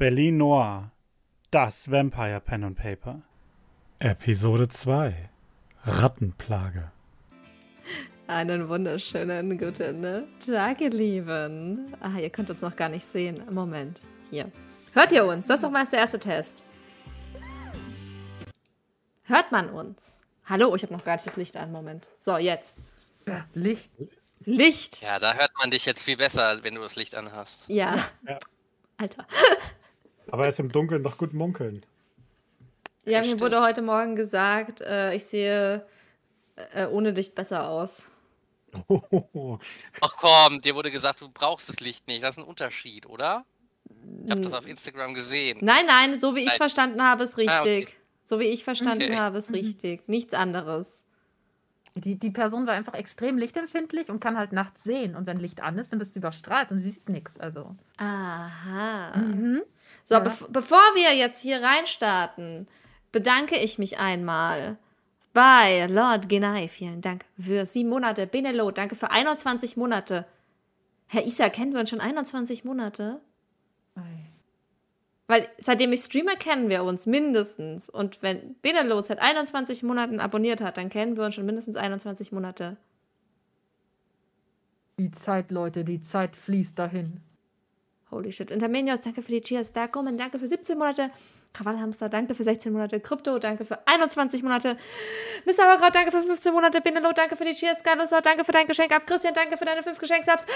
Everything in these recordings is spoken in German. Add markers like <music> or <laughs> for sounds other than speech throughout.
Berlin Noir, das Vampire Pen and Paper. Episode 2 Rattenplage. Einen wunderschönen guten Tag, ihr Lieben. Ah, ihr könnt uns noch gar nicht sehen. Moment, hier. Hört ihr uns? Das ist doch mal der erste Test. Hört man uns? Hallo, ich habe noch gar nicht das Licht an. Moment. So, jetzt. Licht. Licht. Ja, da hört man dich jetzt viel besser, wenn du das Licht anhast. Ja. Ja. Alter. Aber er ist im Dunkeln noch gut munkeln. Ja, Das mir stimmt. wurde heute Morgen gesagt, äh, ich sehe äh, ohne Licht besser aus. Ach komm, dir wurde gesagt, du brauchst das Licht nicht. Das ist ein Unterschied, oder? Ich habe das auf Instagram gesehen. Nein, nein, so wie ich Nein. verstanden habe, ist richtig. Ah, okay. So wie ich verstanden Okay. habe, ist richtig. Nichts anderes. Die, die Person war einfach extrem lichtempfindlich und kann halt nachts sehen. Und wenn Licht an ist, dann bist du überstrahlt und sie sieht nichts. Also. Aha. Mhm. So, Ja. bev bevor wir jetzt hier reinstarten, bedanke ich mich einmal bei Lord Genai. Vielen Dank für sieben Monate. Benelo, danke für 21 Monate. Herr Isa, kennen wir uns schon 21 Monate? Ei. Weil seitdem ich streame, kennen wir uns mindestens. Und wenn Benelo seit 21 Monaten abonniert hat, dann kennen wir uns schon mindestens 21 Monate. Die Zeit, Leute, die Zeit fließt dahin. Holy shit. Intermenios, danke für die Cheers. Darkomen, danke für 17 Monate. Krawallhamster, danke für 16 Monate. Krypto, danke für 21 Monate. Miss Sauerkraut, danke für 15 Monate. Benelo, danke für die Cheers. Galusa, danke für dein Geschenk ab. Christian, danke für deine 5 Geschenksubs.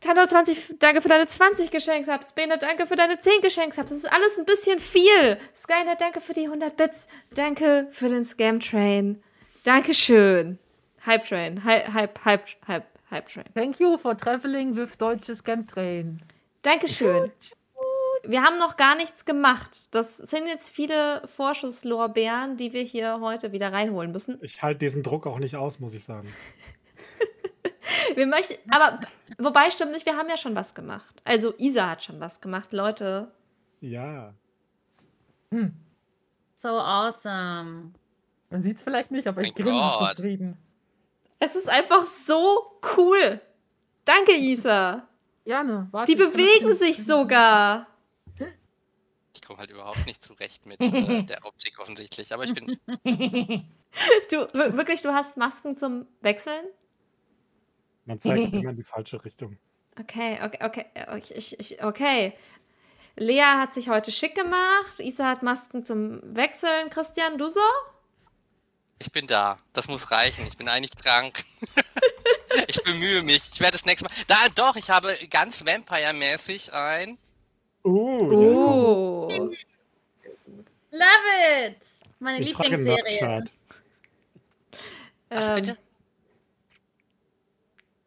Tando, 20, danke für deine 20 Geschenksubs. Bene, danke für deine 10 Geschenksubs. Das ist alles ein bisschen viel. Skynet, danke für die 100 Bits. Danke für den Scam Train. Dankeschön. Hype Train. Hype, Hype, Hype, Hype, Hype Train. Thank you for traveling with deutsches Chemtrain. Dankeschön. Wir haben noch gar nichts gemacht. Das sind jetzt viele Vorschusslorbeeren, die wir hier heute wieder reinholen müssen. Ich halte diesen Druck auch nicht aus, muss ich sagen. <laughs> Wir möchten, aber wobei stimmt nicht, wir haben ja schon was gemacht. Also Isa hat schon was gemacht, Leute. Ja. So awesome. Man sieht es vielleicht nicht, aber ich grinse zufrieden. Es ist einfach so cool. Danke, Isa. Gerne. Warte, Die bewegen das- sich sogar. Ich komme halt überhaupt nicht zurecht mit äh, <laughs> der Optik offensichtlich. Aber ich bin. <laughs> Du, wir- wirklich, du hast Masken zum Wechseln? Man zeigt <laughs> immer in die falsche Richtung. Okay, okay, okay, ich, ich, okay. Lea hat sich heute schick gemacht. Isa hat Masken zum Wechseln. Christian, du so? Ich bin da. Das muss reichen. Ich bin eigentlich krank. Ich bemühe mich. Ich werde das nächste Mal. Da, doch, ich habe ganz Vampire-mäßig ein. Uh, Oh. Love it! Meine ich Lieblingsserie. Was Ähm, bitte?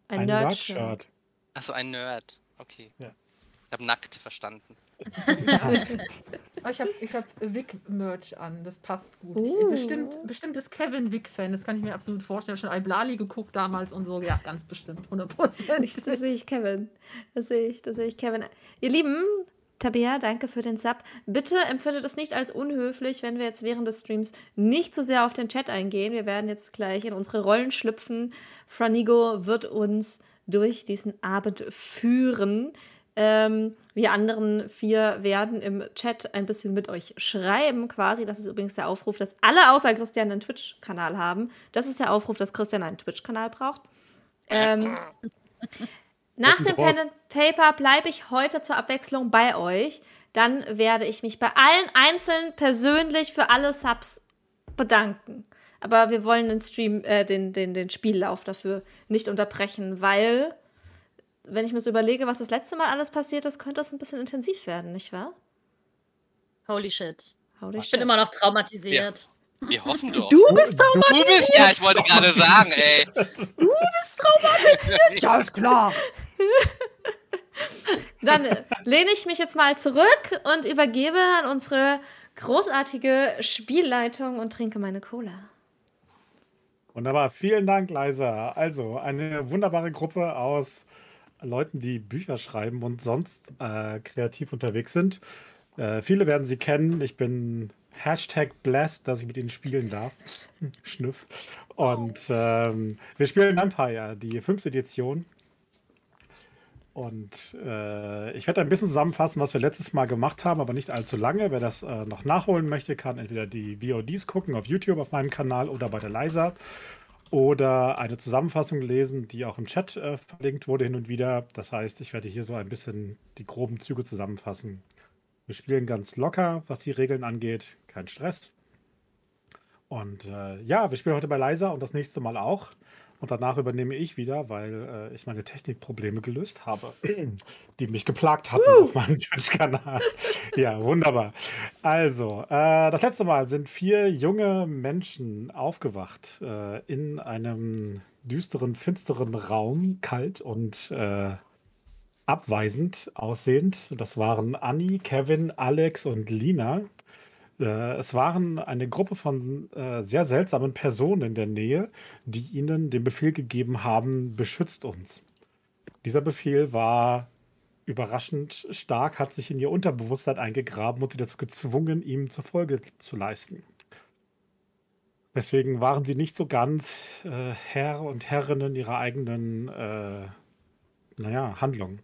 Ein Ein Nerdshirt. Achso, ein Nerd. Okay. Ja. Ich habe nackt verstanden. Oh, ich habe ich hab Wick-Merch an, das passt gut. Uh. Bestimmt, bestimmt ist Kevin Wick-Fan, das kann ich mir absolut vorstellen. Schon Iblali geguckt damals und so. Ja, ganz bestimmt, 100%. Das sehe ich Kevin. Das sehe ich, das sehe ich Kevin. Ihr Lieben, Tabea, danke für den Sub. Bitte empfindet es nicht als unhöflich, wenn wir jetzt während des Streams nicht so sehr auf den Chat eingehen. Wir werden jetzt gleich in unsere Rollen schlüpfen. Franigo wird uns durch diesen Abend führen. Ähm, wir anderen vier werden im Chat ein bisschen mit euch schreiben, quasi. Das ist übrigens der Aufruf, dass alle außer Christian einen Twitch-Kanal haben. Das ist der Aufruf, dass Christian einen Twitch-Kanal braucht. Ähm, nach dem Pen and Paper bleibe ich heute zur Abwechslung bei euch. Dann werde ich mich bei allen einzeln persönlich für alle Subs bedanken. Aber wir wollen den Stream, äh, den, den, den Spiellauf dafür nicht unterbrechen, weil, wenn ich mir so überlege, was das letzte Mal alles passiert ist, könnte das ein bisschen intensiv werden, nicht wahr? Holy shit. Holy Ich shit. bin immer noch traumatisiert. Wir hoffen doch. Du bist Du bist ja, ich wollte gerade sagen, ey. Ja, ist klar. Dann lehne ich mich jetzt mal zurück und übergebe an unsere großartige Spielleitung und trinke meine Cola. Wunderbar, vielen Dank, Leisa. Also, eine wunderbare Gruppe aus Leuten, die Bücher schreiben und sonst äh, kreativ unterwegs sind. Äh, viele werden sie kennen. Ich bin Hashtag blessed, dass ich mit ihnen spielen darf. <laughs> Schnüff. Und ähm, wir spielen Empire, die fünfte Edition. Und äh, ich werde ein bisschen zusammenfassen, was wir letztes Mal gemacht haben, aber nicht allzu lange. Wer das äh, noch nachholen möchte, kann entweder die VODs gucken auf YouTube auf meinem Kanal oder bei der Leisa oder eine Zusammenfassung lesen, die auch im Chat äh, verlinkt wurde hin und wieder. Das heißt, ich werde hier so ein bisschen die groben Züge zusammenfassen. Wir spielen ganz locker, was die Regeln angeht. Kein Stress. Und äh, ja, wir spielen heute bei Leisa und das nächste Mal auch. Und danach übernehme ich wieder, weil äh, ich meine Technikprobleme gelöst habe, <clears throat> die mich geplagt hatten auf meinem <laughs> Twitch-Kanal. ja, wunderbar. Also, äh, das letzte Mal sind vier junge Menschen aufgewacht äh, in einem düsteren, finsteren Raum, kalt und äh, abweisend aussehend. Das waren Annie, Kevin, Alex und Lina. Äh, es waren eine Gruppe von äh, sehr seltsamen Personen in der Nähe, die ihnen den Befehl gegeben haben, beschützt uns. Dieser Befehl war überraschend stark, hat sich in ihr Unterbewusstsein eingegraben und sie dazu gezwungen, ihm zur Folge zu leisten. Deswegen waren sie nicht so ganz äh, Herr und Herrinnen ihrer eigenen, äh, naja, Handlungen.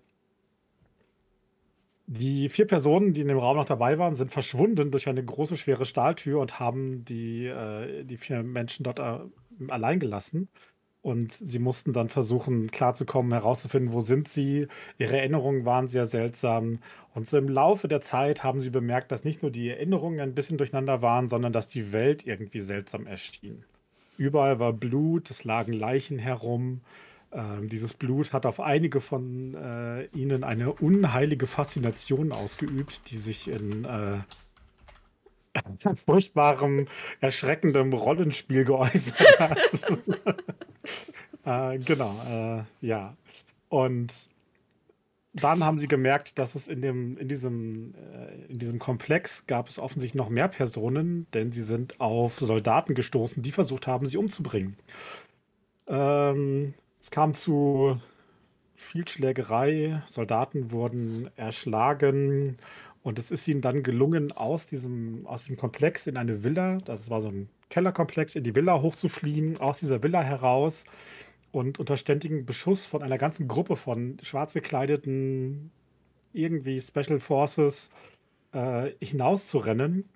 Die vier Personen, die in dem Raum noch dabei waren, sind verschwunden durch eine große, schwere Stahltür und haben die, äh, die vier Menschen dort äh, allein gelassen. Und sie mussten dann versuchen, klarzukommen, herauszufinden, wo sind sie. Ihre Erinnerungen waren sehr seltsam. Und so im Laufe der Zeit haben sie bemerkt, dass nicht nur die Erinnerungen ein bisschen durcheinander waren, sondern dass die Welt irgendwie seltsam erschien. Überall war Blut, es lagen Leichen herum. Ähm, dieses Blut hat auf einige von äh, ihnen eine unheilige Faszination ausgeübt, die sich in äh, <laughs> furchtbarem, erschreckendem Rollenspiel geäußert hat. <laughs> äh, genau, äh, ja. Und dann haben sie gemerkt, dass es in, dem, in, diesem, äh, in diesem Komplex gab es offensichtlich noch mehr Personen, denn sie sind auf Soldaten gestoßen, die versucht haben, sie umzubringen. Ähm, es kam zu viel Schlägerei, Soldaten wurden erschlagen und es ist ihnen dann gelungen, aus diesem, aus dem Komplex in eine Villa, das war so ein Kellerkomplex, in die Villa hochzufliehen, aus dieser Villa heraus und unter ständigem Beschuss von einer ganzen Gruppe von schwarz gekleideten, irgendwie Special Forces äh, hinauszurennen,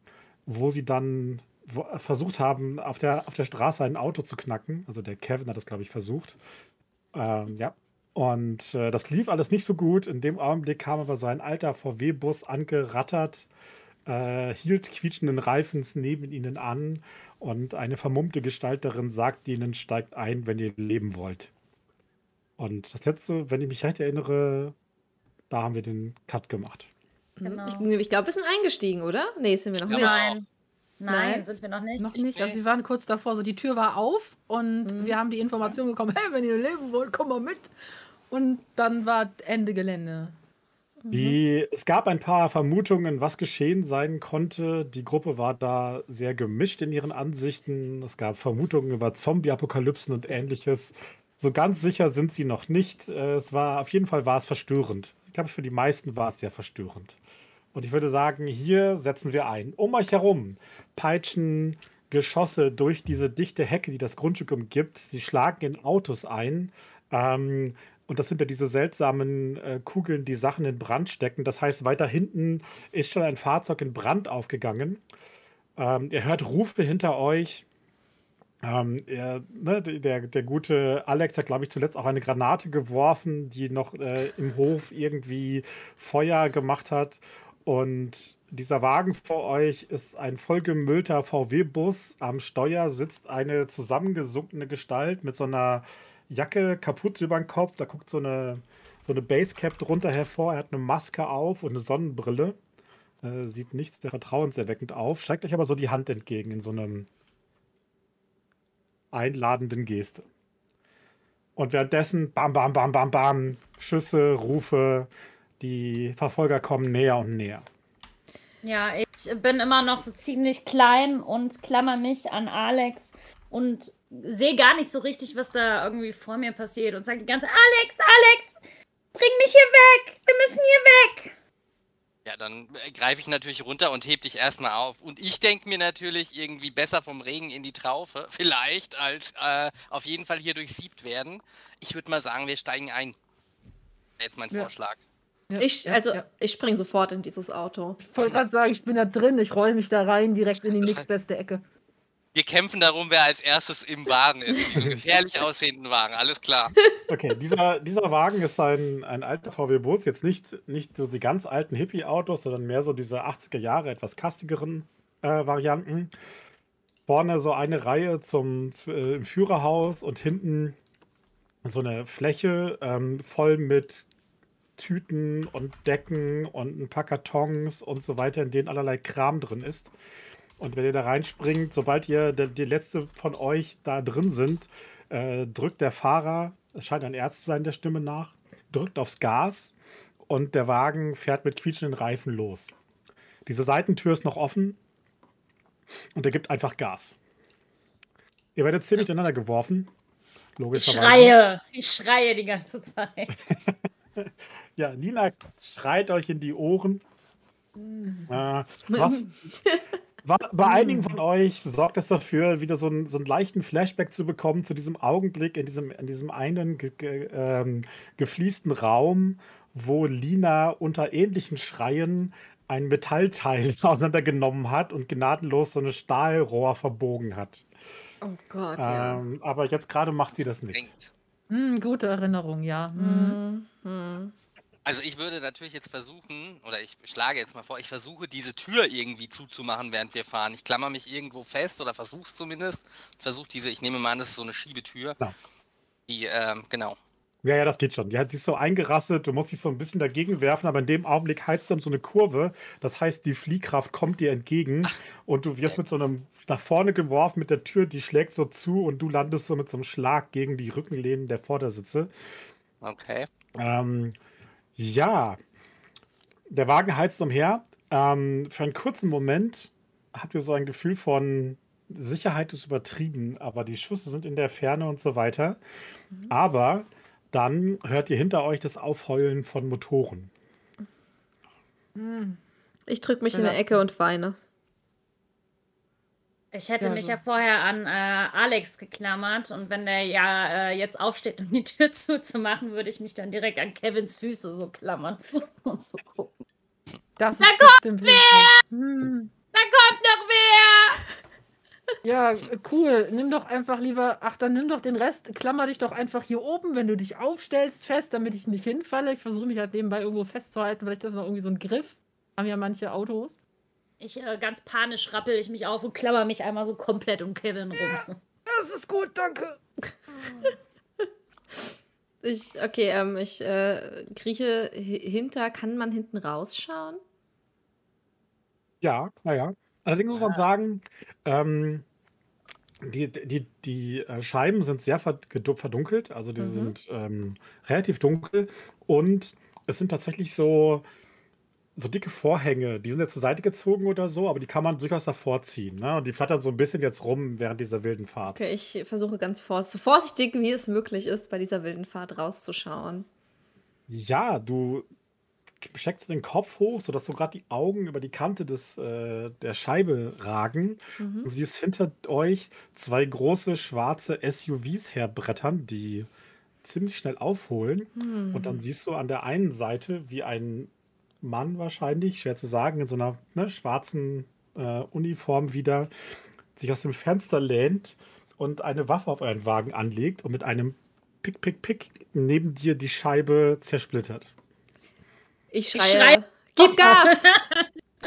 wo sie dann wo, versucht haben, auf der, auf der Straße ein Auto zu knacken. Also der Kevin hat das, glaube ich, versucht. Ähm, ja. Und äh, das lief alles nicht so gut. In dem Augenblick kam aber so ein alter VW-Bus angerattert, äh, hielt quietschenden Reifens neben ihnen an und eine vermummte Gestalt darin sagt ihnen, steigt ein, wenn ihr leben wollt. Und das letzte, wenn ich mich recht erinnere, da haben wir den Cut gemacht. Genau. Ich, ich glaube, wir sind eingestiegen, oder? Nee, sind wir noch nicht. Nein. Nein, Nein. sind wir noch nicht. Noch nicht. Also wir waren kurz davor, so die Tür war auf und Mhm. wir haben die Information bekommen, hey, wenn ihr leben wollt, komm mal mit. Und dann war Ende Gelände. Die, es gab ein paar Vermutungen, was geschehen sein konnte. Die Gruppe war da sehr gemischt in ihren Ansichten. Es gab Vermutungen über Zombie-Apokalypsen und ähnliches. So ganz sicher sind sie noch nicht. Äh, Es war, auf jeden Fall war es verstörend. Ich glaube, für die meisten war es sehr verstörend. Und ich würde sagen, hier setzen wir ein. Um euch herum peitschen Geschosse durch diese dichte Hecke, die das Grundstück umgibt. Sie schlagen in Autos ein. Ähm, und das sind ja diese seltsamen äh, Kugeln, die Sachen in Brand stecken. Das heißt, weiter hinten ist schon ein Fahrzeug in Brand aufgegangen. Ähm, ihr hört Rufe hinter euch. Ähm, er, ne, der, der gute Alex hat, glaube ich, zuletzt auch eine Granate geworfen, die noch äh, im Hof irgendwie Feuer gemacht hat. Und dieser Wagen vor euch ist ein vollgemüllter VW-Bus. Am Steuer sitzt eine zusammengesunkene Gestalt mit so einer Jacke, Kapuze über den Kopf. Da guckt so eine, so eine Basecap drunter hervor. Er hat eine Maske auf und eine Sonnenbrille. Äh, sieht nichts sehr vertrauenserweckend auf. Steigt euch aber so die Hand entgegen in so einem einladenden Geste. Und währenddessen bam, bam, bam, bam, bam, Schüsse, Rufe, die Verfolger kommen näher und näher. Ja, ich bin immer noch so ziemlich klein und klammer mich an Alex und sehe gar nicht so richtig, was da irgendwie vor mir passiert und sage die ganze Alex, Alex, bring mich hier weg, wir müssen hier weg. Ja, dann äh, greife ich natürlich runter und heb dich erstmal auf. Und ich denke mir natürlich irgendwie besser vom Regen in die Traufe, <laughs> vielleicht, als äh, auf jeden Fall hier durchsiebt werden. Ich würde mal sagen, wir steigen ein. Jetzt mein Ja. Vorschlag. Ja, Ich, ja, also, ja. ich spring sofort in dieses Auto. Ich wollte gerade sagen, ich bin da drin, ich roll mich da rein, direkt in die nächstbeste Ecke. Wir kämpfen darum, wer als erstes im Wagen ist, in diesem gefährlich aussehenden Wagen. Alles klar. Okay, dieser, dieser Wagen ist ein, ein alter VW-Bus, jetzt nicht, nicht so die ganz alten Hippie-Autos, sondern mehr so diese 80er Jahre, etwas kastigeren äh, Varianten. Vorne so eine Reihe zum, äh, im Führerhaus und hinten so eine Fläche ähm, voll mit Tüten und Decken und ein paar Kartons und so weiter, in denen allerlei Kram drin ist. Und wenn ihr da reinspringt, sobald ihr der, die letzte von euch da drin sind, äh, drückt der Fahrer, es scheint ein Ernst zu sein der Stimme nach, drückt aufs Gas und der Wagen fährt mit quietschenden Reifen los. Diese Seitentür ist noch offen und er gibt einfach Gas. Ihr werdet ziemlich durcheinander geworfen. Ich schreie. Ich schreie die ganze Zeit. <laughs> Ja, Nina schreit euch in die Ohren. Äh, was, <laughs> wa- bei einigen von euch sorgt es dafür, wieder so einen, so einen leichten Flashback zu bekommen zu diesem Augenblick in diesem, in diesem einen ge, ge, ähm, gefliesten Raum, wo Lina unter ähnlichen Schreien ein Metallteil <laughs> auseinandergenommen hat und gnadenlos so eine Stahlrohr verbogen hat. Oh Gott, ja. Ähm, aber jetzt gerade macht sie das nicht. Hm, gute Erinnerung, ja. Hm. Mhm. Also ich würde natürlich jetzt versuchen, oder ich schlage jetzt mal vor, ich versuche diese Tür irgendwie zuzumachen, während wir fahren. Ich klammer mich irgendwo fest oder versuch's zumindest. Versuche diese, ich nehme mal an, das ist so eine Schiebetür. Ja. Die, ähm, genau. Ja, ja, das geht schon. Die hat sich so eingerastet, du musst dich so ein bisschen dagegen werfen, aber in dem Augenblick heizt dann so eine Kurve. Das heißt, die Fliehkraft kommt dir entgegen und du wirst mit so einem nach vorne geworfen mit der Tür, die schlägt so zu und du landest so mit so einem Schlag gegen die Rückenlehnen der Vordersitze. Okay. Ähm, ja, der Wagen heizt umher. Ähm, für einen kurzen Moment habt ihr so ein Gefühl von Sicherheit ist übertrieben, aber die Schüsse sind in der Ferne und so weiter. Aber dann hört ihr hinter euch das Aufheulen von Motoren. Hm. Ich drück mich in Ja. der Ecke und weine. Ich hätte Ja, mich so. ja vorher an äh, Alex geklammert und wenn der ja äh, jetzt aufsteht, um die Tür <laughs> zuzumachen, würde ich mich dann direkt an Kevins Füße so klammern <laughs> und so gucken. Das Da ist bestimmt wer! Hm. Da kommt noch wer! Ja, cool. Nimm doch einfach lieber, ach, dann nimm doch den Rest, klammer dich doch einfach hier oben, wenn du dich aufstellst, fest, damit ich nicht hinfalle. Ich versuche mich halt nebenbei irgendwo festzuhalten, vielleicht ist das noch irgendwie so ein Griff. Haben ja manche Autos. Ich äh, ganz panisch rappel ich mich auf und klammer mich einmal so komplett um Kevin rum. Das ist gut, danke. <laughs> Ich, okay, ähm, ich äh, krieche hi- hinter. Kann man hinten rausschauen? Ja, naja. Allerdings muss man sagen, ähm, die, die, die äh, Scheiben sind sehr verdunkelt, also die Mhm. sind ähm, relativ dunkel und es sind tatsächlich so, so dicke Vorhänge, die sind jetzt zur Seite gezogen oder so, aber die kann man durchaus davor ziehen. Ne? Und die flattern so ein bisschen jetzt rum während dieser wilden Fahrt. Okay, ich versuche ganz vors so vorsichtig, wie es möglich ist, bei dieser wilden Fahrt rauszuschauen. Ja, du steckst den Kopf hoch, sodass so gerade die Augen über die Kante des, äh, der Scheibe ragen. Mhm. Und siehst hinter euch zwei große schwarze SUVs herbrettern, die ziemlich schnell aufholen. Hm. Und dann siehst du an der einen Seite, wie ein Mann wahrscheinlich, schwer zu sagen, in so einer ne, schwarzen äh, Uniform wieder, sich aus dem Fenster lehnt und eine Waffe auf euren Wagen anlegt und mit einem Pick, Pick, Pick neben dir die Scheibe zersplittert. Ich Ich schreie, schreie <laughs> gib Gas!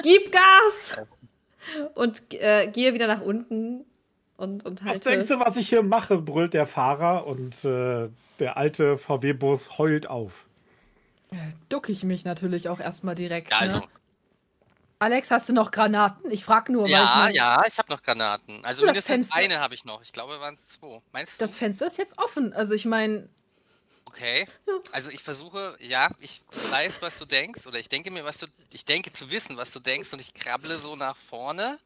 gib Gas! <laughs> Und äh, gehe wieder nach unten und, und Was halte. denkst du, was ich hier mache? brüllt der Fahrer und äh, der alte VW-Bus heult auf. Duck ich mich natürlich auch erstmal direkt. Ja, also, ne? Alex, hast du noch Granaten? Ich frag nur, weil ich ja, mein, ja, ich habe noch Granaten. Also das mindestens Fenster- eine habe ich noch. Ich glaube, waren es zwei. Meinst du? das Fenster ist jetzt offen. Also ich meine, Okay. Also ich versuche, ja, ich weiß, was du denkst, oder ich denke mir, was du, ich denke zu wissen, was du denkst, und ich krabble so nach vorne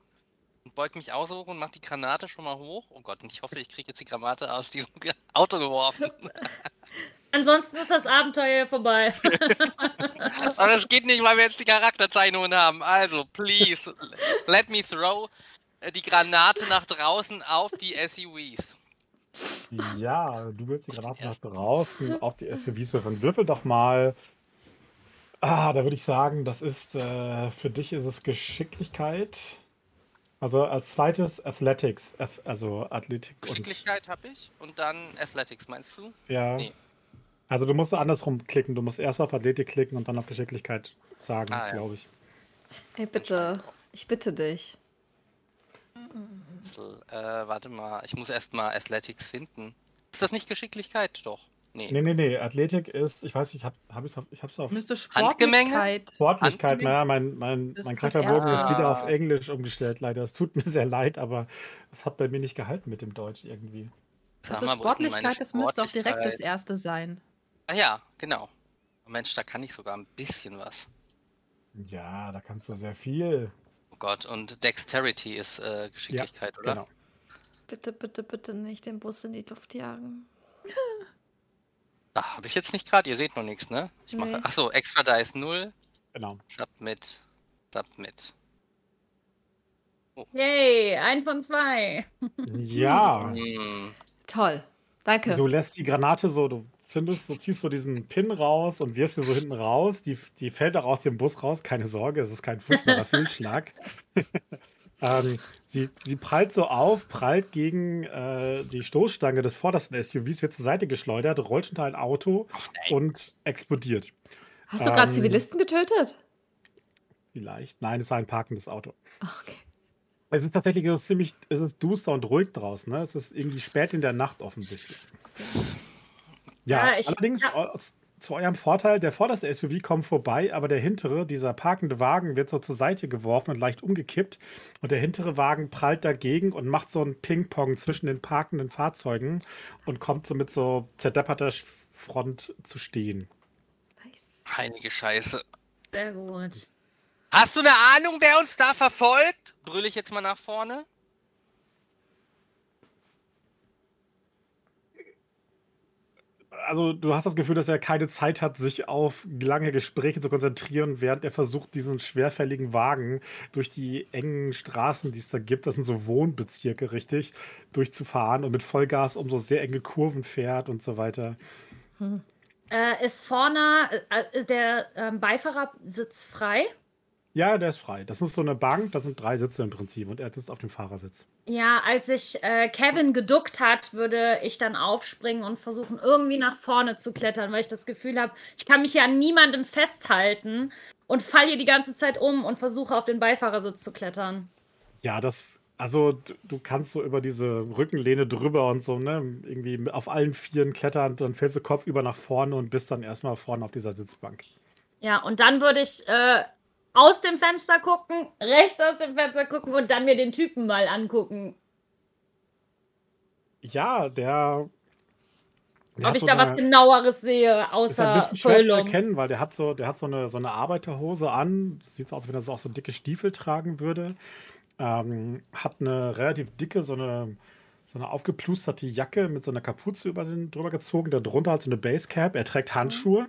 und beug mich aus hoch und mach die Granate schon mal hoch. Oh Gott, und ich hoffe, ich kriege jetzt die Granate aus diesem <laughs> Auto geworfen. <laughs> Ansonsten ist das Abenteuer vorbei. <laughs> Aber das geht nicht, weil wir jetzt die Charakterzeichnungen haben. Also, please, let me throw äh, die Granate nach draußen auf die SUVs. Ja, du willst die Granate nach draußen auf die SUVs würfeln. Würfel doch mal. Ah, da würde ich sagen, das ist äh, für dich ist es Geschicklichkeit. Also als zweites Athletics, Ath- also Athletik und Geschicklichkeit habe ich und dann Athletics, meinst du? ja. Nee. Also du musst andersrum klicken. Du musst erst auf Athletik klicken und dann auf Geschicklichkeit sagen, Ah, ja. glaube ich. Ey, bitte. Ich bitte dich. Äh, warte mal, ich muss erst mal Athletics finden. Ist das nicht Geschicklichkeit? Doch. Nee. Nee, nee, nee. Athletik ist, ich weiß, ich habe hab ich's auf, ich hab's auf Müsste Handgemenge? Sportlichkeit. Sportlichkeit. Naja, mein, mein, Das mein Charakterbogen ist wieder auf. Englisch umgestellt, leider. Es tut <laughs> mir sehr leid, aber es hat bei mir nicht gehalten mit dem Deutsch irgendwie. Das Sag ist mal, Sportlichkeit, das müsste auch direkt das erste sein. Ah ja, genau. Mensch, da kann ich sogar ein bisschen was. Ja, da kannst du sehr viel. Oh Gott, und Dexterity ist äh, Geschicklichkeit, oder? Genau. Bitte, bitte, bitte nicht den Bus in die Luft jagen. <laughs> Da habe ich jetzt nicht gerade, ihr seht noch nichts, ne? Ich mache. Nee. Achso, Extra Dice 0, genau. Submit, Submit. Yay, ein von zwei. Ja, Hm, Toll. Danke. du lässt die Granate so, du zündest, so ziehst so diesen Pin raus und wirfst sie so hinten raus. Die, die fällt auch aus dem Bus raus, keine Sorge, es ist kein furchtbarer <laughs> Fehlschlag. Ähm, sie, sie prallt so auf, prallt gegen äh, die Stoßstange des vordersten SUVs, wird zur Seite geschleudert, rollt unter ein Auto und explodiert. Hast du gerade ähm, Zivilisten getötet? Vielleicht. Nein, es war ein parkendes Auto. Okay. Es ist tatsächlich es ist ziemlich, es ist duster und ruhig draußen. Ne? Es ist irgendwie spät in der Nacht offensichtlich. Ja, Ja, ich- allerdings ja. eu- zu eurem Vorteil, der vorderste SUV kommt vorbei, aber der hintere, dieser parkende Wagen, wird so zur Seite geworfen und leicht umgekippt. Und der hintere Wagen prallt dagegen und macht so ein Ping-Pong zwischen den parkenden Fahrzeugen und kommt so mit so zerdepperter Front zu stehen. Nice. heilige Scheiße. Sehr gut. Hast du eine Ahnung, wer uns da verfolgt? Brülle ich jetzt mal nach vorne? Also, du hast das Gefühl, dass er keine Zeit hat, sich auf lange Gespräche zu konzentrieren, während er versucht, diesen schwerfälligen Wagen durch die engen Straßen, die es da gibt, das sind so Wohnbezirke, richtig, durchzufahren und mit Vollgas um so sehr enge Kurven fährt und so weiter. Äh, ist vorne äh, ist der ähm, Beifahrersitz frei? Ja, der ist frei. Das ist so eine Bank, da sind drei Sitze im Prinzip und er sitzt auf dem Fahrersitz. Ja, als sich äh, Kevin geduckt hat, würde ich dann aufspringen und versuchen, irgendwie nach vorne zu klettern, weil ich das Gefühl habe, ich kann mich ja an niemandem festhalten und falle hier die ganze Zeit um und versuche auf den Beifahrersitz zu klettern. Ja, das, also du, kannst so über diese Rückenlehne drüber und so, ne, irgendwie auf allen Vieren klettern, dann fällst du kopfüber nach vorne und bist dann erstmal vorne auf dieser Sitzbank. Ja, und dann würde ich äh, aus dem Fenster gucken, rechts aus dem Fenster gucken und dann mir den Typen mal angucken. Ja, der. der ob ich so da was eine- genaueres sehe, Ist ein außer bisschen schwer zu erkennen, weil der hat so, der hat so eine, so eine Arbeiterhose an. Sieht so aus, als wenn er so auch so dicke Stiefel tragen würde. Ähm, hat eine relativ dicke, so eine, so eine aufgeplusterte Jacke mit so einer Kapuze über den, drüber gezogen. Darunter hat so eine Basecap. Er trägt Handschuhe.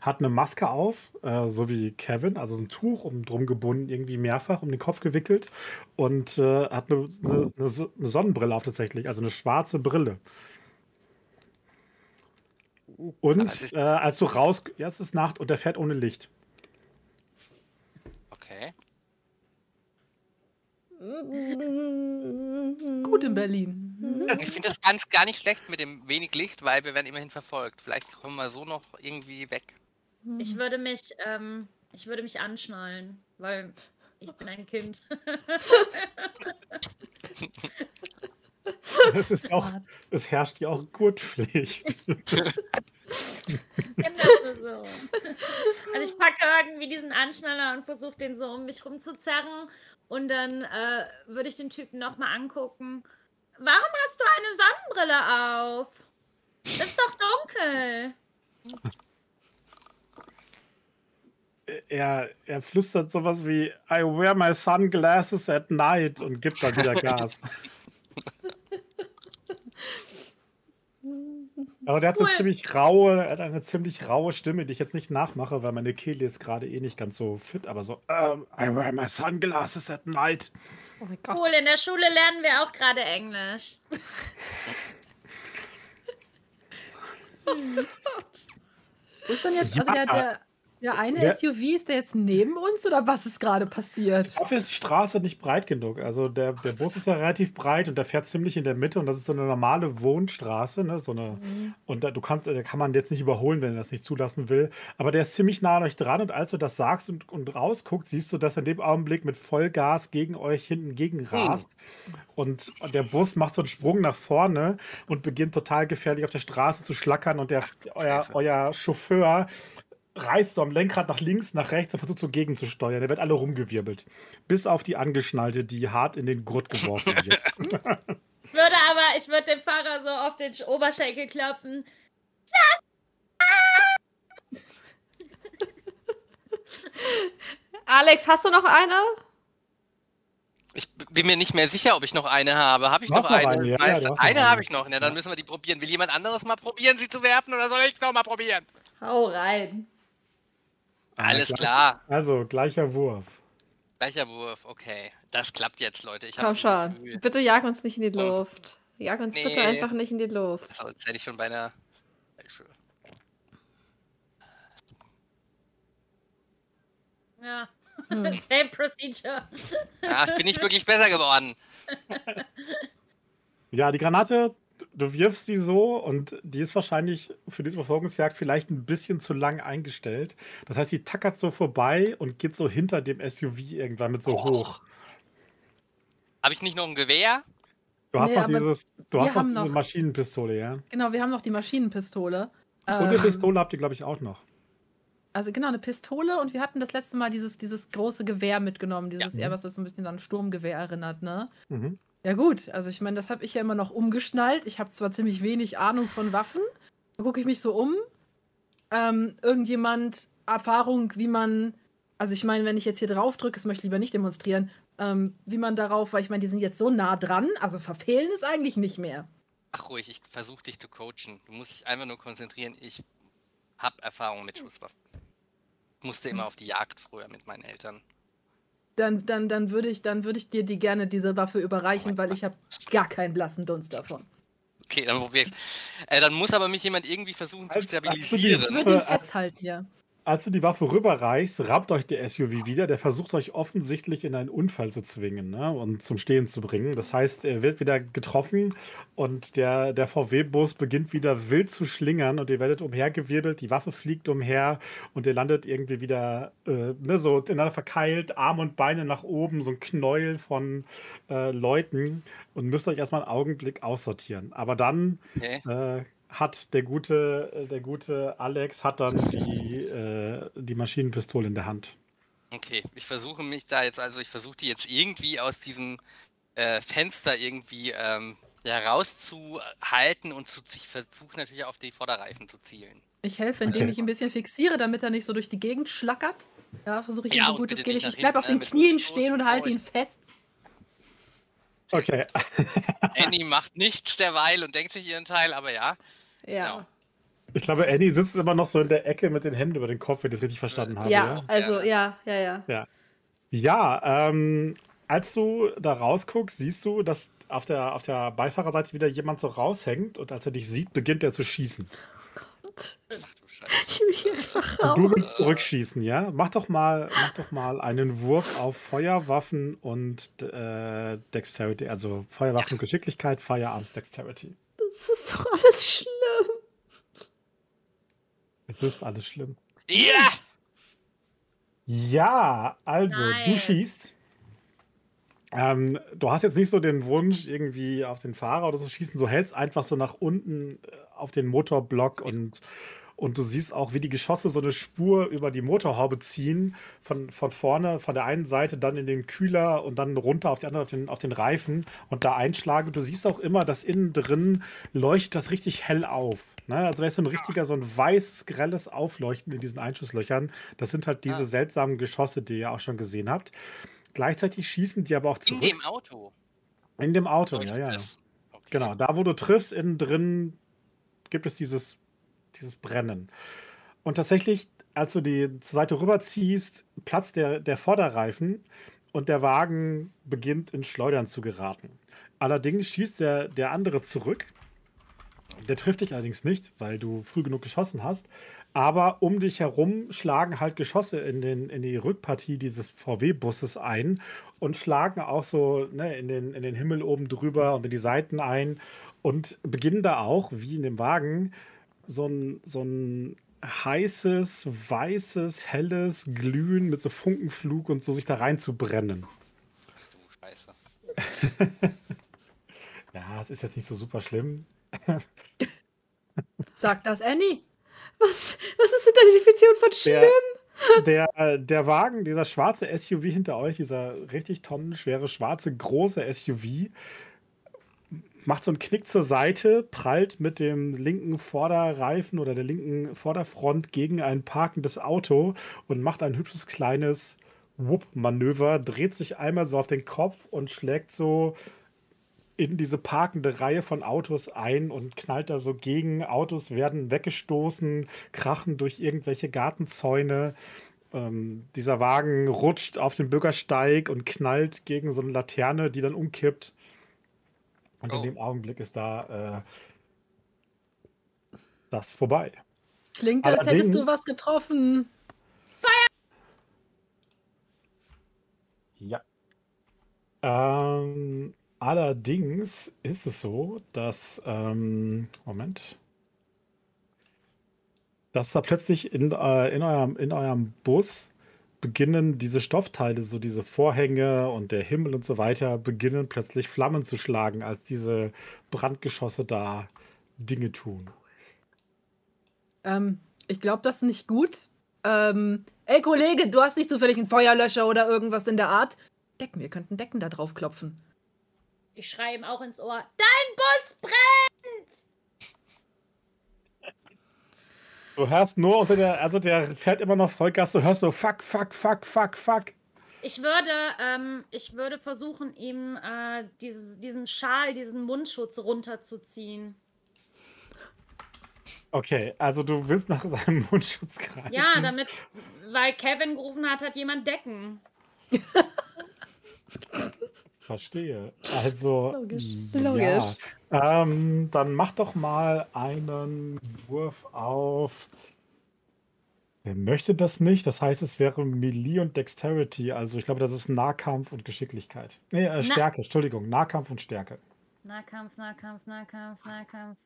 Hat eine Maske auf, äh, so wie Kevin, also so ein Tuch um drum gebunden, irgendwie mehrfach um den Kopf gewickelt und äh, hat eine, eine, eine So- eine Sonnenbrille auf tatsächlich, also eine schwarze Brille. Und äh, als du raus, ja, es ist Nacht und er fährt ohne Licht. Okay. Gut in Berlin. Ich finde das ganz gar nicht schlecht mit dem wenig Licht, weil wir werden immerhin verfolgt. Vielleicht kommen wir so noch irgendwie weg. Ich würde mich, ähm, ich würde mich anschnallen, weil ich bin ein Kind. <laughs> Es ist auch, es herrscht ja auch Gurtpflicht. <laughs> das nur so. Also ich packe irgendwie diesen Anschnaller und versuche den so um mich rumzuzerren. Und dann äh, würde ich den Typen nochmal angucken. Warum hast du eine Sonnenbrille auf? Ist doch dunkel. er, er flüstert sowas wie I wear my sunglasses at night und gibt dann wieder Gas. Aber der hat eine ziemlich raue, hat eine ziemlich raue Stimme, die ich jetzt nicht nachmache, weil meine Kehle ist gerade eh nicht ganz so fit, aber so, ähm, I wear my sunglasses at night. Oh mein Gott. Cool, in der Schule lernen wir auch gerade Englisch. <laughs> Wo ist denn jetzt, Ja. also der, der, der eine Der- SUV, ist der jetzt neben uns oder was ist gerade passiert? Dafür ist die Straße nicht breit genug. Also der, der Bus ist ja relativ breit und der fährt ziemlich in der Mitte und das ist so eine normale Wohnstraße, ne? So eine, und da, du kannst, da kann man jetzt nicht überholen, wenn er das nicht zulassen will. Aber der ist ziemlich nah an euch dran und als du das sagst und, und rausguckst, siehst du, dass er in dem Augenblick mit Vollgas gegen euch hinten gegen rast. Und der Bus macht so einen Sprung nach vorne und beginnt total gefährlich auf der Straße zu schlackern und der, euer, euer Chauffeur reißt so am Lenkrad nach links, nach rechts und versucht so gegenzusteuern. Der wird alle rumgewirbelt. Bis auf die Angeschnallte, die hart in den Gurt geworfen wird. <laughs> Würde aber, ich würde dem Fahrer so auf den Oberschenkel klopfen. Alex, hast du noch eine? Ich bin mir nicht mehr sicher, ob ich noch eine habe. Habe ich noch noch eine? eine, ja, ja, eine eine. habe ich noch. Na, dann müssen wir die probieren. Will jemand anderes mal probieren, sie zu werfen oder soll ich noch mal probieren? Hau rein. Alles gleich- klar. Also, gleicher Wurf. Gleicher Wurf. Okay. Das klappt jetzt, Leute. Ich Komm schon. Bitte jag uns nicht in die Komm. Luft. Jag uns bitte Nee. einfach nicht in die Luft. So, jetzt hätte ich schon beinahe. Ja. Hm. <laughs> Same procedure. Ja, ich bin nicht wirklich besser geworden. <laughs> Ja, die Granate, du wirfst sie so und die ist wahrscheinlich für diese Verfolgungsjagd vielleicht ein bisschen zu lang eingestellt. Das heißt, die tackert so vorbei und geht so hinter dem SUV irgendwann mit so Oh. hoch. Habe ich nicht noch ein Gewehr? Du hast Nee, noch dieses, du hast noch diese noch- Maschinenpistole, ja? Genau, wir haben noch die Maschinenpistole. Und eine Ähm, Pistole habt ihr, glaube ich, auch noch. Also genau, eine Pistole und wir hatten das letzte Mal dieses, dieses große Gewehr mitgenommen, dieses Ja. eher, was das so ein bisschen an Sturmgewehr erinnert, ne? Mhm. Ja gut, also ich meine, das habe ich ja immer noch umgeschnallt. Ich habe zwar ziemlich wenig Ahnung von Waffen. Da gucke ich mich so um. Ähm, irgendjemand Erfahrung, wie man, also ich meine, wenn ich jetzt hier drauf drücke, das möchte ich lieber nicht demonstrieren, ähm, wie man darauf, weil ich meine, die sind jetzt so nah dran, also verfehlen ist eigentlich nicht mehr. Ach ruhig, ich versuche dich zu coachen. Du musst dich einfach nur konzentrieren. Ich habe Erfahrung mit Schusswaffen. Ich musste immer auf die Jagd früher mit meinen Eltern. Dann, dann, dann würde ich, dann würde ich dir die gerne diese Waffe überreichen, weil ich habe gar keinen blassen Dunst davon. Okay, dann probier ich's. Äh, dann muss aber mich jemand irgendwie versuchen Als- zu die- Ich stabilisieren. würde ihn festhalten, ja. Als du die Waffe rüberreichst, rammt euch der SUV wieder. Der versucht euch offensichtlich in einen Unfall zu zwingen ne? und zum Stehen zu bringen. Das heißt, er wird wieder getroffen und der, der VW-Bus beginnt wieder wild zu schlingern und ihr werdet umhergewirbelt. Die Waffe fliegt umher und ihr landet irgendwie wieder äh, ne, so ineinander verkeilt, Arm und Beine nach oben, so ein Knäuel von äh, Leuten und müsst euch erstmal einen Augenblick aussortieren. Aber dann Okay. äh, hat der gute, äh, der gute Alex hat dann die, äh, die Maschinenpistole in der Hand. okay, ich versuche mich da jetzt, also ich versuche die jetzt irgendwie aus diesem äh, Fenster irgendwie ähm, ja, rauszuhalten und zu, ich versuche natürlich auf die Vorderreifen zu zielen. Ich helfe, indem Okay. ich ihn ein bisschen fixiere, damit er nicht so durch die Gegend schlackert. Ja, versuche ich Ja, so und gut es geht. nicht Ich, bleibe auf den ne, Knien stehen und halte ihn fest. Okay. Annie macht nichts derweil und denkt sich ihren Teil, aber ja. Ja. Ich glaube, Annie sitzt immer noch so in der Ecke mit den Händen über den Kopf, wenn ich das richtig verstanden habe. Ja, Ja, also Ja. ja, ja, ja. ja ähm, als du da rausguckst, siehst du, dass auf der, auf der Beifahrerseite wieder jemand so raushängt und als er dich sieht, beginnt er zu schießen. Gott. Ach du Scheiße. Ich will hier einfach Und du raus. willst zurückschießen, ja? Mach doch mal, mach doch mal einen Wurf auf Feuerwaffen und äh, Dexterity, also Feuerwaffen Geschicklichkeit, Firearms Dexterity. Das ist doch alles schlimm. Es ist alles schlimm. Ja! Ja, also du Nice. schießt. Ähm, du hast jetzt nicht so den Wunsch, irgendwie auf den Fahrer oder so zu schießen. Du hältst einfach so nach unten äh, auf den Motorblock und, und du siehst auch, wie die Geschosse so eine Spur über die Motorhaube ziehen. Von, von vorne, von der einen Seite dann in den Kühler und dann runter auf die andere, auf den, auf den Reifen und da einschlagen. Du siehst auch immer, dass innen drin leuchtet das richtig hell auf. Ne? Also da ist so ein richtiger, so ein weißes, grelles Aufleuchten in diesen Einschusslöchern. Das sind halt diese Ah. seltsamen Geschosse, die ihr auch schon gesehen habt. Gleichzeitig schießen die aber auch In zurück. dem Auto. in dem Auto, ja, leuchtet ja. es. Okay. Genau, da wo du triffst, innen drin gibt es dieses, dieses Brennen. Und tatsächlich, als du die zur Seite rüberziehst, platzt der, der Vorderreifen und der Wagen beginnt in Schleudern zu geraten. Allerdings schießt der, der andere zurück. Der trifft dich allerdings nicht, weil du früh genug geschossen hast. Aber um dich herum schlagen halt Geschosse in, den, in die Rückpartie dieses VW-Busses ein und schlagen auch so ne, in, den, in den Himmel oben drüber und in die Seiten ein und beginnen da auch, wie in dem Wagen, so ein, so ein heißes, weißes, helles Glühen mit so Funkenflug und so sich da reinzubrennen. Ach du Scheiße. <laughs> Ja, es ist jetzt nicht so super schlimm. <laughs> Sagt das Annie. Was, was ist denn deine Definition von schlimm? Der, <laughs> der, der Wagen, dieser schwarze SUV hinter euch, dieser richtig tonnenschwere, schwarze, große SUV, macht so einen Knick zur Seite, prallt mit dem linken Vorderreifen oder der linken Vorderfront gegen ein parkendes Auto und macht ein hübsches kleines Whoop-Manöver, dreht sich einmal so auf den Kopf und schlägt so in diese parkende Reihe von Autos ein und knallt da so gegen. Autos werden weggestoßen, krachen durch irgendwelche Gartenzäune. Ähm, dieser Wagen rutscht auf den Bürgersteig und knallt gegen so eine Laterne, die dann umkippt. Und in Oh. dem Augenblick ist da äh, das vorbei. Klingt, als hättest du Allerdings- was getroffen. Ja. Ähm, allerdings ist es so, dass, ähm, Moment, dass da plötzlich in, äh, in, eurem, in eurem Bus beginnen diese Stoffteile, so diese Vorhänge und der Himmel und so weiter, beginnen plötzlich Flammen zu schlagen, als diese Brandgeschosse da Dinge tun. Ähm, ich glaube, das ist nicht gut. Ähm, ey Kollege, du hast nicht zufällig einen Feuerlöscher oder irgendwas in der Art? Decken, wir könnten Decken da drauf klopfen. Ich schreie ihm auch ins Ohr. Dein Bus brennt! Du hörst nur unter der, also der fährt immer noch Vollgas, du hörst so fuck, fuck, fuck, fuck, fuck. Ich würde, ähm, ich würde versuchen, ihm äh, dieses, diesen Schal, diesen Mundschutz runterzuziehen. Okay, also du willst nach seinem <laughs> Mundschutz greifen. Ja, damit, weil Kevin gerufen hat, hat jemand Decken. <laughs> Verstehe. Also. Logisch. Ja. Logisch. Ähm, dann mach doch mal einen Wurf auf. Wer möchte das nicht? Das heißt, es wäre Melee und Dexterity. Also ich glaube, das ist Nahkampf und Geschicklichkeit. Nee, äh, Stärke, Entschuldigung. Nahkampf und Stärke. Nahkampf, Nahkampf, Nahkampf, Nahkampf.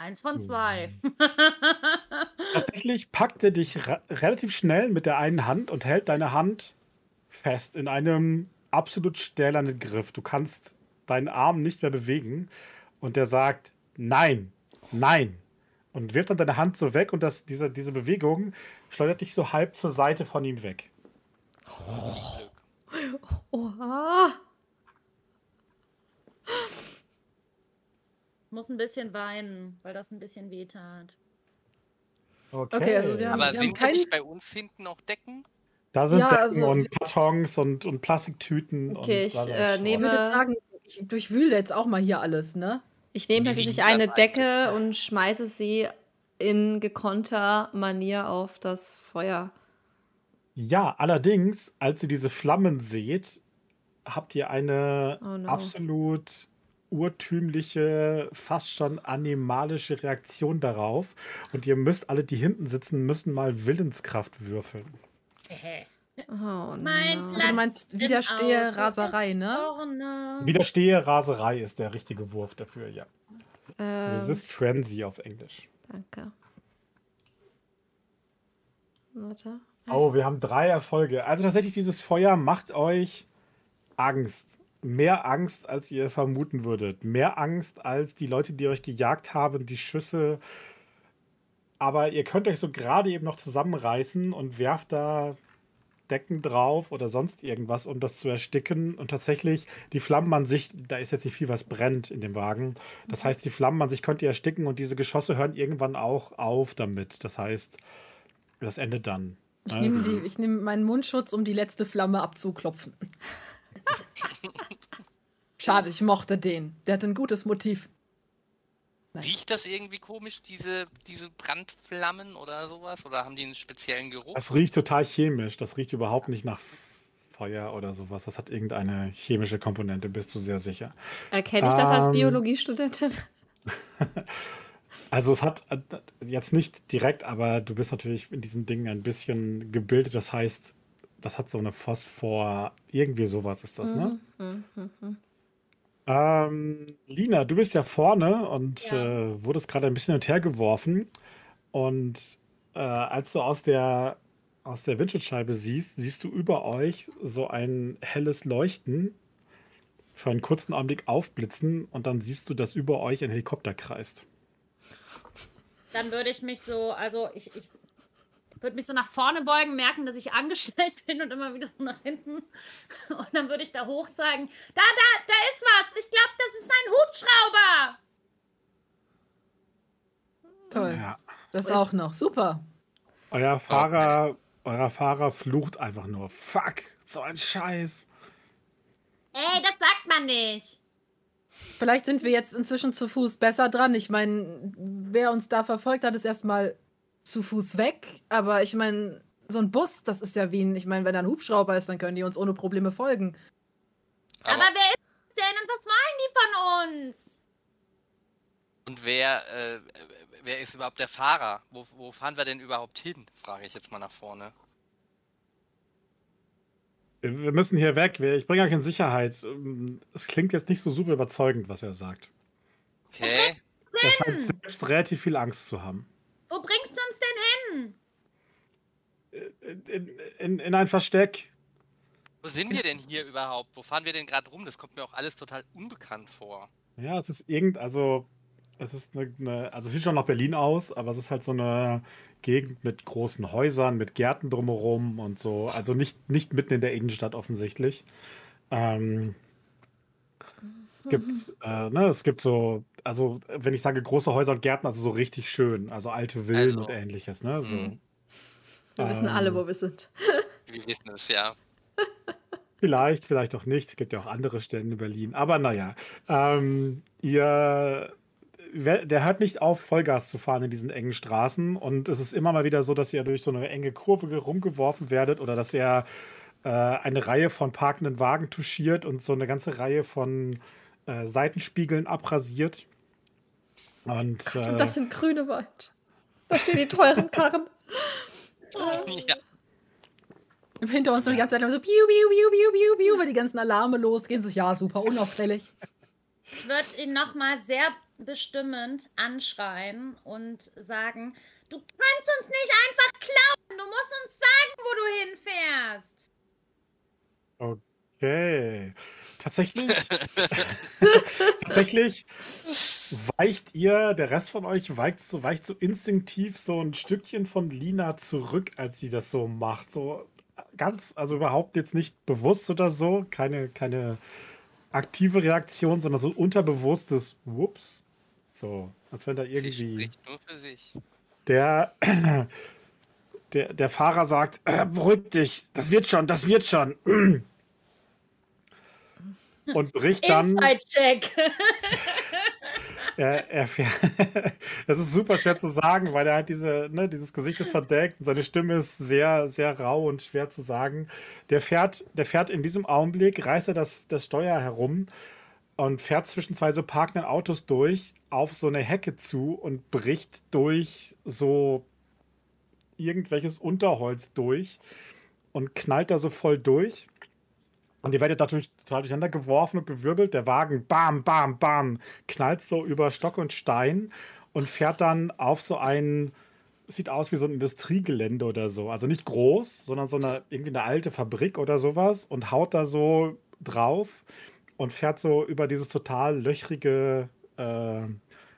Eins von zwei. Tatsächlich packt er dich relativ schnell mit der einen Hand und hält deine Hand fest in einem absolut stählernen Griff. Du kannst deinen Arm nicht mehr bewegen. Und der sagt, nein, nein. Und wirft dann deine Hand so weg und das, diese, diese Bewegung schleudert dich so halb zur Seite von ihm weg. Oha. Muss ein bisschen weinen, weil das ein bisschen wehtat. Okay, Okay, also wir haben- Aber wir sind keinen- nicht bei uns hinten auch Decken? Da sind Ja, Decken also- und Kartons und, und Plastiktüten. Okay, und ich, äh, Schrott. Ich nehme- würde jetzt sagen, ich durchwühle jetzt auch mal hier alles, ne? Ich nehme tatsächlich eine Decke und schmeiße sie in gekonnter Manier auf das Feuer. Ja, allerdings, als ihr diese Flammen seht, habt ihr eine Oh no. absolut urtümliche, fast schon animalische Reaktion darauf. Und ihr müsst alle, die hinten sitzen, müssen mal Willenskraft würfeln. Oh Mein no. Also du meinst Widerstehe, Raserei, ist ne? Widerstehe, Raserei ist der richtige Wurf dafür, ja. Ähm, Resist Frenzy auf Englisch. danke. Warte. Oh, wir haben drei Erfolge. Also tatsächlich, dieses Feuer macht euch Angst. Mehr Angst, als ihr vermuten würdet. Mehr Angst als die Leute, die euch gejagt haben, die Schüsse. Aber ihr könnt euch so gerade eben noch zusammenreißen und werft da Decken drauf oder sonst irgendwas, um das zu ersticken. Und tatsächlich, die Flammen an sich, da ist jetzt nicht viel, was brennt in dem Wagen. Das heißt, die Flammen an sich könnt ihr ersticken und diese Geschosse hören irgendwann auch auf damit. Das heißt, das endet dann. Ich nehme ich nehme meinen Mundschutz, um die letzte Flamme abzuklopfen. Schade, ich mochte den. Der hat ein gutes Motiv. Nein. Riecht das irgendwie komisch, diese, diese Brandflammen oder sowas? Oder haben die einen speziellen Geruch? Das riecht total chemisch. Das riecht überhaupt nicht nach Feuer oder sowas. Das hat irgendeine chemische Komponente, bist du sehr sicher. Erkenne ich das als Ähm. Biologiestudentin? <laughs> Also es hat äh, jetzt nicht direkt, aber du bist natürlich in diesen Dingen ein bisschen gebildet. Das heißt, das hat so eine Phosphor, irgendwie sowas ist das, ne? Mhm, mhm, mhm. Ähm, Lina, du bist ja vorne und Ja. äh, wurdest gerade ein bisschen hin und her geworfen. Und äh, als du aus der, aus der Windschutzscheibe siehst, siehst du über euch so ein helles Leuchten für einen kurzen Augenblick aufblitzen und dann siehst du, dass über euch ein Helikopter kreist. Dann würde ich mich so, also ich, ich würde mich so nach vorne beugen, merken, dass ich angestellt <laughs> bin und immer wieder so nach hinten. Und dann würde ich da hoch zeigen, da, da, da ist was. Ich glaube, das ist ein Hubschrauber. Toll. Ja. Das auch noch. Super. Euer Fahrer, euer Fahrer flucht einfach nur. Fuck, so ein Scheiß. Ey, das sagt man nicht. Vielleicht sind wir jetzt inzwischen zu Fuß besser dran. Ich meine, wer uns da verfolgt hat, ist erstmal zu Fuß weg. Aber ich meine, so ein Bus, das ist ja wie ein, ich meine, wenn da ein Hubschrauber ist, dann können die uns ohne Probleme folgen. Aber, Aber, wer ist denn und was wollen die von uns? und wer, äh, wer ist überhaupt der Fahrer? Wo, wo fahren wir denn überhaupt hin? Frage ich jetzt mal nach vorne. Wir müssen hier weg. Ich bringe euch in Sicherheit. Es klingt jetzt nicht so super überzeugend, was er sagt. Okay. Er scheint selbst relativ viel Angst zu haben. Wo bringst du uns denn hin? In, in, in ein Versteck. Wo sind wir denn hier überhaupt? Wo fahren wir denn gerade rum? Das kommt mir auch alles total unbekannt vor. Ja, es ist irgend, also es ist eine, eine, also es sieht schon nach Berlin aus, aber es ist halt so eine Gegend mit großen Häusern, mit Gärten drumherum und so. Also nicht, nicht mitten in der Innenstadt offensichtlich. Ähm, es gibt, äh, ne, es gibt so, also wenn ich sage große Häuser und Gärten, also so richtig schön, also alte Villen Also, und ähnliches, ne? So. mhm. Wir wissen Ähm, alle, wo wir sind. Wir wissen es, ja. Vielleicht, vielleicht auch nicht. Es gibt ja auch andere Stellen in Berlin. Aber naja, ähm, ihr, der hört nicht auf, Vollgas zu fahren in diesen engen Straßen. Und es ist immer mal wieder so, dass ihr durch so eine enge Kurve ge- rumgeworfen werdet oder dass er äh, eine Reihe von parkenden Wagen touchiert und so eine ganze Reihe von äh, Seitenspiegeln abrasiert. Und äh, Das sind grüne Wald. Da stehen die teuren Karren. <laughs> ja. Hinter uns nur die ganze Zeit so piu, piu, piu, piu, piu, piu, weil die ganzen Alarme losgehen. So, ja, super, unauffällig. Ich würde ihn nochmal sehr bestimmend anschreien und sagen, du kannst uns nicht einfach klauen. Du musst uns sagen, wo du hinfährst. Okay. Tatsächlich. <laughs> tatsächlich weicht ihr, der Rest von euch weicht so, weicht so instinktiv so ein Stückchen von Lina zurück, als sie das so macht. So ganz, also überhaupt jetzt nicht bewusst oder so, keine, keine aktive Reaktion, sondern so ein unterbewusstes Whoops. So, als wenn da Sie irgendwie spricht nur für sich. der, der, der Fahrer sagt, äh, beruhig dich, das wird schon, das wird schon. Und bricht dann. Inside-Check. Er, er <laughs> das ist super schwer zu sagen, weil er halt diese, ne, dieses Gesicht ist verdeckt und seine Stimme ist sehr, sehr rau und schwer zu sagen. Der fährt, der fährt in diesem Augenblick, reißt er das, das Steuer herum und fährt zwischen zwei so parkenden Autos durch auf so eine Hecke zu und bricht durch so irgendwelches Unterholz durch und knallt da so voll durch. Und ihr werdet natürlich total durcheinander geworfen und gewirbelt. Der Wagen, bam, bam, bam, knallt so über Stock und Stein und fährt dann auf so ein, sieht aus wie so ein Industriegelände oder so. Also nicht groß, sondern so eine, irgendwie eine alte Fabrik oder sowas und haut da so drauf und fährt so über dieses total löchrige, äh,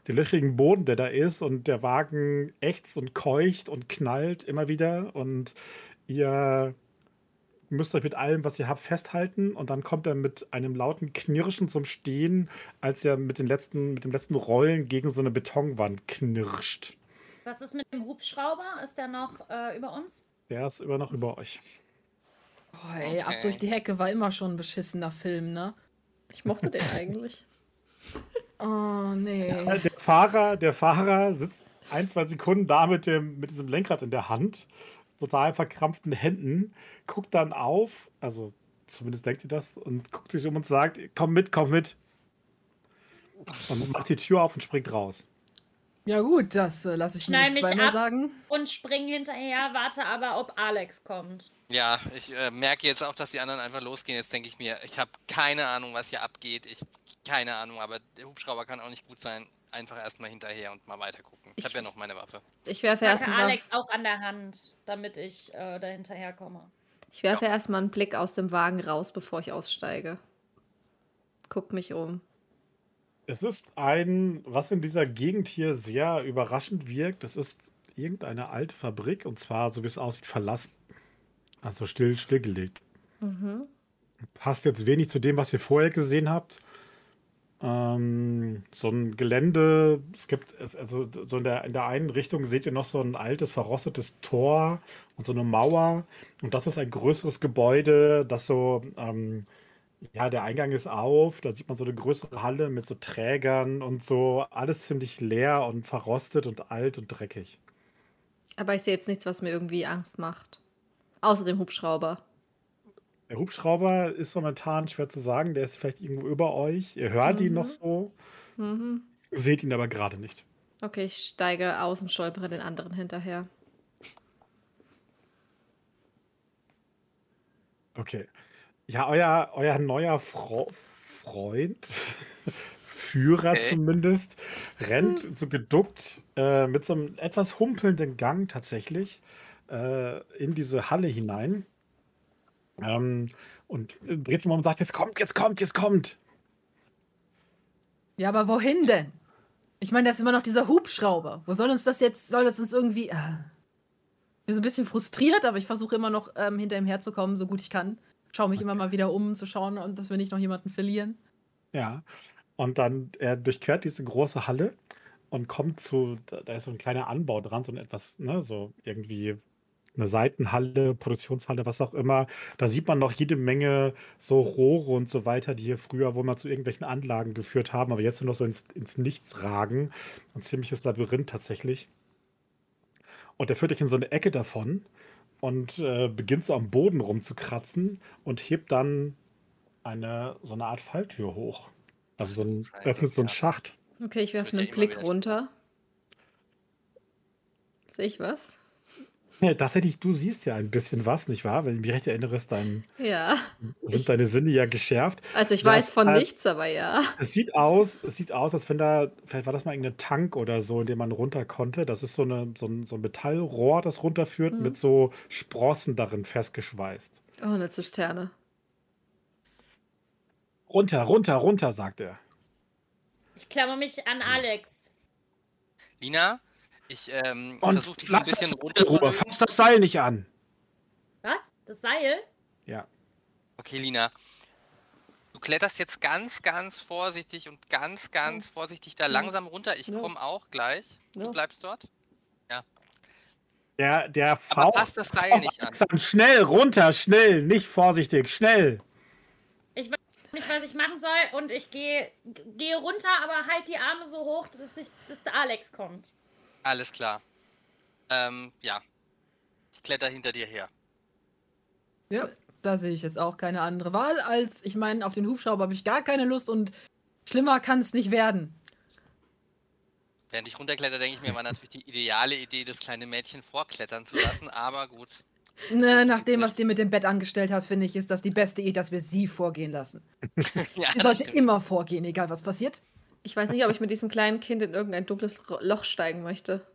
den löchrigen Boden, der da ist. Und der Wagen ächzt und keucht und knallt immer wieder. Und ihr müsst euch mit allem, was ihr habt, festhalten und dann kommt er mit einem lauten Knirschen zum Stehen, als er mit den letzten, mit den letzten Rollen gegen so eine Betonwand knirscht. Was ist mit dem Hubschrauber? Ist der noch äh, über uns? Der ist immer noch über euch. Boah, ey, ab Okay. durch die Hecke war immer schon ein beschissener Film, ne? Ich mochte den <laughs> eigentlich. Oh, nee. Äh, Der Fahrer, der Fahrer sitzt ein, zwei Sekunden da mit, dem, mit diesem Lenkrad in der Hand, total verkrampften Händen, guckt dann auf, also zumindest denkt ihr das, und guckt sich um und sagt, komm mit, komm mit. Und macht die Tür auf und springt raus. Ja gut, das äh, lasse ich mir Schneid nicht mich zweimal ab. sagen. Und spring hinterher, warte aber, ob Alex kommt. Ja, ich äh, merke jetzt auch, dass die anderen einfach losgehen. Jetzt denke ich mir, ich habe keine Ahnung, was hier abgeht. Ich keine Ahnung, aber der Hubschrauber kann auch nicht gut sein. Einfach erstmal hinterher und mal weiter gucken. Ich Ich- habe ja noch meine Waffe. Ich werfe erstmal Alex auch an der Hand, damit ich äh, da hinterher komme. ich werfe erstmal einen Blick aus dem Wagen raus, bevor ich aussteige. Guck mich um. Es ist ein, was in dieser Gegend hier sehr überraschend wirkt, das ist irgendeine alte Fabrik und zwar, so wie es aussieht, verlassen. Also still, stillgelegt. Mhm. passt jetzt wenig zu dem, was ihr vorher gesehen habt. Ähm, so ein Gelände, es gibt, also so in der, in der einen Richtung seht ihr noch so ein altes, verrostetes Tor und so eine Mauer. Und das ist ein größeres Gebäude, das so, ähm, ja, der Eingang ist auf, da sieht man so eine größere Halle mit so Trägern und so, alles ziemlich leer und verrostet und alt und dreckig. Aber ich sehe jetzt nichts, was mir irgendwie Angst macht. Außer dem Hubschrauber. Der Hubschrauber ist momentan schwer zu sagen, der ist vielleicht irgendwo über euch. Ihr hört ihn noch so, Mhm. seht ihn aber gerade nicht. Okay, ich steige aus und stolpere den anderen hinterher. Okay. Ja, euer, euer neuer Fro Freund, <laughs> Führer Okay. zumindest, rennt so geduckt äh, mit so einem etwas humpelnden Gang tatsächlich äh, in diese Halle hinein. Ähm, und dreht sich mal um und sagt, jetzt kommt, jetzt kommt, jetzt kommt. Ja, aber wohin denn? Ich meine, da ist immer noch dieser Hubschrauber. Wo soll uns das jetzt, soll das uns irgendwie. Äh, ich bin so ein bisschen frustriert, aber ich versuche immer noch ähm, hinter ihm herzukommen, so gut ich kann. Schaue mich immer mal wieder um, um zu schauen, und dass wir nicht noch jemanden verlieren. Ja. Und dann, er durchquert diese große Halle und kommt zu, da da ist so ein kleiner Anbau dran, so ein etwas, ne, so irgendwie eine Seitenhalle, Produktionshalle, was auch immer. Da sieht man noch jede Menge so Rohre und so weiter, die hier früher wohl mal zu irgendwelchen Anlagen geführt haben, aber jetzt nur noch so ins, ins Nichts ragen. Ein ziemliches Labyrinth tatsächlich. Und er führt dich in so eine Ecke davon und äh, beginnt so am Boden rumzukratzen und hebt dann eine so eine Art Falltür hoch. Also so ein, öffnet so einen. Schacht. Okay, ich werfe einen Blick runter. Sehe ich was? Ja, tatsächlich, du siehst ja ein bisschen was, nicht wahr? Wenn ich mich recht erinnere, ist dein, Ja. sind Ich- deine Sinne ja geschärft. Also ich weiß von halt- nichts, aber ja. Es sieht aus, es sieht aus, als wenn da, vielleicht war das mal irgendein Tank oder so, in dem man runter konnte. Das ist so, eine, so, ein, so ein Metallrohr, das runterführt, Mhm. mit so Sprossen darin festgeschweißt. Oh, eine Zisterne. Runter, runter, runter, sagt er. Ich klammer mich an Alex. Lina, ich ähm, Und versuche dich so ein lass bisschen runter. fass das Seil nicht an. Was? Das Seil? Ja. Okay, Lina. Du kletterst jetzt ganz, ganz vorsichtig und ganz, ganz vorsichtig da langsam runter. Ich Ja. komme auch gleich. Ja. Du bleibst dort. Der, der Aber Fauch. passt das Seil nicht an. Schnell, runter, schnell, nicht vorsichtig, schnell. Ich weiß nicht, was ich machen soll und ich gehe gehe runter, aber halt die Arme so hoch, dass, ich, dass der Alex kommt. Alles klar. Ähm, ja. Ich kletter hinter dir her. Ja, da sehe ich jetzt auch keine andere Wahl, als, ich meine, auf den Hubschrauber habe ich gar keine Lust und schlimmer kann es nicht werden. Während ich runterkletter, denke ich mir, war natürlich die ideale Idee, das kleine Mädchen vorklettern zu lassen, aber gut. Ne, nach dem, was dir mit dem Bett angestellt hat, finde ich, ist das die beste Idee, dass wir sie vorgehen lassen. <laughs> Ja, Sie sollte stimmt. immer vorgehen, egal was passiert. Ich weiß nicht, ob ich mit diesem kleinen Kind in irgendein dunkles Loch steigen möchte.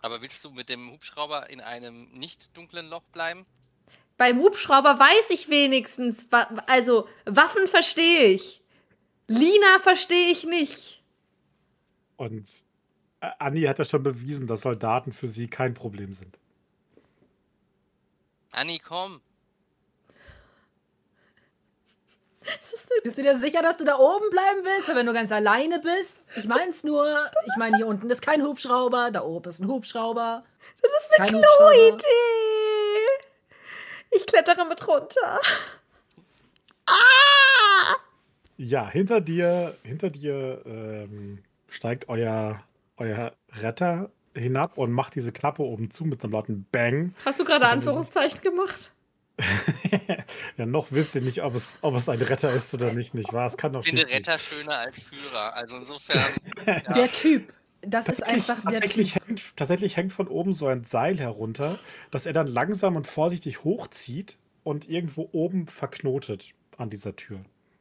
Aber willst du mit dem Hubschrauber in einem nicht dunklen Loch bleiben? Beim Hubschrauber weiß ich wenigstens, wa also Waffen verstehe ich. Lina verstehe ich nicht. Und äh, Anni hat ja schon bewiesen, dass Soldaten für sie kein Problem sind. Anni, komm. Das ist eine Bist du dir sicher, dass du da oben bleiben willst, oder wenn du ganz alleine bist? Ich mein's nur, ich meine, hier unten ist kein Hubschrauber, da oben ist ein Hubschrauber. Das ist eine Idee. Ich klettere mit runter. Ah! Ja, hinter dir, hinter dir ähm, steigt euer, euer Retter hinab und macht diese Klappe oben zu mit so einem lauten Bang. Hast du gerade Anführungszeichen gemacht? <laughs> ja, noch wisst ihr nicht, ob es, ob es ein Retter ist oder nicht, nicht wahr? Es kann doch Ich finde. Retter schöner als Führer. Also insofern. <laughs> ja. Der Typ. Das ist Tatsächlich, einfach der tatsächlich, Typ. hängt, tatsächlich hängt von oben so ein Seil herunter, das er dann langsam und vorsichtig hochzieht und irgendwo oben verknotet an dieser Tür.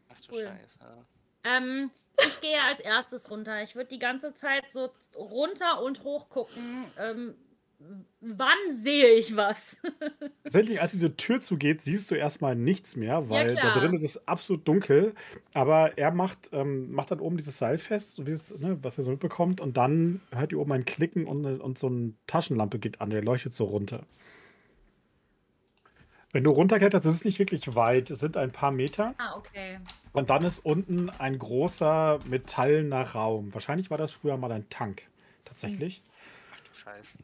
Ach du Cool. Scheiße. Ähm, ich gehe als erstes runter. Ich würde die ganze Zeit so runter und hoch gucken. Ähm, wann sehe ich was? <laughs> Tatsächlich, als diese Tür zugeht, siehst du erstmal nichts mehr, weil da klar. drin ist es absolut dunkel. Aber er macht, ähm, macht dann oben dieses Seil fest, so wie es, ne, was er so mitbekommt, und dann hört ihr oben ein Klicken und, und so eine Taschenlampe geht an, der leuchtet so runter. Wenn du runterkletterst, ist es nicht wirklich weit, es sind ein paar Meter. ah, okay. Und dann ist unten ein großer metallener Raum. Wahrscheinlich war das früher mal ein Tank. Tatsächlich. Ach du Scheiße.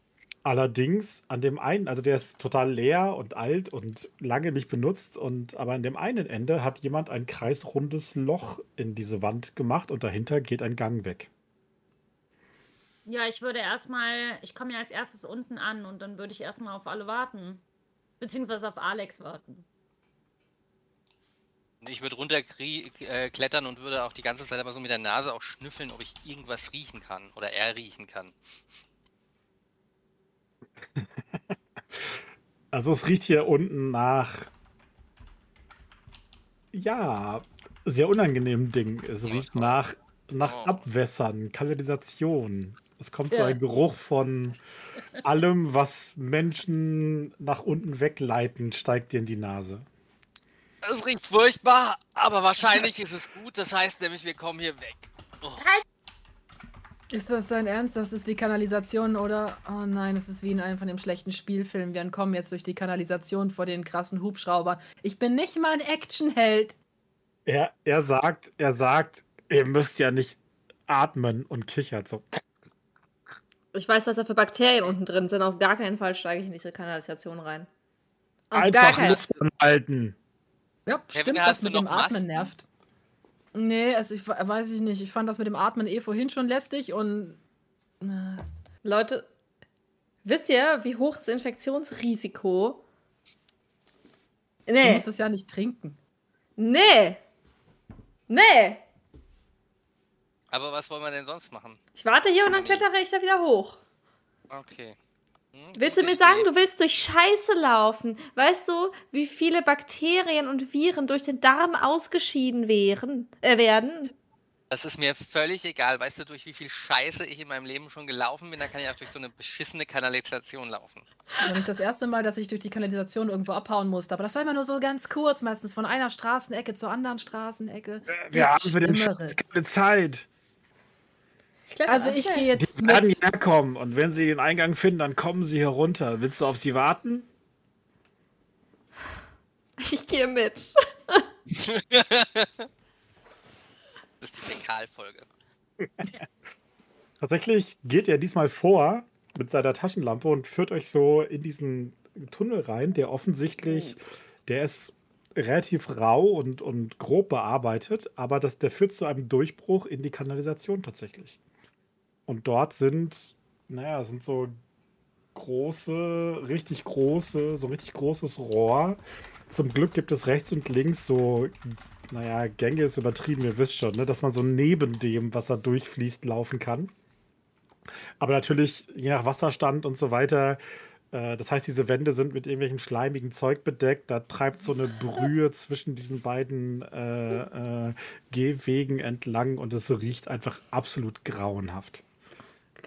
Allerdings an dem einen, also der ist total leer und alt und lange nicht benutzt. Und aber an dem einen Ende hat jemand ein kreisrundes Loch in diese Wand gemacht und dahinter geht ein Gang weg. Ja, ich würde erstmal, ich komme ja als erstes unten an und dann würde ich erstmal auf alle warten. Beziehungsweise auf Alex warten. Ich würde runterklettern und würde auch die ganze Zeit aber so mit der Nase auch schnüffeln, ob ich irgendwas riechen kann oder er riechen kann. <laughs> Also es riecht hier unten nach, ja, sehr unangenehmen Ding. Es riecht nach, nach Oh. Abwässern, Kanalisation. Es kommt so Ja. ein Geruch von allem, was Menschen nach unten wegleiten, steigt dir in die Nase. Es riecht furchtbar, aber wahrscheinlich ist es gut. Das heißt nämlich, wir kommen hier weg. Oh. Ist das dein Ernst? Das ist die Kanalisation, oder? Oh nein, es ist wie in einem von dem schlechten Spielfilm. Wir entkommen jetzt durch die Kanalisation vor den krassen Hubschraubern. Ich bin nicht mal ein Actionheld. Er, er sagt, er sagt, ihr müsst ja nicht atmen und kichert so. Ich weiß, was da für Bakterien unten drin sind. Auf gar keinen Fall steige ich in diese Kanalisation rein. Auf gar Einfach keinen Luft anhalten. Ja, Kevin, stimmt, hast das mit dem Atmen nervt. Nee, also ich we- weiß ich nicht. Ich fand das mit dem Atmen eh vorhin schon lästig und. äh, Leute, wisst ihr, wie hoch das Infektionsrisiko? Du Nee, musst es ja nicht trinken. nee, nee. Aber was wollen wir denn sonst machen? Ich warte hier und dann klettere ich da wieder hoch. Okay. Willst du mir sagen, du willst durch Scheiße laufen? Weißt du, wie viele Bakterien und Viren durch den Darm ausgeschieden wären, äh, werden? Das ist mir völlig egal. Weißt du, durch wie viel Scheiße ich in meinem Leben schon gelaufen bin? Da kann ich auch durch so eine beschissene Kanalisation laufen. Das war nicht das erste Mal, dass ich durch die Kanalisation irgendwo abhauen musste. Aber das war immer nur so ganz kurz, meistens von einer Straßenecke zur anderen Straßenecke. Wir haben für den. Scheiß keine Zeit. Kletter Also ich gehe Die jetzt werden mit. hierher kommen und wenn sie den Eingang finden, dann kommen sie hier runter. Willst du auf sie warten? <laughs> Ich gehe mit. Das ist die Fäkalfolge. <laughs> Tatsächlich geht er diesmal vor mit seiner Taschenlampe und führt euch so in diesen Tunnel rein, der offensichtlich, der ist relativ rau und, und grob bearbeitet, aber das, der führt zu einem Durchbruch in die Kanalisation tatsächlich. Und dort sind, naja, sind so große, richtig große, so richtig großes Rohr. Zum Glück gibt es rechts und links so, naja, Gänge ist übertrieben, ihr wisst schon, ne, dass man so neben dem, was da durchfließt, laufen kann. Aber natürlich, je nach Wasserstand und so weiter, äh, das heißt, diese Wände sind mit irgendwelchem schleimigen Zeug bedeckt. Da treibt so eine Brühe <laughs> zwischen diesen beiden äh, äh, Gehwegen entlang und es riecht einfach absolut grauenhaft.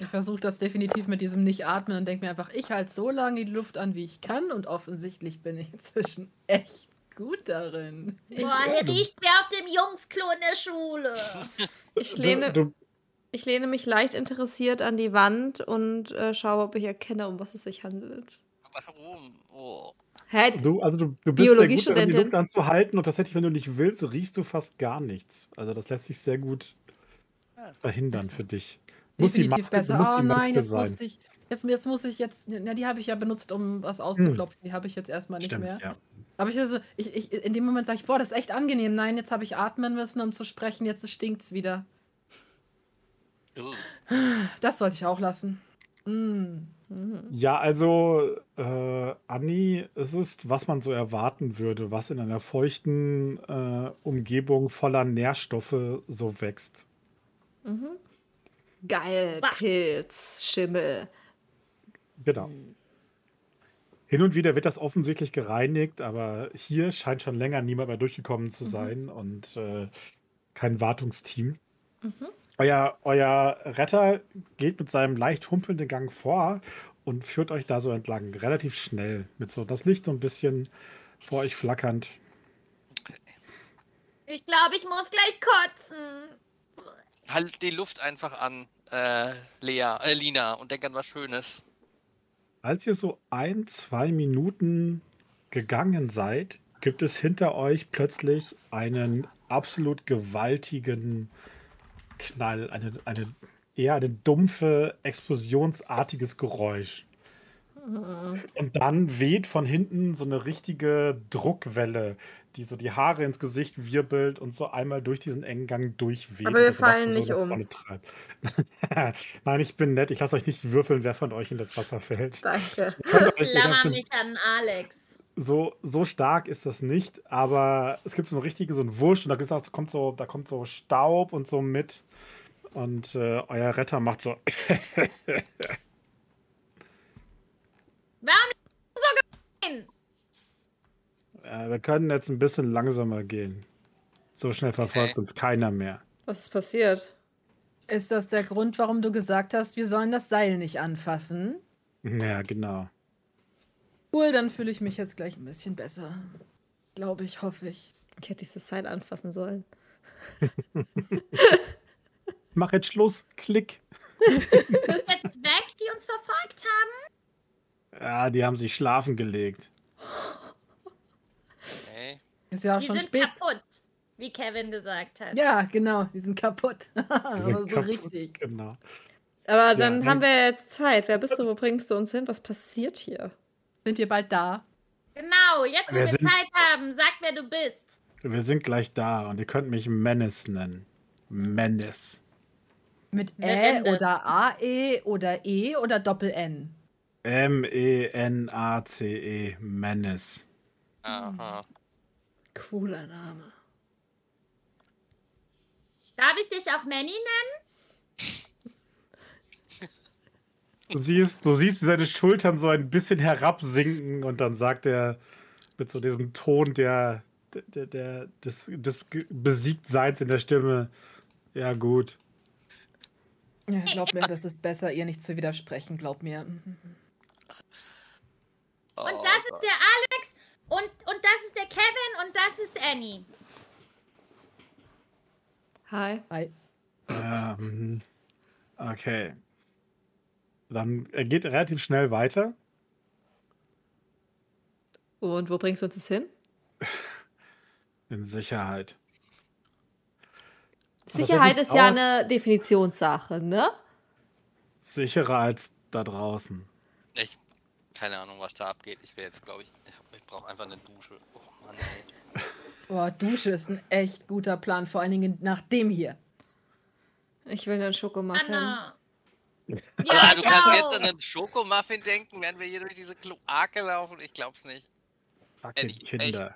Ich versuche das definitiv mit diesem Nicht-Atmen und denke mir einfach, ich halte so lange die Luft an, wie ich kann. Und offensichtlich bin ich inzwischen echt gut darin. Ich, Boah, hier riecht's wie auf dem Jungsklo in der Schule. <laughs> Ich lehne, Du, du, ich lehne mich leicht interessiert an die Wand und äh, schaue, ob ich erkenne, um was es sich handelt. Warum? Oh. Hä? du, also du, du bist sehr gut darin, die. Luft anzuhalten und tatsächlich, wenn du nicht willst, riechst du fast gar nichts. Also das lässt sich sehr gut verhindern für dich. Muss die definitiv Maske, besser. muss oh nein, jetzt sein. musste ich. Jetzt, jetzt muss ich jetzt. Na, die habe ich ja benutzt, um was auszuklopfen. Die habe ich jetzt erstmal nicht Stimmt, mehr. ja. Aber ich, also, ich, ich, in dem Moment sage ich, boah, das ist echt angenehm. Nein, jetzt habe ich atmen müssen, um zu sprechen. Jetzt stinkt es wieder. Das sollte ich auch lassen. Mm. Ja, also, äh, Anni, es ist, was man so erwarten würde, was in einer feuchten äh, Umgebung voller Nährstoffe so wächst. Geil, Bah. Pilz, Schimmel. Genau. Hin und wieder wird das offensichtlich gereinigt, aber hier scheint schon länger niemand mehr durchgekommen zu sein und äh, kein Wartungsteam. Euer, euer Retter geht mit seinem leicht humpelnden Gang vor und führt euch da so entlang, relativ schnell, mit so das Licht so ein bisschen vor euch flackernd. Ich glaube, ich muss gleich kotzen. Halt die Luft einfach an, äh, Lea, äh, Lina, und denk an was Schönes. Als ihr so ein, zwei Minuten gegangen seid, gibt es hinter euch plötzlich einen absolut gewaltigen Knall, eine, eine eher eine dumpfe, explosionsartiges Geräusch. Und dann weht von hinten so eine richtige Druckwelle, die so die Haare ins Gesicht wirbelt und so einmal durch diesen engen Gang durchweht. Aber wir fallen so nicht um. <laughs> Nein, ich bin nett. Ich lasse euch nicht würfeln, wer von euch in das Wasser fällt. Danke. <laughs> Klammer mich an Alex. so, so stark ist das nicht, aber es gibt so eine richtige, so ein Wusch und da, kommt so, da kommt so Staub und so mit. Und äh, euer Retter macht so. <laughs> Warum ist das so gemein? Äh, wir können jetzt ein bisschen langsamer gehen. So schnell verfolgt Okay. uns keiner mehr. Was ist passiert? Ist das der Grund, warum du gesagt hast, wir sollen das Seil nicht anfassen? Ja, genau. Cool, dann fühle ich mich jetzt gleich ein bisschen besser. Glaube ich, hoffe ich. Ich hätte dieses Seil anfassen sollen. <laughs> Mach jetzt Schluss. Klick. Jetzt weg, die uns verfolgt haben? Ja, die haben sich schlafen gelegt. Ist ja auch Die schon sind spät. kaputt, wie Kevin gesagt hat. Ja, genau, die sind kaputt. <laughs> Die Aber sind so kaputt, richtig. Genau. Aber dann nee. haben wir jetzt Zeit. Wer bist du? Wo bringst du uns hin? Was passiert hier? Sind wir bald da? Genau, jetzt wo Wir wir, sind- Zeit haben, sag, wer du bist. Wir sind gleich da und ihr könnt mich Menace nennen. Menace. Mit Ä oder AE oder E oder Doppel-N? E M-E-N-A-C-E. Menace. Aha. Cooler Name. Darf ich dich auch Manny nennen? Du siehst, du siehst, wie seine Schultern so ein bisschen herabsinken und dann sagt er mit so diesem Ton der, der, der des, des Besiegtseins in der Stimme. Ja, gut. Ja, glaub mir, das ist besser, ihr nicht zu widersprechen, glaub mir. Und das ist der Alex und, und das ist der Kevin und das ist Annie. Hi. Hi. Ähm, okay. Dann er geht relativ schnell weiter. Und wo bringst du uns das hin? In Sicherheit. Sicherheit ist ja eine Definitionssache, ne? Sicherer als da draußen. Ich, keine Ahnung, was da abgeht. Ich wäre jetzt, glaube ich brauche einfach eine Dusche. Oh Mann, ey. Boah, Dusche ist ein echt guter Plan, vor allen Dingen nach dem hier. Ich will einen Schokomuffin. Anna. <laughs> Ja, Also, du kannst auch. jetzt an einen Schokomuffin denken, während wir hier durch diese Kloake laufen. Ich glaub's nicht. Fucking Eddie, Kinder.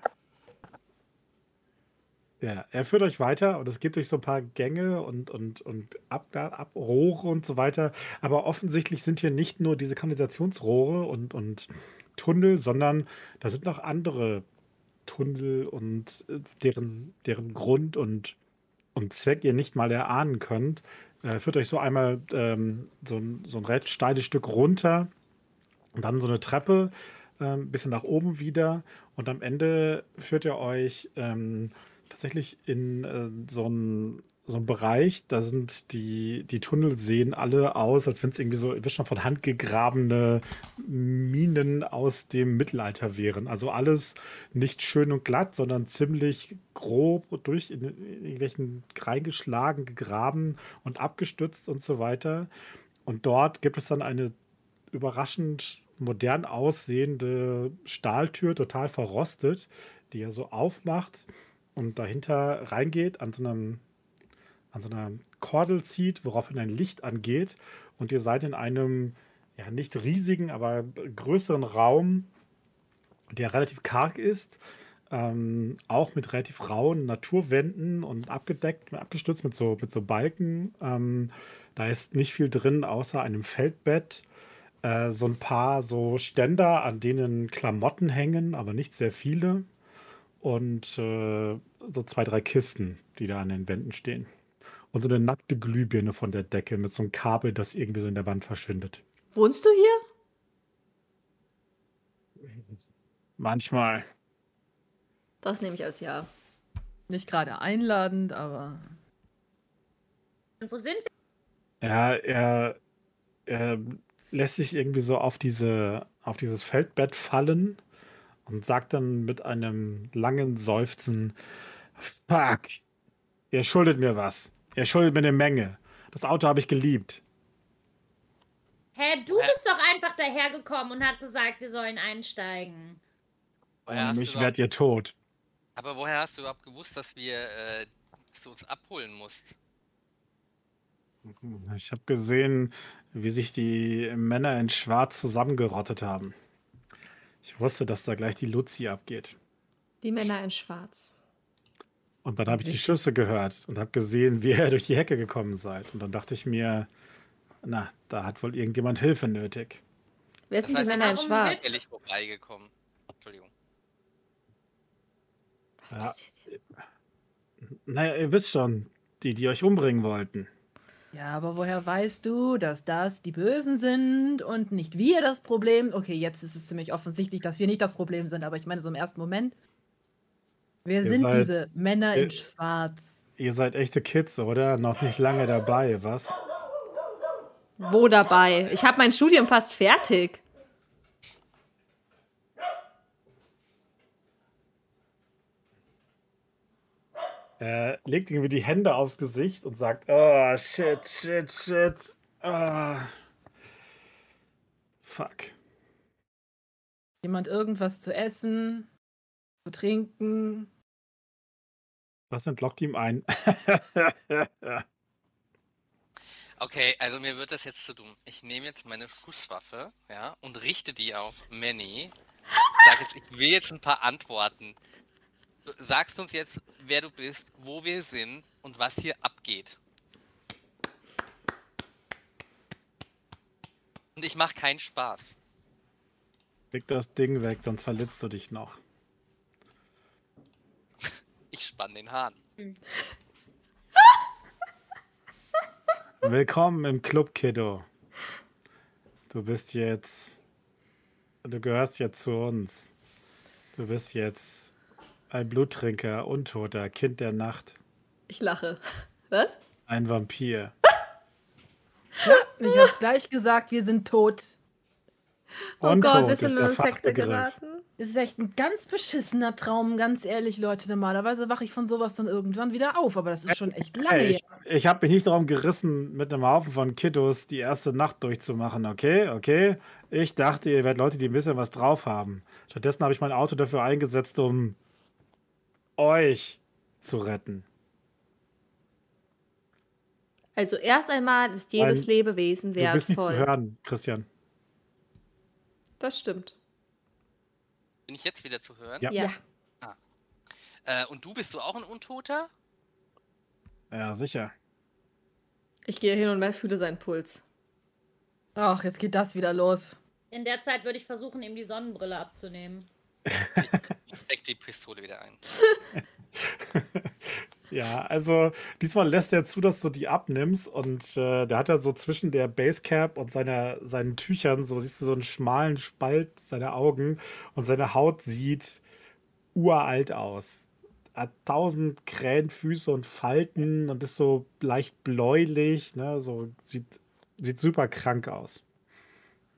Ja, er führt euch weiter und es geht durch so ein paar Gänge und, und, und Ab Abrohre und so weiter. Aber offensichtlich sind hier nicht nur diese Kanalisationsrohre und, und Tunnel, sondern da sind noch andere Tunnel und äh, deren, deren Grund und, und Zweck ihr nicht mal erahnen könnt. Äh, führt euch so einmal ähm, so, ein, so ein recht steiles Stück runter dann so eine Treppe ein ähm, bisschen nach oben wieder und am Ende führt er euch ähm, tatsächlich in äh, so einen so einen Bereich, da sind die, die Tunnel sehen alle aus, als wenn es irgendwie so schon von Hand gegrabene Minen aus dem Mittelalter wären. Also alles nicht schön und glatt, sondern ziemlich grob durch in, in irgendwelchen reingeschlagen, gegraben und abgestützt und so weiter. Und dort gibt es dann eine überraschend modern aussehende Stahltür, total verrostet, die er so aufmacht und dahinter reingeht, an so einem an so einer Kordel zieht, woraufhin ein Licht angeht und ihr seid in einem, ja, nicht riesigen, aber größeren Raum, der relativ karg ist, ähm, auch mit relativ rauen Naturwänden und abgedeckt, abgestützt mit so, mit so Balken. Ähm, da ist nicht viel drin, außer einem Feldbett, äh, so ein paar so Ständer, an denen Klamotten hängen, aber nicht sehr viele. Und äh, so zwei, drei Kisten, die da an den Wänden stehen. Und so eine nackte Glühbirne von der Decke mit so einem Kabel, das irgendwie so in der Wand verschwindet. Wohnst du hier? Manchmal. Das nehme ich als Ja. Nicht gerade einladend, aber. Und wo sind wir? Ja, er, er lässt sich irgendwie so auf diese, auf dieses Feldbett fallen und sagt dann mit einem langen Seufzen: Fuck, ihr schuldet mir was. Ihr schuldet mir eine Menge. Das Auto habe ich geliebt. Hä, du bist doch einfach dahergekommen und hast gesagt, wir sollen einsteigen. Ohne mich wärt ihr tot. aber woher hast du überhaupt gewusst, dass wir, äh, dass du uns abholen musst? Ich habe gesehen, wie sich die Männer in Schwarz zusammengerottet haben. Ich wusste, dass da gleich die Luzi abgeht. Die Männer in Schwarz. Und dann habe ich die Schüsse gehört und habe gesehen, wie ihr <laughs> durch die Hecke gekommen seid. Und dann dachte ich mir, na, da hat wohl irgendjemand Hilfe nötig. Wer Das sind die heißt, Männer in Schwarz? Ehrlich vorbeigekommen. Entschuldigung. Was Ja. passiert hier? Naja, ihr wisst schon, die, die euch umbringen wollten. Ja, aber woher weißt du, dass das die Bösen sind und nicht wir das Problem? Okay, jetzt ist es ziemlich offensichtlich, dass wir nicht das Problem sind, aber ich meine, so im ersten Moment. Wer Ihr sind seid- diese Männer in ihr- Schwarz? Ihr seid echte Kids, oder? Noch nicht lange dabei, was? Wo dabei? Ich habe mein Studium fast fertig. Er legt irgendwie die Hände aufs Gesicht und sagt, oh, shit, shit, shit. Ah. Fuck. Jemand irgendwas zu essen, zu trinken? Was entlockt ihm ein? <laughs> Okay, also mir wird das jetzt zu dumm. Ich nehme jetzt meine Schusswaffe, ja, und richte die auf Manny. Sag jetzt, ich will jetzt ein paar Antworten. Du sagst uns jetzt, wer du bist, wo wir sind und was hier abgeht. Und ich mache keinen Spaß. Leg das Ding weg, sonst verletzt du dich noch. Ich spann den Hahn. <laughs> Willkommen im Club, Kiddo. Du bist jetzt. Du gehörst jetzt zu uns. Du bist jetzt ein Bluttrinker, Untoter, Kind der Nacht, Ich lache. Was? ein Vampir. <laughs> Ich hab's gleich gesagt, wir sind tot. Oh Untot Gott, ist in der eine Sekte geraten. Es ist echt ein ganz beschissener Traum, ganz ehrlich, Leute. Normalerweise wache ich von sowas dann irgendwann wieder auf, aber das ist schon echt lange her. ich ich habe mich nicht darum gerissen, mit einem Haufen von Kiddos die erste Nacht durchzumachen, okay? Okay? Ich dachte, ihr werdet Leute, die ein bisschen was drauf haben. Stattdessen habe ich mein Auto dafür eingesetzt, um euch zu retten. Also erst einmal ist jedes Nein, Lebewesen Du bist nicht zu wertvoll. hören, Christian. Das stimmt. Bin ich jetzt wieder zu hören? Ja. Ja. Äh, und du bist du auch ein Untoter? Ja, sicher. Ich gehe hin und fühle seinen Puls. Ach, jetzt geht das wieder los. In der Zeit würde ich versuchen, ihm die Sonnenbrille abzunehmen. Ich steck die Pistole wieder ein. <laughs> <laughs> Ja, also diesmal lässt er zu, dass du die abnimmst und äh, der hat ja so zwischen der Basecap und seiner, seinen Tüchern, so siehst du so einen schmalen Spalt seiner Augen und seine Haut sieht uralt aus. Hat tausend Krähenfüße und Falten und ist so leicht bläulich, ne, so sieht, sieht super krank aus.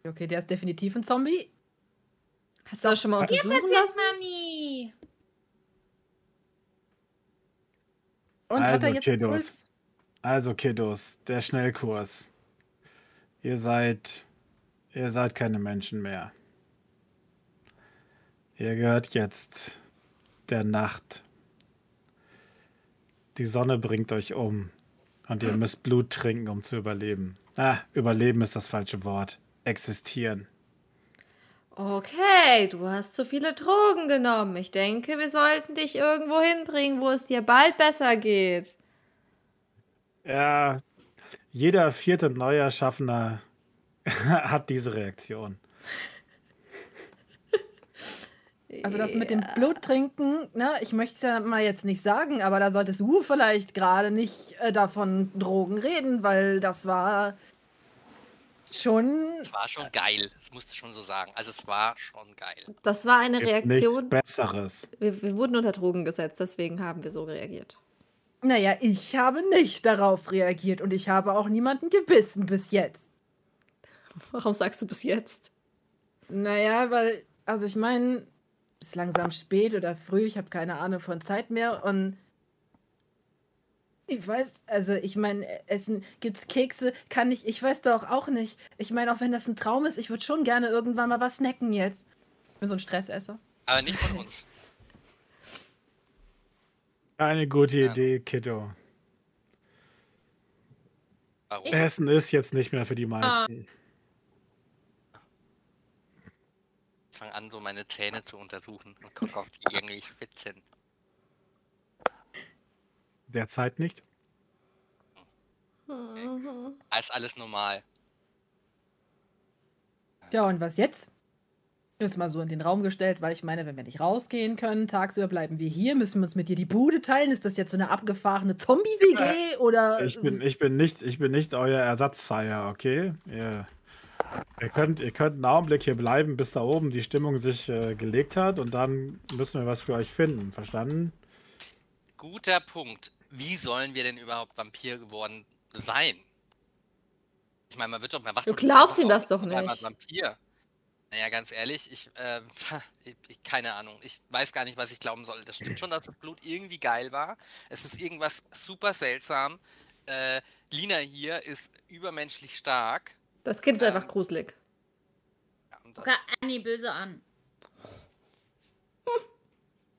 Okay, der ist definitiv ein Zombie. Hast du das schon mal Hier untersuchen lassen? Mami. Und hat Also, er jetzt Kiddos. Puls? Also, Kiddos, der Schnellkurs. Ihr seid Ihr seid keine Menschen mehr. Ihr gehört jetzt der Nacht. Die Sonne bringt euch um und ihr müsst Blut trinken, um zu überleben. Ah, überleben ist das falsche Wort. Existieren. Okay, du hast zu viele Drogen genommen. Ich denke, wir sollten dich irgendwo hinbringen, wo es dir bald besser geht. Ja, jeder vierte Neuerschaffener <laughs> hat diese Reaktion. Also das mit dem Bluttrinken, ne, ich möchte es ja mal jetzt nicht sagen, aber da solltest du vielleicht gerade nicht äh, davon Drogen reden, weil das war schon. Es war schon geil, das musst du schon so sagen. Also es war schon geil. Das war eine Gibt Reaktion. Nichts Besseres. Wir, wir wurden unter Drogen gesetzt, deswegen haben wir so reagiert. Naja, ich habe nicht darauf reagiert und ich habe auch niemanden gebissen bis jetzt. Warum sagst du bis jetzt? Naja, weil, also ich meine, es ist langsam spät oder früh, ich habe keine Ahnung von Zeit mehr und ich weiß, also ich meine, essen, gibt's Kekse, kann ich, ich weiß doch auch nicht. Ich meine, auch wenn das ein Traum ist, ich würde schon gerne irgendwann mal was snacken jetzt. Ich bin so ein Stressesser. Aber nicht von uns. Eine gute Ja. Idee, Kiddo. Warum? Essen ist jetzt nicht mehr für die meisten. Ich fange an, so meine Zähne zu untersuchen und gucke, ob die irgendwie spitz sind. Derzeit nicht. Da ist alles normal. Ja, und was jetzt? Ist mal so in den Raum gestellt, weil ich meine, wenn wir nicht rausgehen können, tagsüber bleiben wir hier, müssen wir uns mit dir die Bude teilen. Ist das jetzt so eine abgefahrene Zombie-WG oder. Ich bin, ich bin nicht, ich bin nicht euer Ersatzzeier, okay? Ihr, ihr, könnt, ihr könnt einen Augenblick hier bleiben, bis da oben die Stimmung sich äh, gelegt hat und dann müssen wir was für euch finden. Verstanden? Guter Punkt. Wie sollen wir denn überhaupt Vampir geworden sein? Ich meine, man wird doch, man wacht Du glaubst ihm das doch auf einmal nicht. Vampir. Naja, ganz ehrlich, ich, <laughs> äh, ich, keine Ahnung. Ich weiß gar nicht, was ich glauben soll. Das stimmt schon, dass das Blut irgendwie geil war. Es ist irgendwas super seltsam. Äh, Lina hier ist übermenschlich stark. Das Kind ist Ähm. einfach gruselig. Ja, und Guck Annie böse an. <laughs>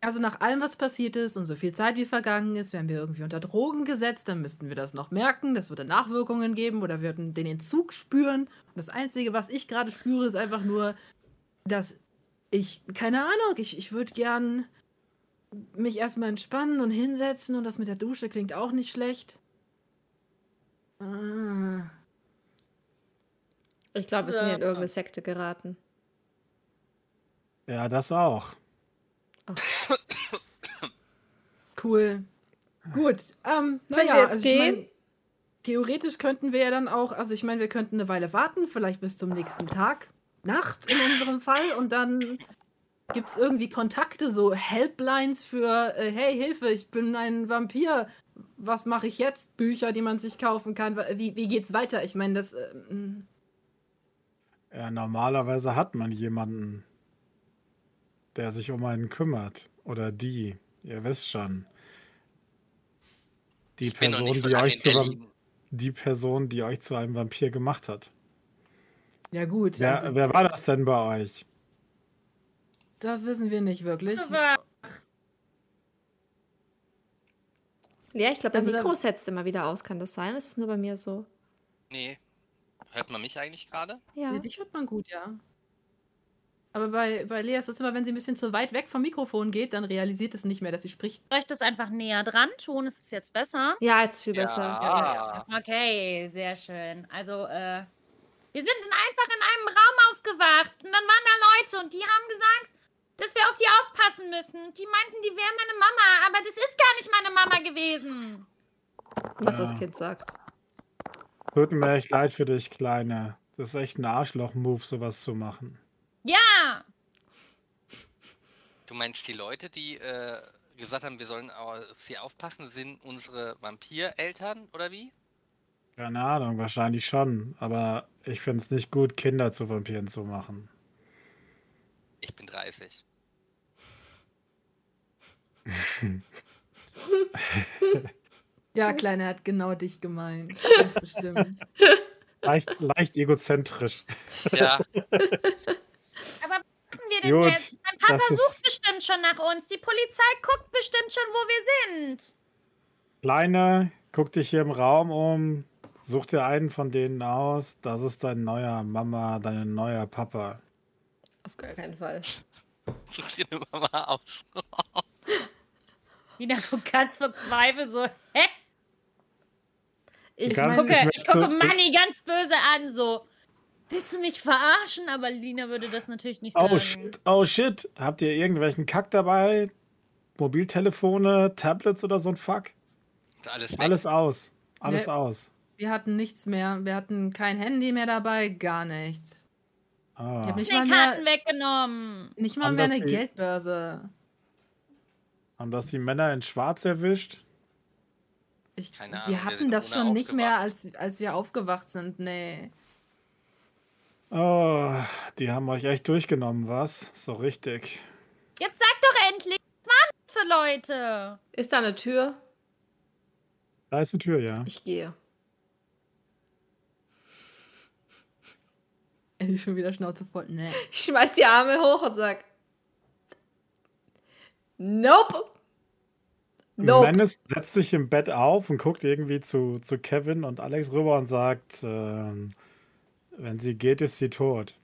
Also nach allem, was passiert ist und so viel Zeit wie vergangen ist, wären wir irgendwie unter Drogen gesetzt, dann müssten wir das noch merken, das würde Nachwirkungen geben oder wir würden den Entzug spüren. Und das Einzige, was ich gerade spüre, ist einfach nur, dass ich, keine Ahnung, ich, ich würde gern mich erstmal entspannen und hinsetzen und das mit der Dusche klingt auch nicht schlecht. Ah. Ich glaube, wir sind hier in irgendeine Sekte geraten. Ja, das auch. <coughs> Cool. Gut. Ähm, naja, jetzt also ich mein, gehen? theoretisch könnten wir ja dann auch, also ich meine, wir könnten eine Weile warten, vielleicht bis zum nächsten Tag, Nacht in unserem Fall, und dann gibt es irgendwie Kontakte, so Helplines für, äh, hey, Hilfe, ich bin ein Vampir. Was mache ich jetzt? Bücher, die man sich kaufen kann. Wie, wie geht's weiter? Ich meine, das. ähm, Ja, normalerweise hat man jemanden, der sich um einen kümmert. Oder die. Ihr wisst schon. Die Person, so die euch, zu, die Person, die euch zu einem Vampir gemacht hat. ja, gut. Wer, also, wer war das denn bei euch? das wissen wir nicht wirklich. Ja, ich glaube, der Also Mikro setzt immer wieder aus. Kann das sein? Ist es nur bei mir so? Nee. Hört man mich eigentlich gerade? Ja. Nee, dich hört man gut, ja. Aber bei, bei Lea ist es immer, wenn sie ein bisschen zu weit weg vom Mikrofon geht, dann realisiert es nicht mehr, dass sie spricht. soll ich das einfach näher dran tun? Ist es jetzt besser? Ja, jetzt viel besser. Ja. Okay, sehr schön. Also, äh, wir sind dann einfach in einem Raum aufgewacht und dann waren da Leute und die haben gesagt, dass wir auf die aufpassen müssen. Die meinten, die wären meine Mama, aber das ist gar nicht meine Mama gewesen. Was Ja. das Kind sagt. Tut mir echt leid für dich, Kleine. Das ist echt ein Arschloch-Move, sowas zu machen. Ja, Du meinst die Leute, die äh, gesagt haben, wir sollen auf sie aufpassen, sind unsere Vampireltern oder wie? Keine Ahnung, wahrscheinlich schon. Aber ich finde es nicht gut, Kinder zu Vampiren zu machen. Ich bin 30. <laughs> Ja, Kleine hat genau dich gemeint. Ganz bestimmt. Leicht, leicht egozentrisch. Ja, <laughs> Aber was machen wir denn Gut, jetzt? Mein Papa sucht bestimmt schon nach uns. Die Polizei guckt bestimmt schon, wo wir sind. Kleine, guck dich hier im Raum um. Such dir einen von denen aus. Das ist dein neuer Mama, dein neuer Papa. Auf gar keinen Fall. such dir eine Mama aus. Lina guckt ganz verzweifelt so, hä? Ich Ganz- meine, Gucke, Ich ich gucke Manni ganz böse an, so. Willst du mich verarschen? Aber Lina würde das natürlich nicht sagen. Oh shit, oh shit. Habt ihr irgendwelchen Kack dabei? Mobiltelefone, Tablets oder so ein Fuck? Alles weg. Alles aus. Alles Nee. aus. Wir hatten nichts mehr. Wir hatten kein Handy mehr dabei, gar nichts. Ah. Ich hab nicht- Disney-Karten weggenommen. Nicht mal Haben mehr eine die- Geldbörse. Haben das die Männer in Schwarz erwischt? Ich, Keine Ahnung, wir wir hatten sind das schon nicht mehr, als, als wir aufgewacht sind. Nee. Oh, die haben euch echt durchgenommen, was? So richtig. Jetzt sag doch endlich, was waren das für Leute? ist da eine Tür? Da ist die Tür, ja. Ich gehe. Ellie schon wieder Schnauze voll. Nee. Ich schmeiß die Arme hoch und sag. Nope. Nope. Menace setzt sich im Bett auf und guckt irgendwie zu, zu Kevin und Alex rüber und sagt, ähm, wenn sie geht, ist sie tot.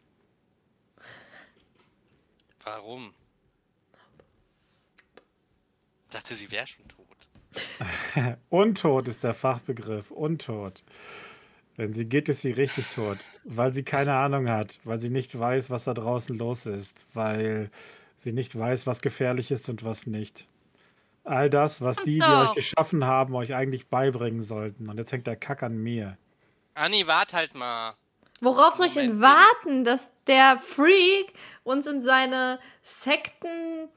Warum? Ich dachte, sie wäre schon tot. <laughs> Untot ist der Fachbegriff. Untot. Wenn sie geht, ist sie richtig tot. Weil sie keine Ahnung hat. Weil sie nicht weiß, was da draußen los ist. Weil sie nicht weiß, was gefährlich ist und was nicht. All das, was die, die euch geschaffen haben, euch eigentlich beibringen sollten. Und jetzt hängt der Kack an mir. Anni, wart halt mal. Worauf soll ich denn Moment, warten, dass der Freak uns in seine Sektenpraktiken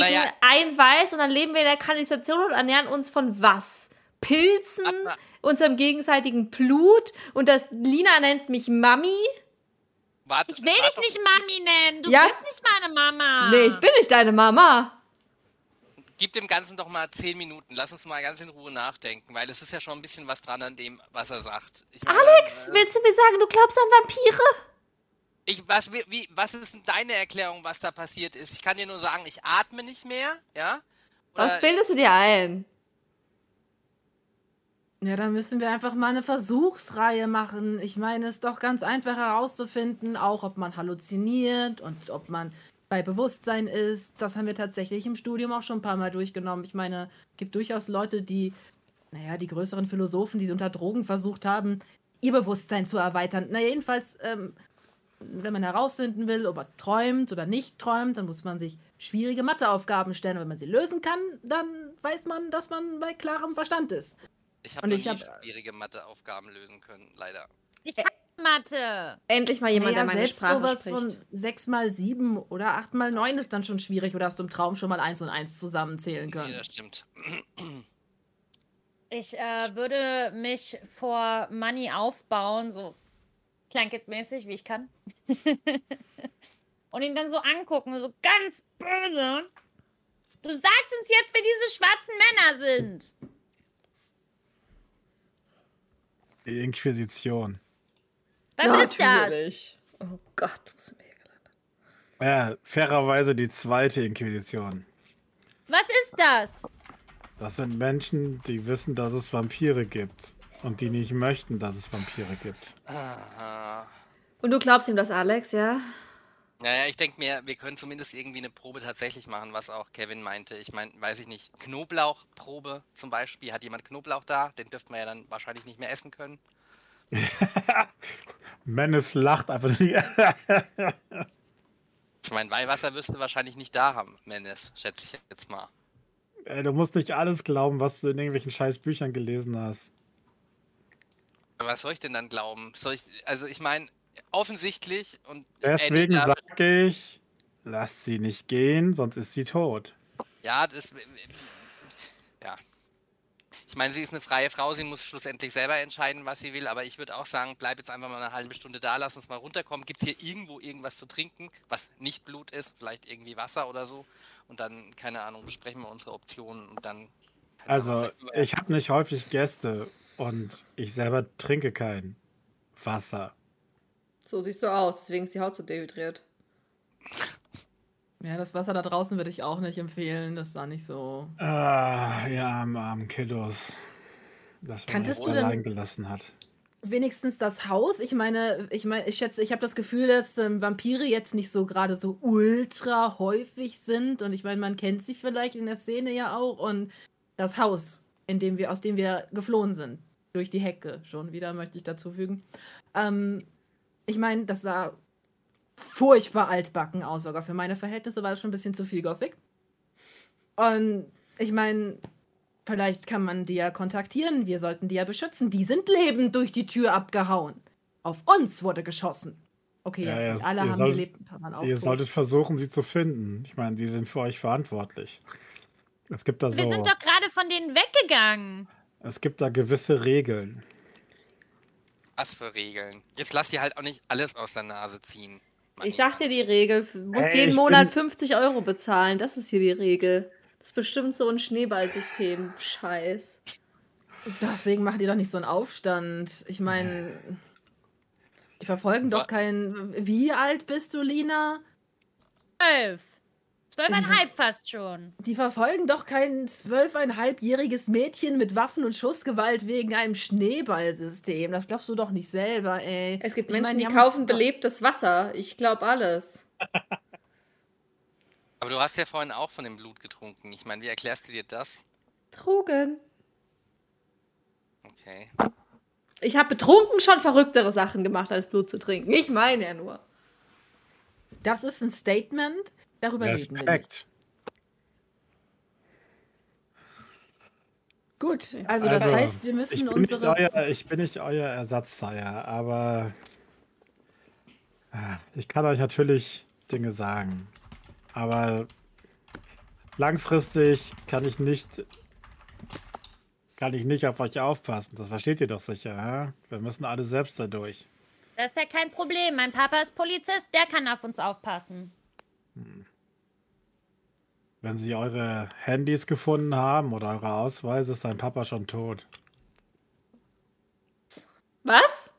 Naja. einweist und dann leben wir in der Kanalisation und ernähren uns von was? Pilzen, Warte mal. unserem gegenseitigen Blut und das Lina nennt mich Mami? Wart, Ich will wart dich nicht Mami nennen. Du Ja. bist nicht meine Mama. Nee, ich bin nicht deine Mama. Gib dem Ganzen doch mal zehn Minuten. Lass uns mal ganz in Ruhe nachdenken, weil es ist ja schon ein bisschen was dran an dem, was er sagt. Ich meine, Alex, äh, willst du mir sagen, du glaubst an Vampire? Ich, was, wie, wie, was ist denn deine Erklärung, was da passiert ist? Ich kann dir nur sagen, ich atme nicht mehr, ja? Was Oder- bildest du dir ein? Ja, dann müssen wir einfach mal eine Versuchsreihe machen. Ich meine, es ist doch ganz einfach herauszufinden, auch ob man halluziniert und ob man bei Bewusstsein ist. Das haben wir tatsächlich im Studium auch schon ein paar Mal durchgenommen. Ich meine, es gibt durchaus Leute, die, naja, die größeren Philosophen, die es unter Drogen versucht haben, ihr Bewusstsein zu erweitern. Na, jedenfalls, ähm, wenn man herausfinden will, ob er träumt oder nicht träumt, dann muss man sich schwierige Matheaufgaben stellen. Und wenn man sie lösen kann, dann weiß man, dass man bei klarem Verstand ist. Ich habe Und noch ich nie hab- schwierige Matheaufgaben lösen können, leider. Ich kann Mathe. Endlich mal jemand, der Naja, meine selbst Sprache sowas spricht. von 6 mal 7 oder 8 mal 9 ist dann schon schwierig. Oder hast du im Traum schon mal 1 und 1 zusammenzählen können? das stimmt. <clears throat> Ich äh, würde mich vor Money aufbauen, so Clankett-mäßig, wie ich kann. <laughs> Und ihn dann so angucken, so ganz böse. Du sagst uns jetzt, wer diese schwarzen Männer sind. Die Inquisition. Was ist das? Natürlich. Oh Gott, wo sind wir hier gelandet? Ja, fairerweise die zweite Inquisition. Was ist das? Das sind Menschen, die wissen, dass es Vampire gibt. Und die nicht möchten, dass es Vampire gibt. Aha. Und du glaubst ihm das, Alex, ja? Naja, ich denke mir, wir können zumindest irgendwie eine Probe tatsächlich machen, was auch Kevin meinte. Ich meine, weiß ich nicht, Knoblauchprobe zum Beispiel. Hat jemand Knoblauch da? Den dürften wir ja dann wahrscheinlich nicht mehr essen können. <laughs> Menace lacht einfach die. Ich meine, Weihwasser wirst du wahrscheinlich nicht da haben, Menes, schätze ich jetzt mal. Ey, du musst nicht alles glauben, was du in irgendwelchen scheiß Büchern gelesen hast. Was soll ich denn dann glauben? Soll ich, also ich meine, offensichtlich und Deswegen sage ich, lasst sie nicht gehen, sonst ist sie tot. Ja, das. Ich meine, sie ist eine freie Frau, sie muss schlussendlich selber entscheiden, was sie will, aber ich würde auch sagen, bleib jetzt einfach mal eine halbe Stunde da, lass uns mal runterkommen. Gibt es hier irgendwo irgendwas zu trinken, was nicht Blut ist, vielleicht irgendwie Wasser oder so? Und dann, keine Ahnung, besprechen wir unsere Optionen und dann. Also, ich habe nicht häufig Gäste und ich selber trinke keinen. Wasser. So siehst du aus, deswegen ist die Haut so dehydriert. <laughs> Ja, das Wasser da draußen würde ich auch nicht empfehlen. Das sah nicht so. Ah, ja, armen, armen Kiddos. Das man Kanntest denn- allein gelassen hat. Wenigstens das Haus. Ich meine, ich meine, ich schätze, ich habe das Gefühl, dass ähm, Vampire jetzt nicht so gerade so ultra häufig sind. Und ich meine, man kennt sich vielleicht in der Szene ja auch. Und das Haus, in dem wir, aus dem wir geflohen sind, durch die Hecke schon wieder, möchte ich dazu fügen. Ähm, ich meine, das sah furchtbar altbacken aus, sogar für meine Verhältnisse war das schon ein bisschen zu viel Gothic. Und ich meine, Vielleicht kann man die ja kontaktieren. Wir sollten die ja beschützen. Die sind lebend durch die Tür abgehauen. Auf uns wurde geschossen. Okay, Ja, jetzt ja, alle haben solltet- gelebt, ein paar auch Ihr tot. solltet versuchen, sie zu finden. Ich meine, die sind für euch verantwortlich. Es gibt da Wir so, sind doch gerade von denen weggegangen. es gibt da gewisse Regeln. Was für Regeln? Jetzt lass dir halt auch nicht alles aus der Nase ziehen. Ich sag dir die Regel, du musst Ey, jeden Monat bin- 50 Euro bezahlen. Das ist hier die Regel. Das ist bestimmt so ein Schneeballsystem. Scheiß. Deswegen macht ihr doch nicht so einen Aufstand. Ich meine, die verfolgen doch keinen. Wie alt bist du, Lina? Zwölf. Zwölfeinhalb fast schon. Die verfolgen doch kein zwölfeinhalbjähriges Mädchen mit Waffen und Schussgewalt wegen einem Schneeballsystem. Das glaubst du doch nicht selber, ey. Es gibt Ich Menschen, meine, die uns kaufen belebtes Wasser. Ich glaube alles. <laughs> Aber du hast ja vorhin auch von dem Blut getrunken. Ich meine, wie erklärst du dir das? Drogen. Okay. Ich habe betrunken schon verrücktere Sachen gemacht, als Blut zu trinken. Ich meine ja nur. Das ist ein Statement. Darüber reden wir nicht. Respekt. Gut, also das Also, heißt, wir Ich müssen nicht unsere. euer, ich bin nicht euer Ersatzseier, aber ah, ich kann euch natürlich Dinge sagen. Aber langfristig kann ich nicht kann ich nicht auf euch aufpassen. Das versteht ihr doch sicher. hä? Wir müssen alle selbst da durch. Das ist ja kein Problem. Mein Papa ist Polizist, der kann auf uns aufpassen. Wenn sie eure Handys gefunden haben oder eure Ausweise, ist dein Papa schon tot. Was?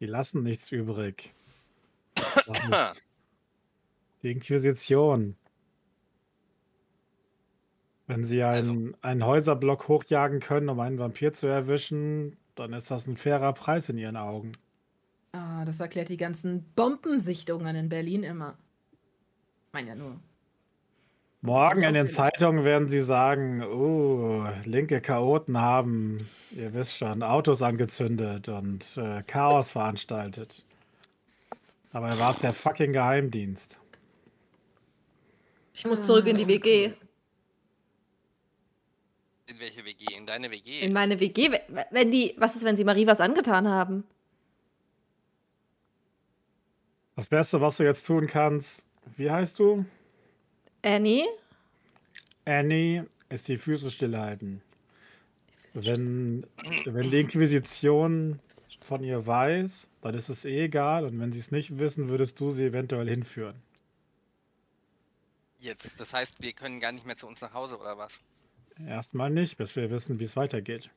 Die lassen nichts übrig. <coughs> Die Inquisition. Wenn sie einen, einen Häuserblock hochjagen können, um einen Vampir zu erwischen, dann ist das ein fairer Preis in ihren Augen. Ah, das erklärt die ganzen Bombensichtungen in Berlin immer. Meine ja nur. Morgen in den. Zeitungen werden sie sagen, oh, linke Chaoten haben, ihr wisst schon, Autos angezündet und äh, Chaos veranstaltet. Aber war es der fucking Geheimdienst? Ich muss zurück in die WG. In welche WG? In deine WG? In meine WG. Wenn die, was ist, wenn sie Marie was angetan haben? Das Beste, was du jetzt tun kannst, wie heißt du? Annie? Annie, ist die Füße stillhalten. Wenn, wenn die Inquisition von ihr weiß, dann ist es eh egal. Und wenn sie es nicht wissen, würdest du sie eventuell hinführen. Jetzt. Das heißt, wir können gar nicht mehr zu uns nach Hause, oder was? Erstmal nicht, bis wir wissen, wie es weitergeht.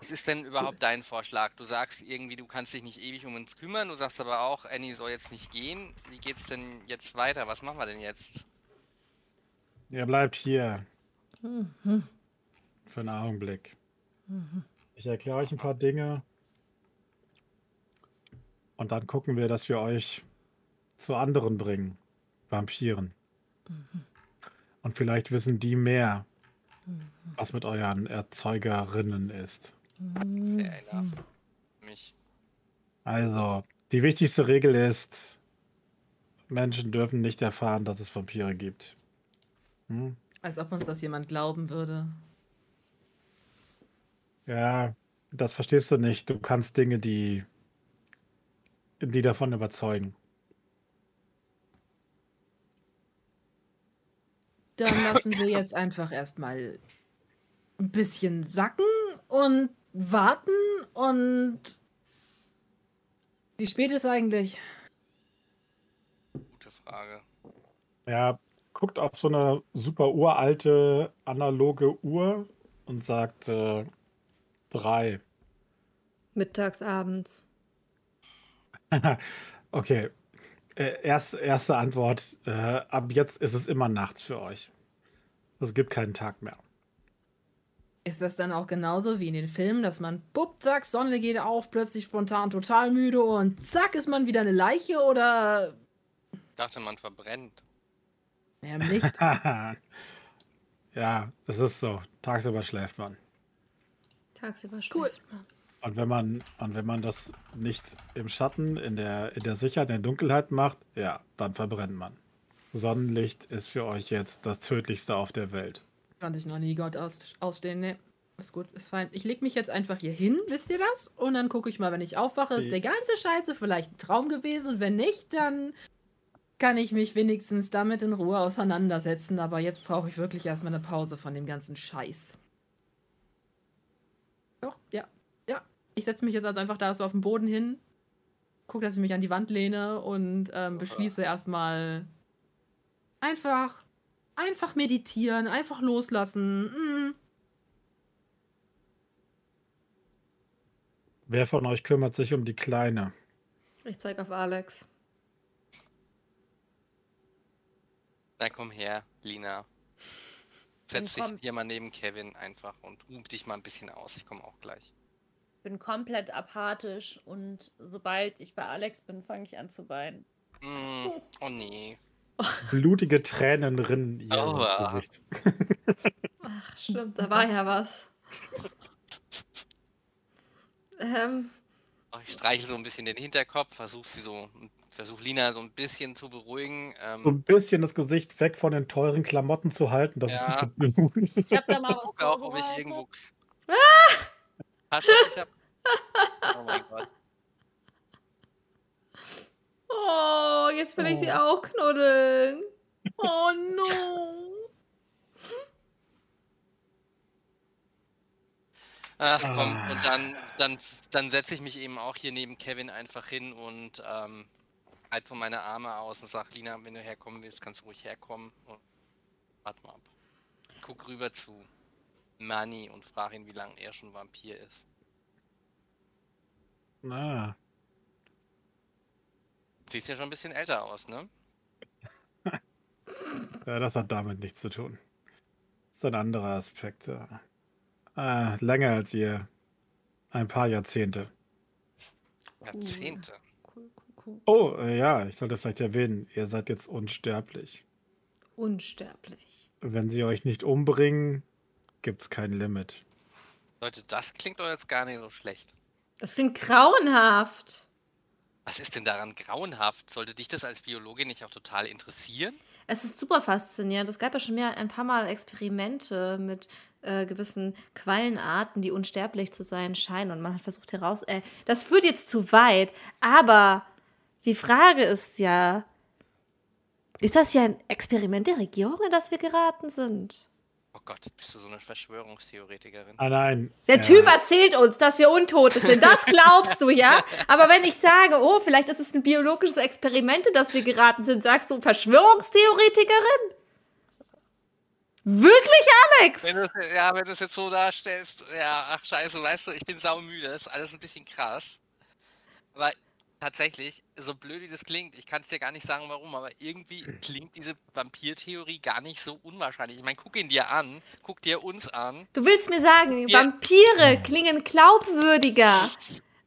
Was ist denn überhaupt dein Vorschlag? Du sagst irgendwie, du kannst dich nicht ewig um uns kümmern. Du sagst aber auch, Annie soll jetzt nicht gehen. Wie geht's denn jetzt weiter? Was machen wir denn jetzt? Ihr bleibt hier. Für einen Augenblick. Ich erkläre euch ein paar Dinge. Und dann gucken wir, dass wir euch zu anderen bringen. Vampiren. Und vielleicht wissen die mehr, was mit euren Erzeugerinnen ist. Fair enough. Mich. Also, die wichtigste Regel ist, Menschen dürfen nicht erfahren, dass es Vampire gibt. Hm? Als ob uns das jemand glauben würde. Ja, das verstehst du nicht. Du kannst Dinge, die, die davon überzeugen. Dann lassen wir jetzt einfach erstmal ein bisschen sacken und warten und. Wie spät ist eigentlich? Gute Frage. Er guckt auf so eine super uralte analoge Uhr und sagt äh, drei. Mittags, abends. <laughs> Okay. Äh, erst, erste Antwort. Äh, ab jetzt ist es immer nachts für euch. Es gibt keinen Tag mehr. Ist das dann auch genauso wie in den Filmen, dass man, bupp, zack, Sonne geht auf, plötzlich spontan total müde und zack, ist man wieder eine Leiche oder. Ich dachte, man verbrennt. Naja, im Licht. <laughs> ja, es ist so. Tagsüber schläft man. Tagsüber Cool. schläft man. Und wenn man, und wenn man das nicht im Schatten, in der, in der Sicherheit, in der Dunkelheit macht, ja, dann verbrennt man. Sonnenlicht ist für euch jetzt das Tödlichste auf der Welt. Fand ich noch nie Gott aus, ausstehen. Nee, ist gut, ist fein. Ich leg mich jetzt einfach hier hin, wisst ihr das? Und dann gucke ich mal, wenn ich aufwache, ist der ganze Scheiße vielleicht ein Traum gewesen. Und wenn nicht, dann kann ich mich wenigstens damit in Ruhe auseinandersetzen. Aber jetzt brauche ich wirklich erstmal eine Pause von dem ganzen Scheiß. Doch, ja, ja. Ich setze mich jetzt also einfach da so auf den Boden hin, gucke, dass ich mich an die Wand lehne und ähm, beschließe erstmal einfach, einfach meditieren, einfach loslassen. Mm. Wer von euch kümmert sich um die Kleine? Ich zeig auf Alex. Na komm her, Lina. Setz dich hier mal neben Kevin einfach und ruh dich mal ein bisschen aus. Ich komme auch gleich. bin komplett apathisch und sobald ich bei Alex bin, fange ich an zu weinen. Mm, oh nee. Blutige Tränen rinnen ihr ins Gesicht. Ach, stimmt, da war ja was. Ähm, Oh, Ich streiche so ein bisschen den Hinterkopf, versuche sie so, versuche Lina so ein bisschen zu beruhigen. Ähm, So ein bisschen das Gesicht weg von den teuren Klamotten zu halten. Das Ja. ist gut genug. Ich habe da mal was gucke auch, ob ich irgendwo. Taschen, ich hab. Oh mein Gott. Oh, jetzt will ich sie Oh. auch knuddeln. Oh no! Ach komm, Ah. und dann, dann, dann setze ich mich eben auch hier neben Kevin einfach hin und ähm, halt von meine Arme aus und sag, Lina, wenn du herkommen willst, kannst du ruhig herkommen. Und warte mal ab. Ich guck rüber zu Manny und frage ihn, wie lange er schon Vampir ist. Na, Siehst ja schon ein bisschen älter aus, ne? <laughs> ja, das hat damit nichts zu tun. Das ist ein anderer Aspekt. ja. Äh, länger als ihr. Ein paar Jahrzehnte. Jahrzehnte. Cool, cool, cool. Oh, äh, ja, ich sollte vielleicht erwähnen, ihr seid jetzt unsterblich. Unsterblich. Wenn sie euch nicht umbringen, gibt's kein Limit. Leute, das klingt doch jetzt gar nicht so schlecht. Das klingt grauenhaft. Was ist denn daran grauenhaft? Sollte dich das als Biologin nicht auch total interessieren? Es ist super faszinierend. Es gab ja schon mehr ein paar Mal Experimente mit äh, gewissen Quallenarten, die unsterblich zu sein scheinen. Und man hat versucht heraus. Äh, das führt jetzt zu weit. Aber die Frage ist ja: Ist das ja ein Experiment der Regierung, in das wir geraten sind? Oh Gott, bist du so eine Verschwörungstheoretikerin? Ah, nein. Der äh, Typ erzählt uns, dass wir Untote sind. Das glaubst du, ja? Aber wenn ich sage, oh, vielleicht ist es ein biologisches Experiment, in das wir geraten sind, sagst du Verschwörungstheoretikerin? Wirklich, Alex? Wenn du ja, wenn du es jetzt so darstellst, ja, ach scheiße, weißt du, ich bin saumüde, das ist alles ein bisschen krass. Aber tatsächlich, so blöd wie das klingt, ich kann es dir gar nicht sagen, warum, aber irgendwie klingt diese Vampirtheorie gar nicht so unwahrscheinlich. Ich meine, guck ihn dir an, guck dir uns an. Du willst mir sagen, Ja. Vampire klingen glaubwürdiger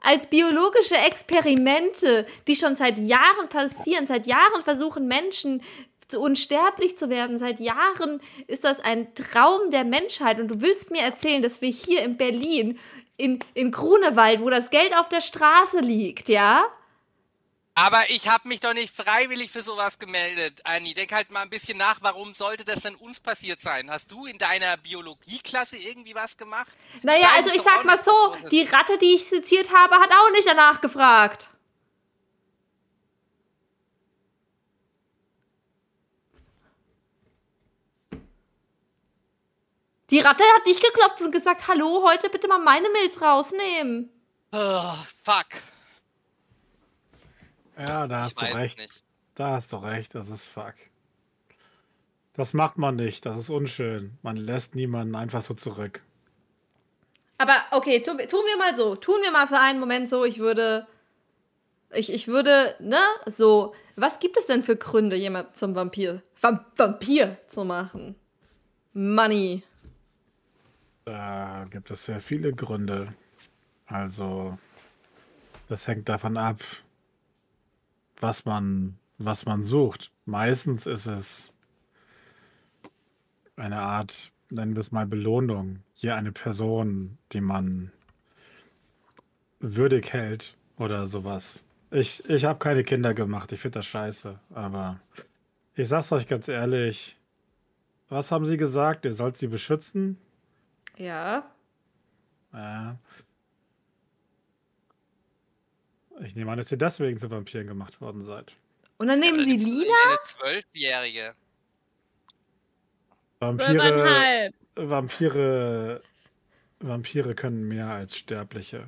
als biologische Experimente, die schon seit Jahren passieren. Seit Jahren versuchen Menschen zu- unsterblich zu werden. Seit Jahren ist das ein Traum der Menschheit. Und du willst mir erzählen, dass wir hier in Berlin, in, in Grunewald, wo das Geld auf der Straße liegt, ja? Aber ich habe mich doch nicht freiwillig für sowas gemeldet, Anni. Denk halt mal ein bisschen nach, warum sollte das denn uns passiert sein? Hast du in deiner Biologieklasse irgendwie was gemacht? Naja, weiß also ich sag mal so, die Ratte, die ich seziert habe, hat auch nicht danach gefragt. Die Ratte hat nicht geklopft und gesagt, hallo, heute bitte mal meine Milz rausnehmen. Oh, fuck. Ja, da Ich hast du recht. nicht. Da hast du recht, das ist fuck. Das macht man nicht, das ist unschön. Man lässt niemanden einfach so zurück. Aber okay, tu, tun wir mal so. Tun wir mal für einen Moment so, ich würde. Ich, ich würde, ne, so. Was gibt es denn für Gründe, jemand zum Vampir. Vamp Vampir zu machen? Money. Da gibt es sehr viele Gründe. Also, das hängt davon ab, was man, was man sucht. Meistens ist es eine Art, nennen wir es mal Belohnung. Hier eine Person, die man würdig hält oder sowas. Ich, ich habe keine Kinder gemacht, ich finde das scheiße, aber ich sag's euch ganz ehrlich, was haben sie gesagt? Ihr sollt sie beschützen? Ja. Ja. Ich nehme an, dass ihr deswegen zu Vampiren gemacht worden seid. Und dann nehmen sie Lina? Eine Zwölfjährige. Vampire, Zwölfeinhalb. Vampire, Vampire können mehr als Sterbliche.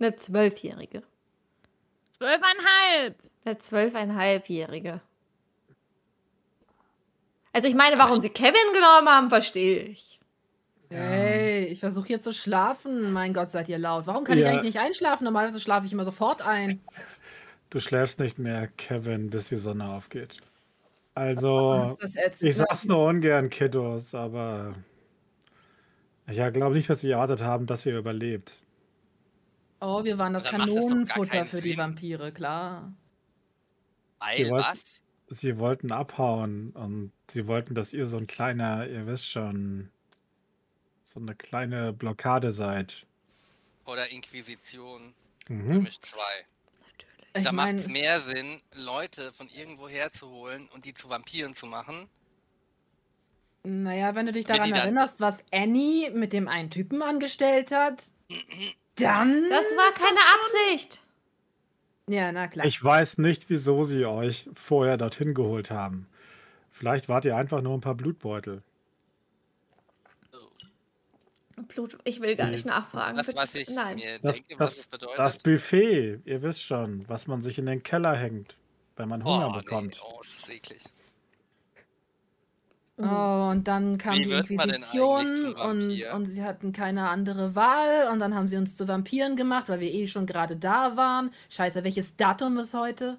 Eine Zwölfjährige. Zwölfeinhalb. Eine Zwölfeinhalbjährige. Also ich meine, warum sie Kevin genommen haben, verstehe ich. Hey, ich versuche hier zu schlafen. Mein Gott, seid ihr laut. Warum kann ich Ja. eigentlich nicht einschlafen? Normalerweise schlafe ich immer sofort ein. <laughs> Du schläfst nicht mehr, Kevin, bis die Sonne aufgeht. Also, ätzend? ich sag's nur ungern, Kiddos, aber ich ja, glaube nicht, dass sie erwartet haben, dass ihr überlebt. Oh, wir waren das Dann Kanonenfutter für die. Vampire, klar. Weil wollten- was? Sie wollten abhauen und sie wollten, dass ihr so ein kleiner, ihr wisst schon, so eine kleine Blockade seid. Oder Inquisition. Mhm. Zwei. Ich Da macht es mehr Sinn, Leute von irgendwo herzuholen und die zu Vampiren zu machen. naja, wenn du dich daran erinnerst, was Annie mit dem einen Typen angestellt hat, <clears throat> dann. Das war keine schon- Absicht. Ja, na klar. Ich weiß nicht, wieso sie euch vorher dorthin geholt haben. Vielleicht wart ihr einfach nur ein paar Blutbeutel. Blut, ich will gar nicht nachfragen. Das, bitte. was ich Nein. mir Das, denke, was es das, bedeutet. das Buffet, ihr wisst schon, was man sich in den Keller hängt, wenn man Hunger oh, bekommt. Nee, oh, ist das eklig. Oh, und dann kam Wie die Inquisition und, und sie hatten keine andere Wahl und dann haben sie uns zu Vampiren gemacht, weil wir eh schon gerade da waren. Scheiße, welches Datum ist heute?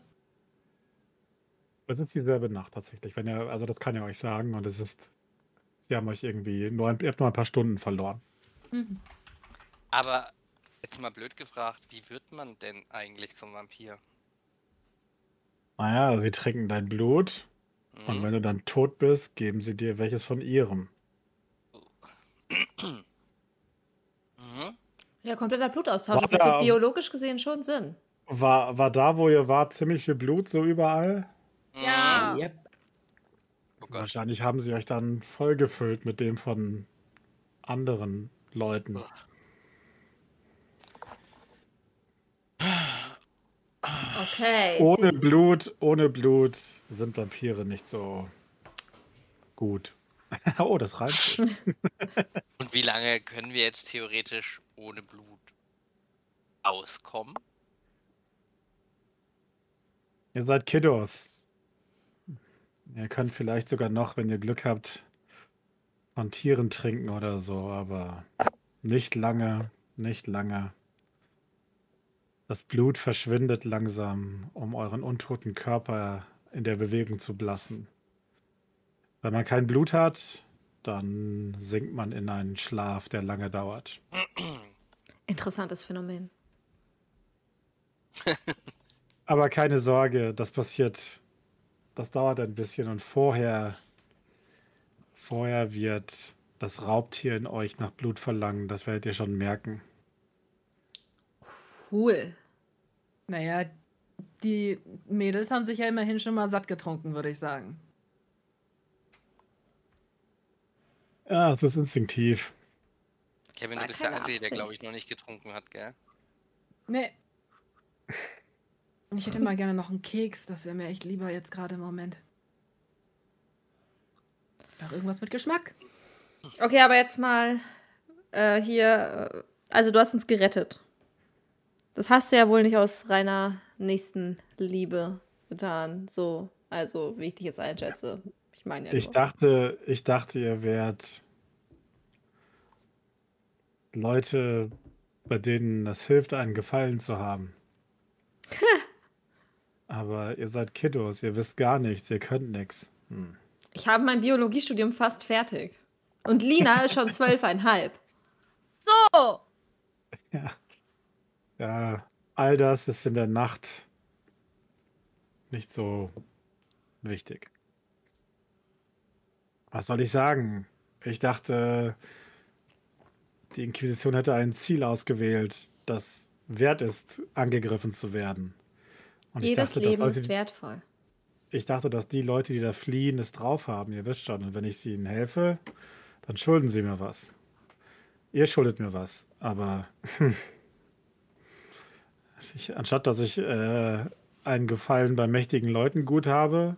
Das ist dieselbe Nacht tatsächlich. Wenn ihr, also das kann ich euch sagen und es ist, sie haben euch irgendwie nur ein, ihr habt nur ein paar Stunden verloren. Mhm. Aber jetzt mal blöd gefragt, wie wird man denn eigentlich zum Vampir? Naja, sie trinken dein Blut und Mhm. wenn du dann tot bist, geben sie dir welches von ihrem. Mhm. Ja, kompletter Blutaustausch. War Das da- ergibt biologisch gesehen schon Sinn. War, war da, wo ihr wart, ziemlich viel Blut so überall? Ja. Mhm. Oh. Wahrscheinlich haben sie euch dann vollgefüllt mit dem von anderen Leuten. Okay. Ohne sie- Blut, ohne Blut sind Vampire nicht so gut. <laughs> oh, das reimt. sich. <laughs> Und wie lange können wir jetzt theoretisch ohne Blut auskommen? ihr seid Kiddos. Ihr könnt vielleicht sogar noch, wenn ihr Glück habt, von Tieren trinken oder so, aber nicht lange, nicht lange. Das Blut verschwindet langsam, um euren untoten Körper in der Bewegung zu belassen. Wenn man kein Blut hat, dann sinkt man in einen Schlaf, der lange dauert. Interessantes Phänomen. Aber keine Sorge, das passiert, das dauert ein bisschen und vorher, vorher wird das Raubtier in euch nach Blut verlangen, das werdet ihr schon merken. Cool. Naja, die Mädels haben sich ja immerhin schon mal satt getrunken, würde ich sagen. Ja, es ist instinktiv. Kevin, du bist der Einzige, der, glaube ich, noch nicht getrunken hat, gell? Nee. Ich hätte mal gerne noch einen Keks, das wäre mir echt lieber jetzt gerade im Moment. Doch irgendwas mit Geschmack. Okay, aber jetzt mal äh, hier. äh, Also, du hast uns gerettet. Das hast du ja wohl nicht aus reiner Nächstenliebe getan. So, also, wie ich dich jetzt einschätze. Ich Ich meine ja Ich nur. dachte, ich dachte, ihr wärt Leute, bei denen das hilft, einen Gefallen zu haben. <laughs> Aber ihr seid Kiddos, ihr wisst gar nichts, ihr könnt nichts. Hm. Ich habe mein Biologiestudium fast fertig. Und Lina ist schon zwölfeinhalb. So, Ja. ja, all das ist in der Nacht nicht so wichtig. Was soll ich sagen? Ich dachte, die Inquisition hätte ein Ziel ausgewählt, das wert ist, angegriffen zu werden. Und Jedes dachte, Leben ist wertvoll. ich dachte, dass die Leute, die da fliehen, es drauf haben. Ihr wisst schon. Und wenn ich ihnen helfe, dann schulden sie mir was. Ihr schuldet mir was. Aber <laughs> ich, anstatt dass ich äh, einen Gefallen bei mächtigen Leuten gut habe,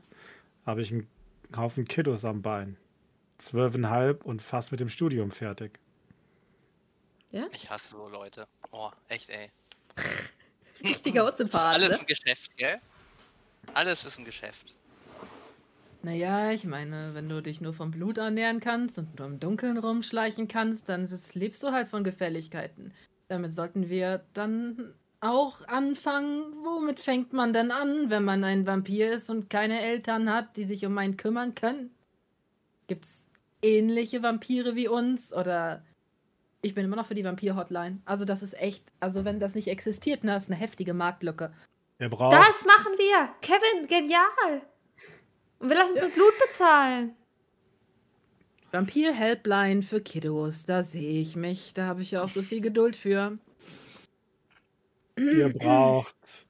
habe ich einen Haufen Kiddos am Bein. Zwölfeinhalb und fast mit dem Studium fertig. Ich hasse so Leute. Oh, echt, ey. Richtiger <laughs> Utzepaar, Alles ne? ein Geschäft, gell? Alles ist ein Geschäft. Naja, ich meine, wenn du dich nur vom Blut ernähren kannst und nur im Dunkeln rumschleichen kannst, dann ist- lebst du halt von Gefälligkeiten. Damit sollten wir dann auch anfangen. Womit fängt man denn an, wenn man ein Vampir ist und keine Eltern hat, die sich um einen kümmern können? Gibt's ähnliche Vampire wie uns oder ich bin immer noch für die Vampir-Hotline. Also das ist echt, also wenn das nicht existiert, ne, ist eine heftige Marktlücke. Das machen wir. Kevin, genial. Und wir lassen uns mit Blut bezahlen. Vampir-Helpline für Kiddos, da sehe ich mich. Da habe ich ja auch so viel Geduld für. ihr braucht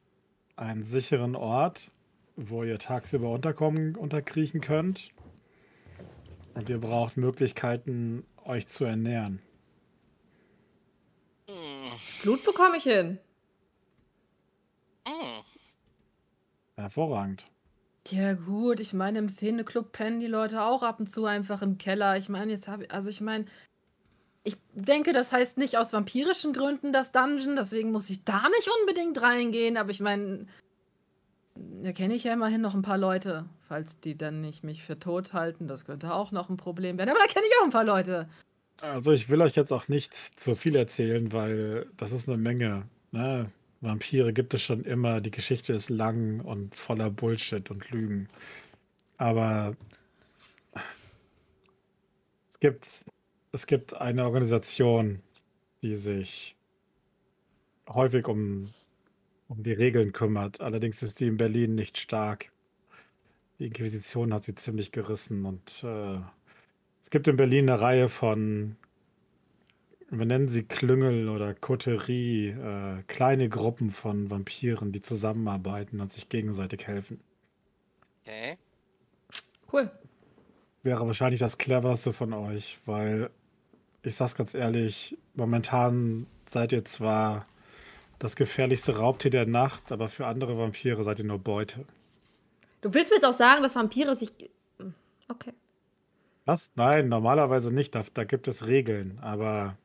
einen sicheren Ort, wo ihr tagsüber unterkommen, unterkriechen könnt. Und ihr braucht Möglichkeiten, euch zu ernähren. Hm, Blut bekomme ich hin. hm. Hervorragend. Ja gut, ich meine, im Szeneclub pennen die Leute auch ab und zu einfach im Keller. Ich meine, jetzt habe ich, also ich meine, ich denke, das heißt nicht aus vampirischen Gründen das Dungeon, deswegen muss ich da nicht unbedingt reingehen, aber ich meine, da kenne ich ja immerhin noch ein paar Leute, falls die dann nicht mich für tot halten, das könnte auch noch ein Problem werden, aber da kenne ich auch ein paar Leute. Also ich will euch jetzt auch nicht zu viel erzählen, weil das ist eine Menge. Ne? Vampire gibt es schon immer. Die Geschichte ist lang und voller Bullshit und Lügen. Aber es gibt, es gibt eine Organisation, die sich häufig um, um die Regeln kümmert. Allerdings ist die in Berlin nicht stark. Die Inquisition hat sie ziemlich gerissen und äh, es gibt in Berlin eine Reihe von, wir nennen sie Klüngel oder Koterie, äh, kleine Gruppen von Vampiren, die zusammenarbeiten und sich gegenseitig helfen. Okay. Cool. Wäre wahrscheinlich das cleverste von euch, weil ich sag's ganz ehrlich, momentan seid ihr zwar das gefährlichste Raubtier der Nacht, aber für andere Vampire seid ihr nur Beute. Du willst mir jetzt auch sagen, dass Vampire sich. Okay. Was? Nein, normalerweise nicht. Da, da gibt es Regeln, aber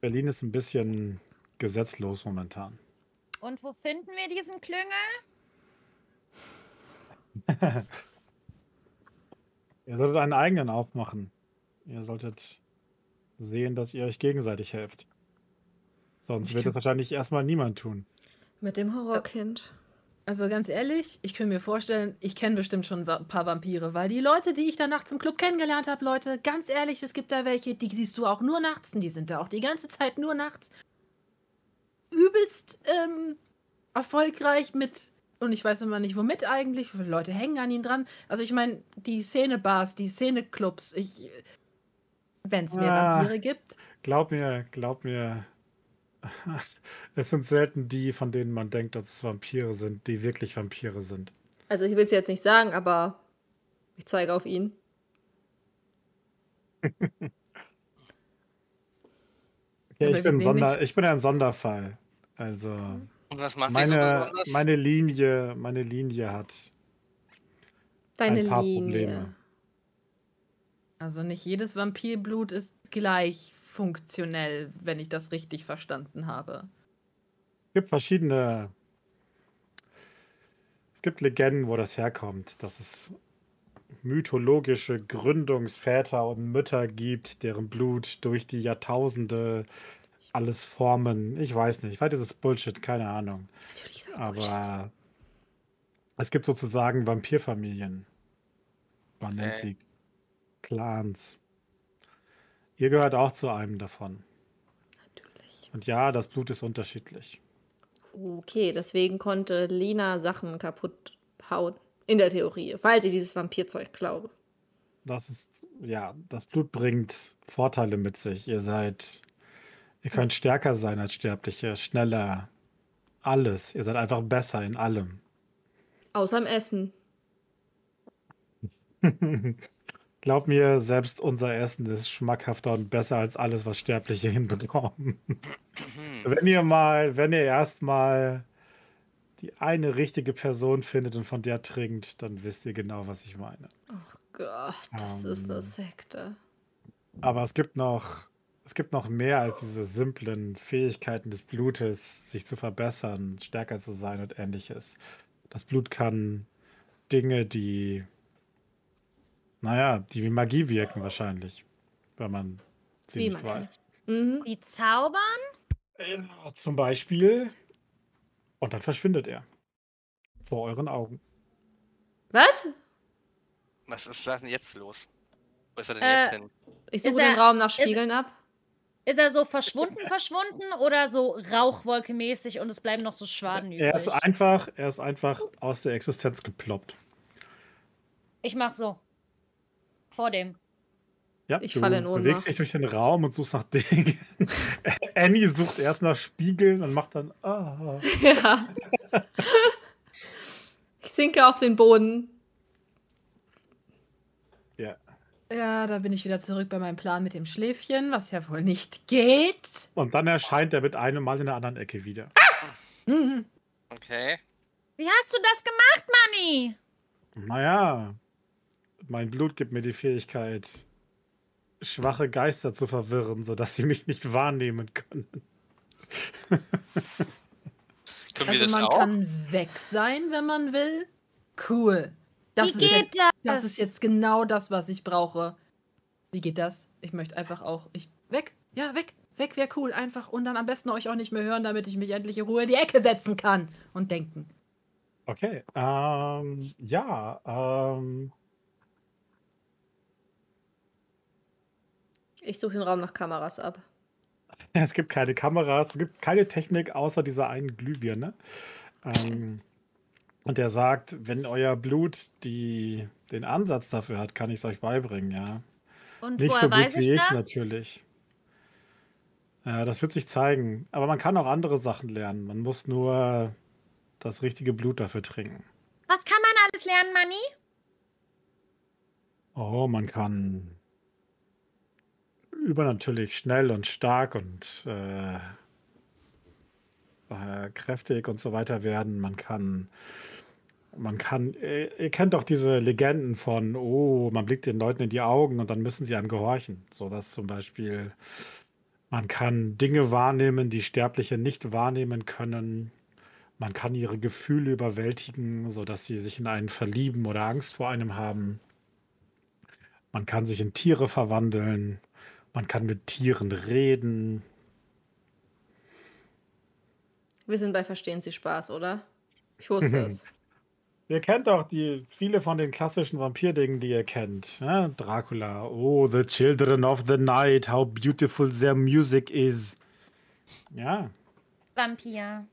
Berlin ist ein bisschen gesetzlos momentan. und wo finden wir diesen Klüngel? <laughs> Ihr solltet einen eigenen aufmachen. Ihr solltet sehen, dass ihr euch gegenseitig helft. Sonst Ich wird es wahrscheinlich erstmal niemand tun. Mit dem Horrorkind. Also ganz ehrlich, ich könnte mir vorstellen, ich kenne bestimmt schon ein paar Vampire, weil die Leute, die ich da nachts im Club kennengelernt habe, Leute, ganz ehrlich, es gibt da welche, die siehst du auch nur nachts und die sind da auch die ganze Zeit nur nachts. Übelst ähm, erfolgreich mit, und ich weiß immer nicht womit eigentlich, wie viele Leute hängen an ihnen dran. Also ich meine, die Szenebars, die Szeneclubs, ich, wenn es mehr Ah. Vampire gibt, Glaub mir, glaub mir. <laughs> Es sind selten die, von denen man denkt, dass es Vampire sind, die wirklich Vampire sind. Also, ich will es jetzt nicht sagen, aber ich zeige auf ihn. <laughs> Ja, ich bin, Sonder, ich bin ein Sonderfall. Also Und was macht dich so meine, besonders? meine Linie, meine Linie hat Deine ein paar Linie. Probleme. also nicht jedes Vampirblut ist gleich funktionell, wenn ich das richtig verstanden habe. Es gibt verschiedene Es gibt Legenden, wo das herkommt, dass es mythologische Gründungsväter und Mütter gibt, deren Blut durch die Jahrtausende alles formen. Ich weiß nicht. Vielleicht ist es Bullshit, keine Ahnung. Natürlich ist das Bullshit. Aber es gibt sozusagen Vampirfamilien. Man nennt Okay. sie Clans. Ihr gehört auch zu einem davon. Natürlich. Und ja, das Blut ist unterschiedlich. Okay, deswegen konnte Lina Sachen kaputt hauen. In der Theorie, falls ich dieses Vampirzeug glaube. Das ist, ja, das Blut bringt Vorteile mit sich. Ihr seid, ihr könnt stärker sein als Sterbliche, schneller, alles. Ihr seid einfach besser in allem. Außer im Essen. <laughs> Glaub mir, selbst unser Essen ist schmackhafter und besser als alles, was Sterbliche <laughs> hinbekommen. wenn ihr mal, wenn ihr erstmal die eine richtige Person findet und von der trinkt, dann wisst ihr genau, was ich meine. Gott, das ist eine Ähm. Sekte. Aber es gibt noch, es gibt noch mehr als diese simplen Fähigkeiten des Blutes, sich zu verbessern, stärker zu sein und ähnliches. Das Blut kann Dinge, die, naja, die wie Magie wirken wahrscheinlich, wenn man sie Wie nicht Magie. weiß. Mhm. Wie zaubern? Äh, Zum Beispiel, und dann verschwindet er. Vor euren Augen. Was? Was ist da denn jetzt los? Wo ist er denn Äh, jetzt hin? Ich suche Ist den er- Raum nach ist- Spiegeln ab. Ist er so verschwunden, verschwunden oder so Rauchwolke-mäßig und es bleiben noch so Schwaden übrig? Er ist einfach, er ist einfach aus der Existenz geploppt. ich mach so. Vor dem. Ja, Ich du falle in bewegst Ohnmacht. dich durch den Raum und suchst nach Dingen. <laughs> Annie sucht erst nach Spiegeln und macht dann. Ah. <laughs> Ja. ich sinke auf den Boden. Ja. Ja, da bin ich wieder zurück bei meinem Plan mit dem Schläfchen, was ja wohl nicht geht. Und dann erscheint er mit einem Mal in der anderen Ecke wieder. Mhm. Okay. Wie hast du das gemacht, Manni? Naja, mein Blut gibt mir die Fähigkeit, schwache Geister zu verwirren, sodass sie mich nicht wahrnehmen können. <laughs> Können wir Also das man auch? kann weg sein, wenn man will. Cool. Das Wie ist geht jetzt, das? Das ist jetzt genau das, was ich brauche. Wie geht das? Ich möchte einfach auch. Ich. Weg! Ja, weg! Weg wäre cool. Einfach. Und dann am besten euch auch nicht mehr hören, damit ich mich endlich in Ruhe in die Ecke setzen kann und denken. Okay, ähm, ja, ähm, Ich suche den Raum nach Kameras ab. <laughs> es gibt keine Kameras, es gibt keine Technik außer dieser einen Glühbirne. Ähm, und er sagt, wenn euer Blut die, den Ansatz dafür hat, kann ich es euch beibringen, ja. Und Nicht so gut wie ich ich natürlich. Ja, das wird sich zeigen. Aber man kann auch andere Sachen lernen. Man muss nur das richtige Blut dafür trinken. Was kann man alles lernen, Manni? Oh, man kann übernatürlich schnell und stark und äh, äh, kräftig und so weiter werden. Man kann, man kann, ihr, ihr kennt doch diese Legenden von, oh, man blickt den Leuten in die Augen und dann müssen sie einem gehorchen. So dass zum Beispiel, man kann Dinge wahrnehmen, die Sterbliche nicht wahrnehmen können. Man kann ihre Gefühle überwältigen, sodass sie sich in einen verlieben oder Angst vor einem haben. Man kann sich in Tiere verwandeln. Man kann mit Tieren reden. Wir sind bei Verstehen Sie Spaß, oder? Ich wusste <laughs> es. Ihr kennt doch die viele von den klassischen Vampirdingen, die ihr kennt. Ja? Dracula, oh, the children of the night, how beautiful their music is. Ja, Vampir.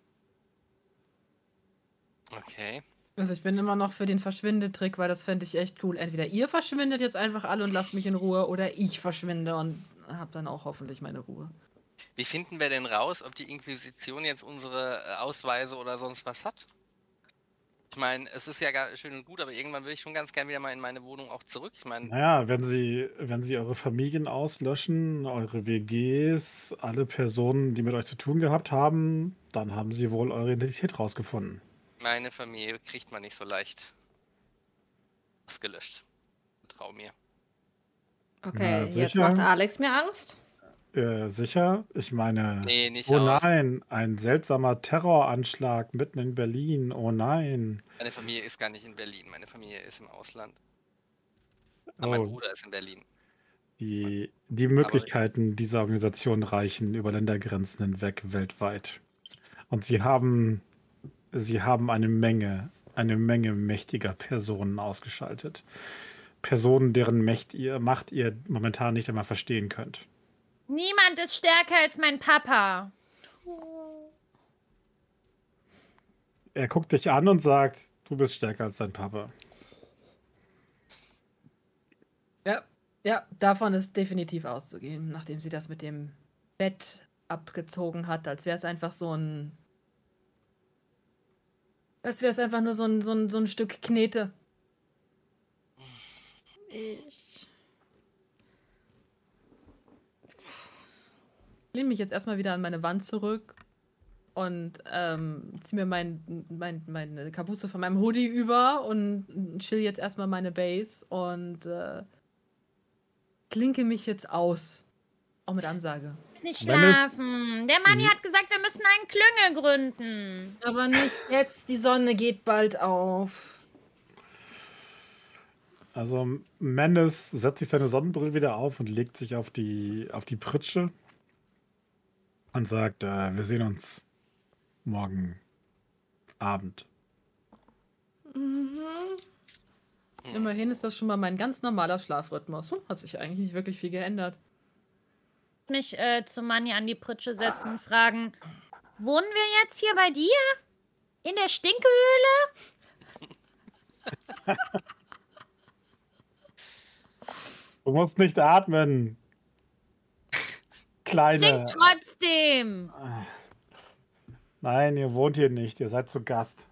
Okay. Also ich bin immer noch für den Verschwindetrick, weil das fände ich echt cool. Entweder ihr verschwindet jetzt einfach alle und lasst mich in Ruhe oder ich verschwinde und hab dann auch hoffentlich meine Ruhe. Wie finden wir denn raus, ob die Inquisition jetzt unsere äh, Ausweise oder sonst was hat? Ich meine, es ist ja gar schön und gut, aber irgendwann will ich schon ganz gern wieder mal in meine Wohnung auch zurück. Ich meine, naja, wenn sie, wenn sie eure Familien auslöschen, eure WGs, alle Personen, die mit euch zu tun gehabt haben, dann haben sie wohl eure Identität rausgefunden. meine Familie kriegt man nicht so leicht ausgelöscht. Trau mir. Okay, Na, jetzt macht Alex mir Angst. Äh, sicher? Ich meine, Nee, nicht oh aus. nein, ein seltsamer Terroranschlag mitten in Berlin. Oh nein. Meine Familie ist gar nicht in Berlin. Meine Familie ist im Ausland. Aber mein Oh, Bruder ist in Berlin. die, die Möglichkeiten dieser Organisation reichen über Ländergrenzen hinweg weltweit. Und sie haben, sie haben eine Menge, eine Menge mächtiger Personen ausgeschaltet. Personen, deren Macht ihr, Macht ihr momentan nicht einmal verstehen könnt. Niemand ist stärker als mein Papa. Er guckt dich an und sagt, du bist stärker als dein Papa. Ja, ja, davon ist definitiv auszugehen, nachdem sie das mit dem Bett abgezogen hat, als wäre es einfach so ein. Als wäre es einfach nur so ein, so, ein, so ein Stück Knete. Ich. Ich lehne mich jetzt erstmal wieder an meine Wand zurück und ähm, ziehe mir mein, mein, meine Kapuze von meinem Hoodie über und chill jetzt erstmal meine Base und äh, klinke mich jetzt aus. Auch mit Ansage. Ist nicht schlafen. Der Manni Mhm. hat gesagt, wir müssen einen Klüngel gründen. Aber nicht jetzt, die Sonne geht bald auf. Also Mendes setzt sich seine Sonnenbrille wieder auf und legt sich auf die, auf die Pritsche und sagt, äh, wir sehen uns morgen Abend. Mhm. Immerhin ist das schon mal mein ganz normaler Schlafrhythmus. Hm, hat sich eigentlich nicht wirklich viel geändert. Mich äh, zu Manni an die Pritsche setzen und fragen, wohnen wir jetzt hier bei dir? In der Stinkehöhle? <laughs> Du musst nicht atmen. <laughs> Kleine. Stinkt trotzdem. Nein, ihr wohnt hier nicht. Ihr seid zu Gast.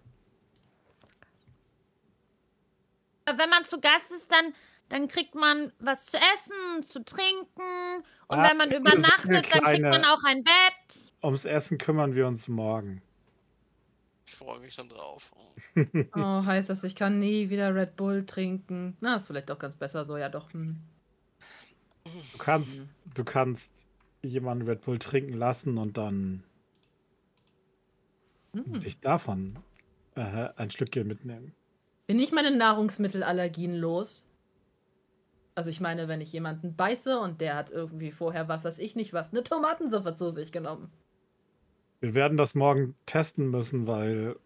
Wenn man zu Gast ist, dann, dann kriegt man was zu essen, zu trinken. Und Ah, wenn man übernachtet, dann kriegt man auch ein Bett. Ums Essen kümmern wir uns morgen. Ich freue mich schon drauf. <laughs> Oh, heißt das, ich kann nie wieder Red Bull trinken? Na, ist vielleicht auch ganz besser so, ja doch. Hm. Du kannst, du kannst jemanden Red Bull trinken lassen und dann Hm. dich davon äh, ein Schlückchen mitnehmen. Bin ich meine Nahrungsmittelallergien los? Also ich meine, wenn ich jemanden beiße und der hat irgendwie vorher was weiß ich nicht was, eine Tomatensuppe zu sich genommen. Wir werden das morgen testen müssen, weil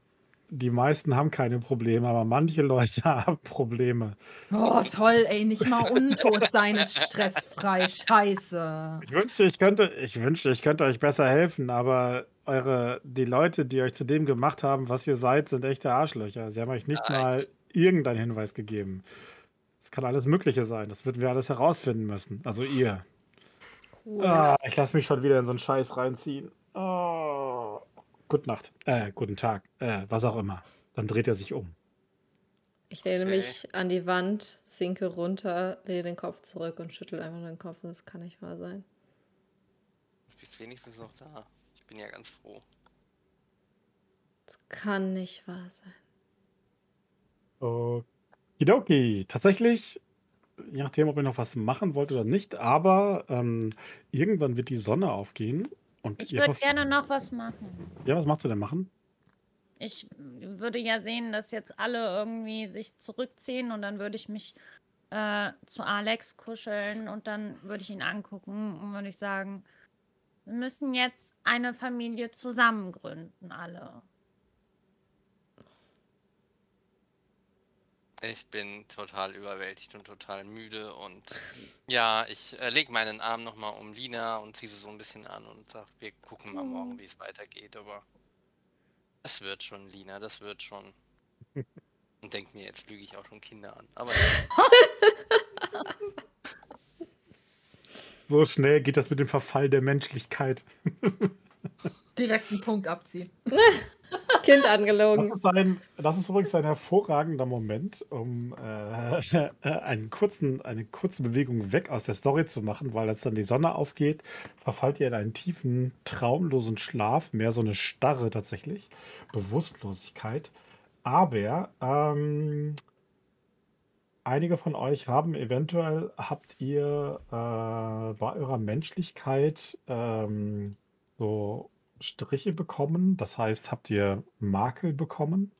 die meisten haben keine Probleme, aber manche Leute <laughs> haben Probleme. Oh, toll, ey, nicht mal untot sein ist stressfrei. Scheiße. Ich wünschte, ich könnte, ich wünschte, ich könnte euch besser helfen, aber eure, die Leute, die euch zu dem gemacht haben, was ihr seid, sind echte Arschlöcher. Sie haben euch nicht Ja, mal irgendeinen Hinweis gegeben. Es kann alles Mögliche sein. Das würden wir alles herausfinden müssen. Also ihr. Cool. Ah, ich lasse mich schon wieder in so einen Scheiß reinziehen. Oh. Gute Nacht. Äh, guten Tag. Äh, was auch immer. Dann dreht er sich um. Ich lehne Okay. mich an die Wand, sinke runter, lehne den Kopf zurück und schüttel einfach den Kopf. Das kann nicht wahr sein. Du bist wenigstens noch da. Ich bin ja ganz froh. Das kann nicht wahr sein. Okidoki. Tatsächlich, je nachdem, ob ihr noch was machen wollt oder nicht, aber ähm, irgendwann wird die Sonne aufgehen. Und Ich würde gerne noch was machen. Ja, was machst du denn machen? Ich würde ja sehen, dass jetzt alle irgendwie sich zurückziehen und dann würde ich mich äh, zu Alex kuscheln und dann würde ich ihn angucken und würde ich sagen, wir müssen jetzt eine Familie zusammen gründen, alle. Ich bin total überwältigt und total müde und ja, ich äh, lege meinen Arm nochmal um Lina und ziehe sie so ein bisschen an und sage, wir gucken mal morgen, wie es weitergeht, aber das wird schon, Lina, das wird schon. <laughs> Und denk mir, jetzt lüge ich auch schon Kinder an. Aber <laughs> So schnell geht das mit dem Verfall der Menschlichkeit. Direkt einen Punkt abziehen. <laughs> Kind Das angelogen. ist, ein, das ist übrigens ein hervorragender Moment, um äh, <laughs> einen kurzen, eine kurze Bewegung weg aus der Story zu machen, weil als dann die Sonne aufgeht, verfallt ihr in einen tiefen, traumlosen Schlaf, mehr so eine Starre tatsächlich, Bewusstlosigkeit. Aber ähm, einige von euch haben eventuell, habt ihr äh, bei eurer Menschlichkeit ähm, so Striche bekommen? Das heißt, habt ihr Makel bekommen?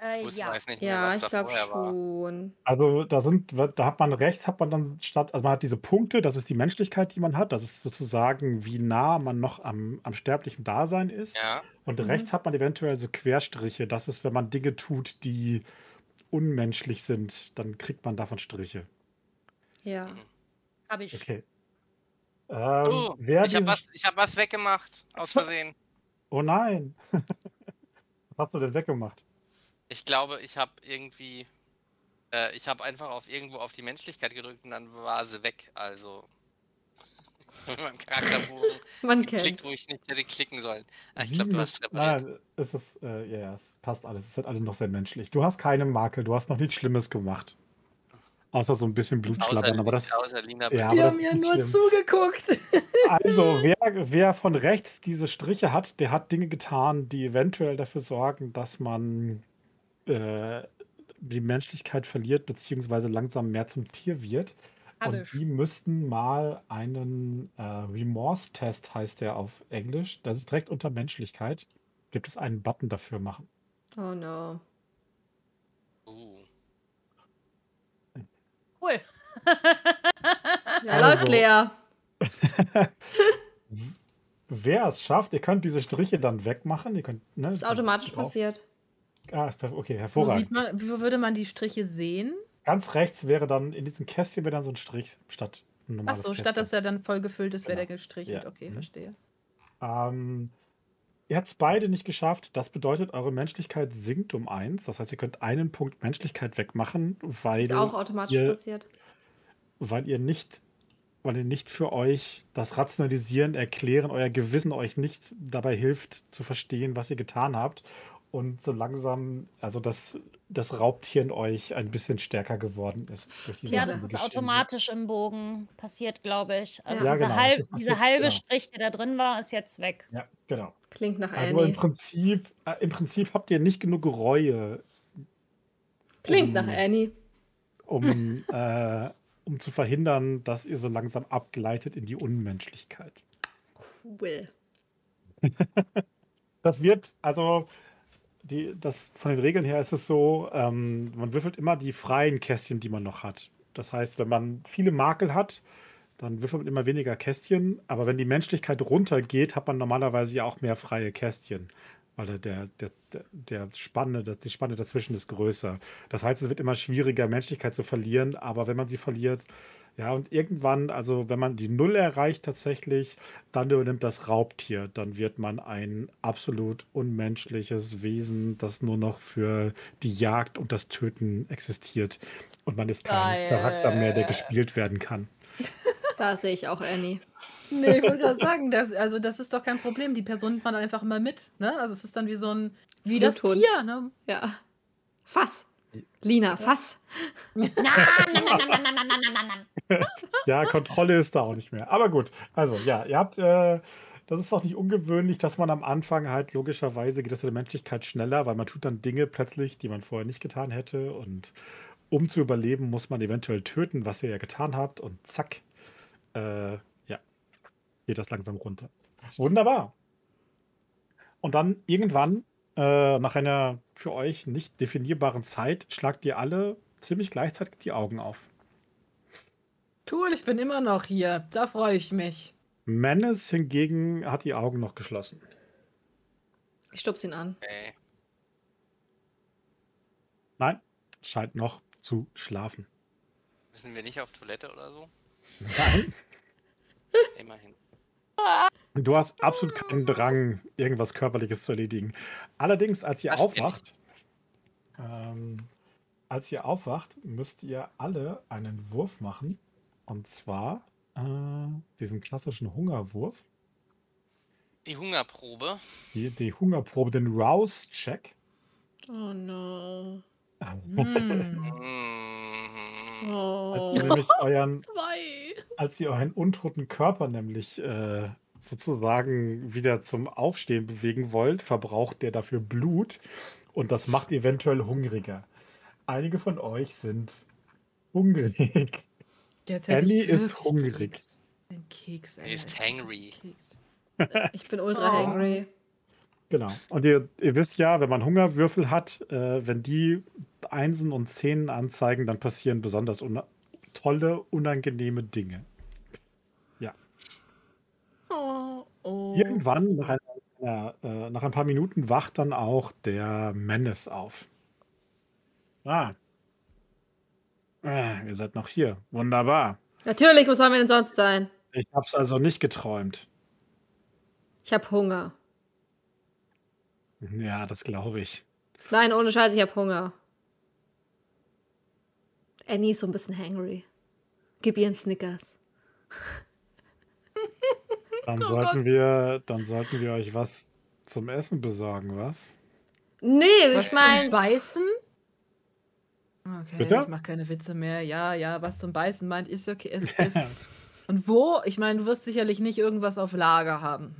Äh, Ich ja. weiß nicht mehr, Ja, was ich glaube war. schon. Also da sind, da hat man rechts, hat man dann statt, also man hat diese Punkte, das ist die Menschlichkeit, die man hat, das ist sozusagen, wie nah man noch am, am sterblichen Dasein ist. Ja, Und Mhm. rechts hat man eventuell so Querstriche, das ist, wenn man Dinge tut, die unmenschlich sind, dann kriegt man davon Striche. Ja. Hab ich. Okay. Ähm, Oh, wer ich habe was, hab was weggemacht, aus Versehen. <laughs> Oh nein. <laughs> Was hast du denn weggemacht? Ich glaube, ich habe irgendwie. Äh, ich habe einfach auf irgendwo auf die Menschlichkeit gedrückt und dann war sie weg. Also. Mit meinem Charakterbogen Man geklickt, kennt. wo ich nicht hätte klicken sollen. Ah, ich glaube, du hast ist- repariert. Nein, es ist, äh, ja, ja, es passt alles. Es sind alle noch sehr menschlich. Du hast keine Makel, du hast noch nichts Schlimmes gemacht. Außer so ein bisschen Blutschlabbern, Außer, aber das. Lina Ja, aber Wir das haben ja nur schlimm. zugeguckt. Also, <laughs> wer, wer von rechts diese Striche hat, der hat Dinge getan, die eventuell dafür sorgen, dass man äh, die Menschlichkeit verliert, beziehungsweise langsam mehr zum Tier wird. Hab Und die müssten mal einen äh, Remorse-Test, heißt der auf Englisch. Das ist direkt unter Menschlichkeit. Gibt es einen Button dafür machen. Oh no. Uh. Cool. <laughs> Ja, Also- läuft leer. <laughs> Wer es schafft, ihr könnt diese Striche dann wegmachen. Ihr könnt, ne, Das ist automatisch drauf- passiert. Ah, okay, Wo, hervorragend. sieht man, wo würde man die Striche sehen? Ganz rechts wäre dann in diesem Kästchen wäre dann so ein Strich statt ein Ach normales so, statt Kästchen. dass er dann voll gefüllt ist, wäre Genau. der gestrichelt. Ja. Okay, Mhm. verstehe. Ähm, ihr habt es beide nicht geschafft. Das bedeutet, eure Menschlichkeit sinkt um eins. Das heißt, ihr könnt einen Punkt Menschlichkeit wegmachen, weil, Ist auch automatisch ihr- passiert. weil ihr nicht, weil ihr nicht für euch das Rationalisieren, Erklären, euer Gewissen euch nicht dabei hilft zu verstehen, was ihr getan habt. Und so langsam, also das, das Raubtier in euch ein bisschen stärker geworden ist. Ja, das ist automatisch im Bogen passiert, glaube ich. Also Ja, diese, genau, halb, passiert, diese halbe genau. Strich, der da drin war, ist jetzt weg. Ja, genau. Klingt nach Also im Annie. Prinzip, äh, im Prinzip habt ihr nicht genug Reue, Klingt um- nach Annie. um, äh, um zu verhindern, dass ihr so langsam abgleitet in die Unmenschlichkeit. Cool. <laughs> Das wird, also, die, das, von den Regeln her ist es so, ähm, man würfelt immer die freien Kästchen, die man noch hat. Das heißt, wenn man viele Makel hat, dann würfelt man immer weniger Kästchen. Aber wenn die Menschlichkeit runtergeht, hat man normalerweise ja auch mehr freie Kästchen. Weil der, der, der, Spanne, die Spanne dazwischen ist größer. Das heißt, es wird immer schwieriger, Menschlichkeit zu verlieren. Aber wenn man sie verliert, ja, und irgendwann, also wenn man die Null erreicht tatsächlich, dann übernimmt das Raubtier. Dann wird man ein absolut unmenschliches Wesen, das nur noch für die Jagd und das Töten existiert. Und man ist kein Geil. Charakter mehr, der gespielt werden kann. Da sehe ich auch Annie. Nee, ich wollte gerade sagen, das, also das ist doch kein Problem. Die Person nimmt man einfach immer mit. Ne? Also es ist dann wie so ein, wie das. Tier. Ne? Ja. Fass. Lina, Fass. Na, <laughs> ja, Kontrolle ist da auch nicht mehr. Aber gut, also ja, ihr habt, äh, das ist doch nicht ungewöhnlich, dass man am Anfang halt logischerweise geht das in der Menschlichkeit schneller, weil man tut dann Dinge plötzlich, die man vorher nicht getan hätte. Und um zu überleben, muss man eventuell töten, was ihr ja getan habt. Und zack, äh, ja, geht das langsam runter. Wunderbar. Und dann irgendwann, äh, nach einer für euch nicht definierbaren Zeit, schlagt ihr alle ziemlich gleichzeitig die Augen auf. Cool, ich bin immer noch hier. Da freue ich mich. Menace hingegen hat die Augen noch geschlossen. Ich stupse ihn an. Okay. Nein, scheint noch zu schlafen. Müssen wir nicht auf Toilette oder so? Nein. <laughs> Immerhin. Du hast absolut keinen Drang, irgendwas Körperliches zu erledigen. Allerdings, als ihr Das aufwacht, ähm, als ihr aufwacht, müsst ihr alle einen Wurf machen. Und zwar äh, diesen klassischen Hungerwurf. Die Hungerprobe. Die, die Hungerprobe, den Rouse-Check. Oh no. Hm. <laughs> Mhm. Als Oh. ihr nämlich <laughs> euren, Zwei. als ihr euren untoten Körper nämlich äh, sozusagen wieder zum Aufstehen bewegen wollt, verbraucht der dafür Blut und das macht eventuell hungriger. einige von euch sind hungrig. Annie ist hungrig. Keks. Den Keks. Die ist hangry. Keks. Ich bin ultra Oh. hangry. Genau. Und ihr, ihr wisst ja, wenn man Hungerwürfel hat, äh, wenn die Einsen und Zehnen anzeigen, dann passieren besonders una tolle, unangenehme Dinge. Oh, oh. Irgendwann, nach, einer, äh, nach ein paar Minuten, wacht dann auch der Menace auf. Ah. Ah, ihr seid noch hier. Wunderbar. Natürlich, wo sollen wir denn sonst sein? Ich hab's also nicht geträumt. Ich habe Hunger. Ja, das glaube ich. Nein, ohne Scheiß, ich habe Hunger. Annie ist so ein bisschen hangry. Gib ihr einen Snickers. <laughs> Dann Oh sollten wir, dann sollten wir euch was zum Essen besorgen, was? Nee, Was ich zum meine, Beißen? Okay, Bitte? ich mache keine Witze mehr. Ja, ja, was zum Beißen meint, ist okay. <laughs> Ist, ist. Und wo? Ich meine, du wirst sicherlich nicht irgendwas auf Lager haben.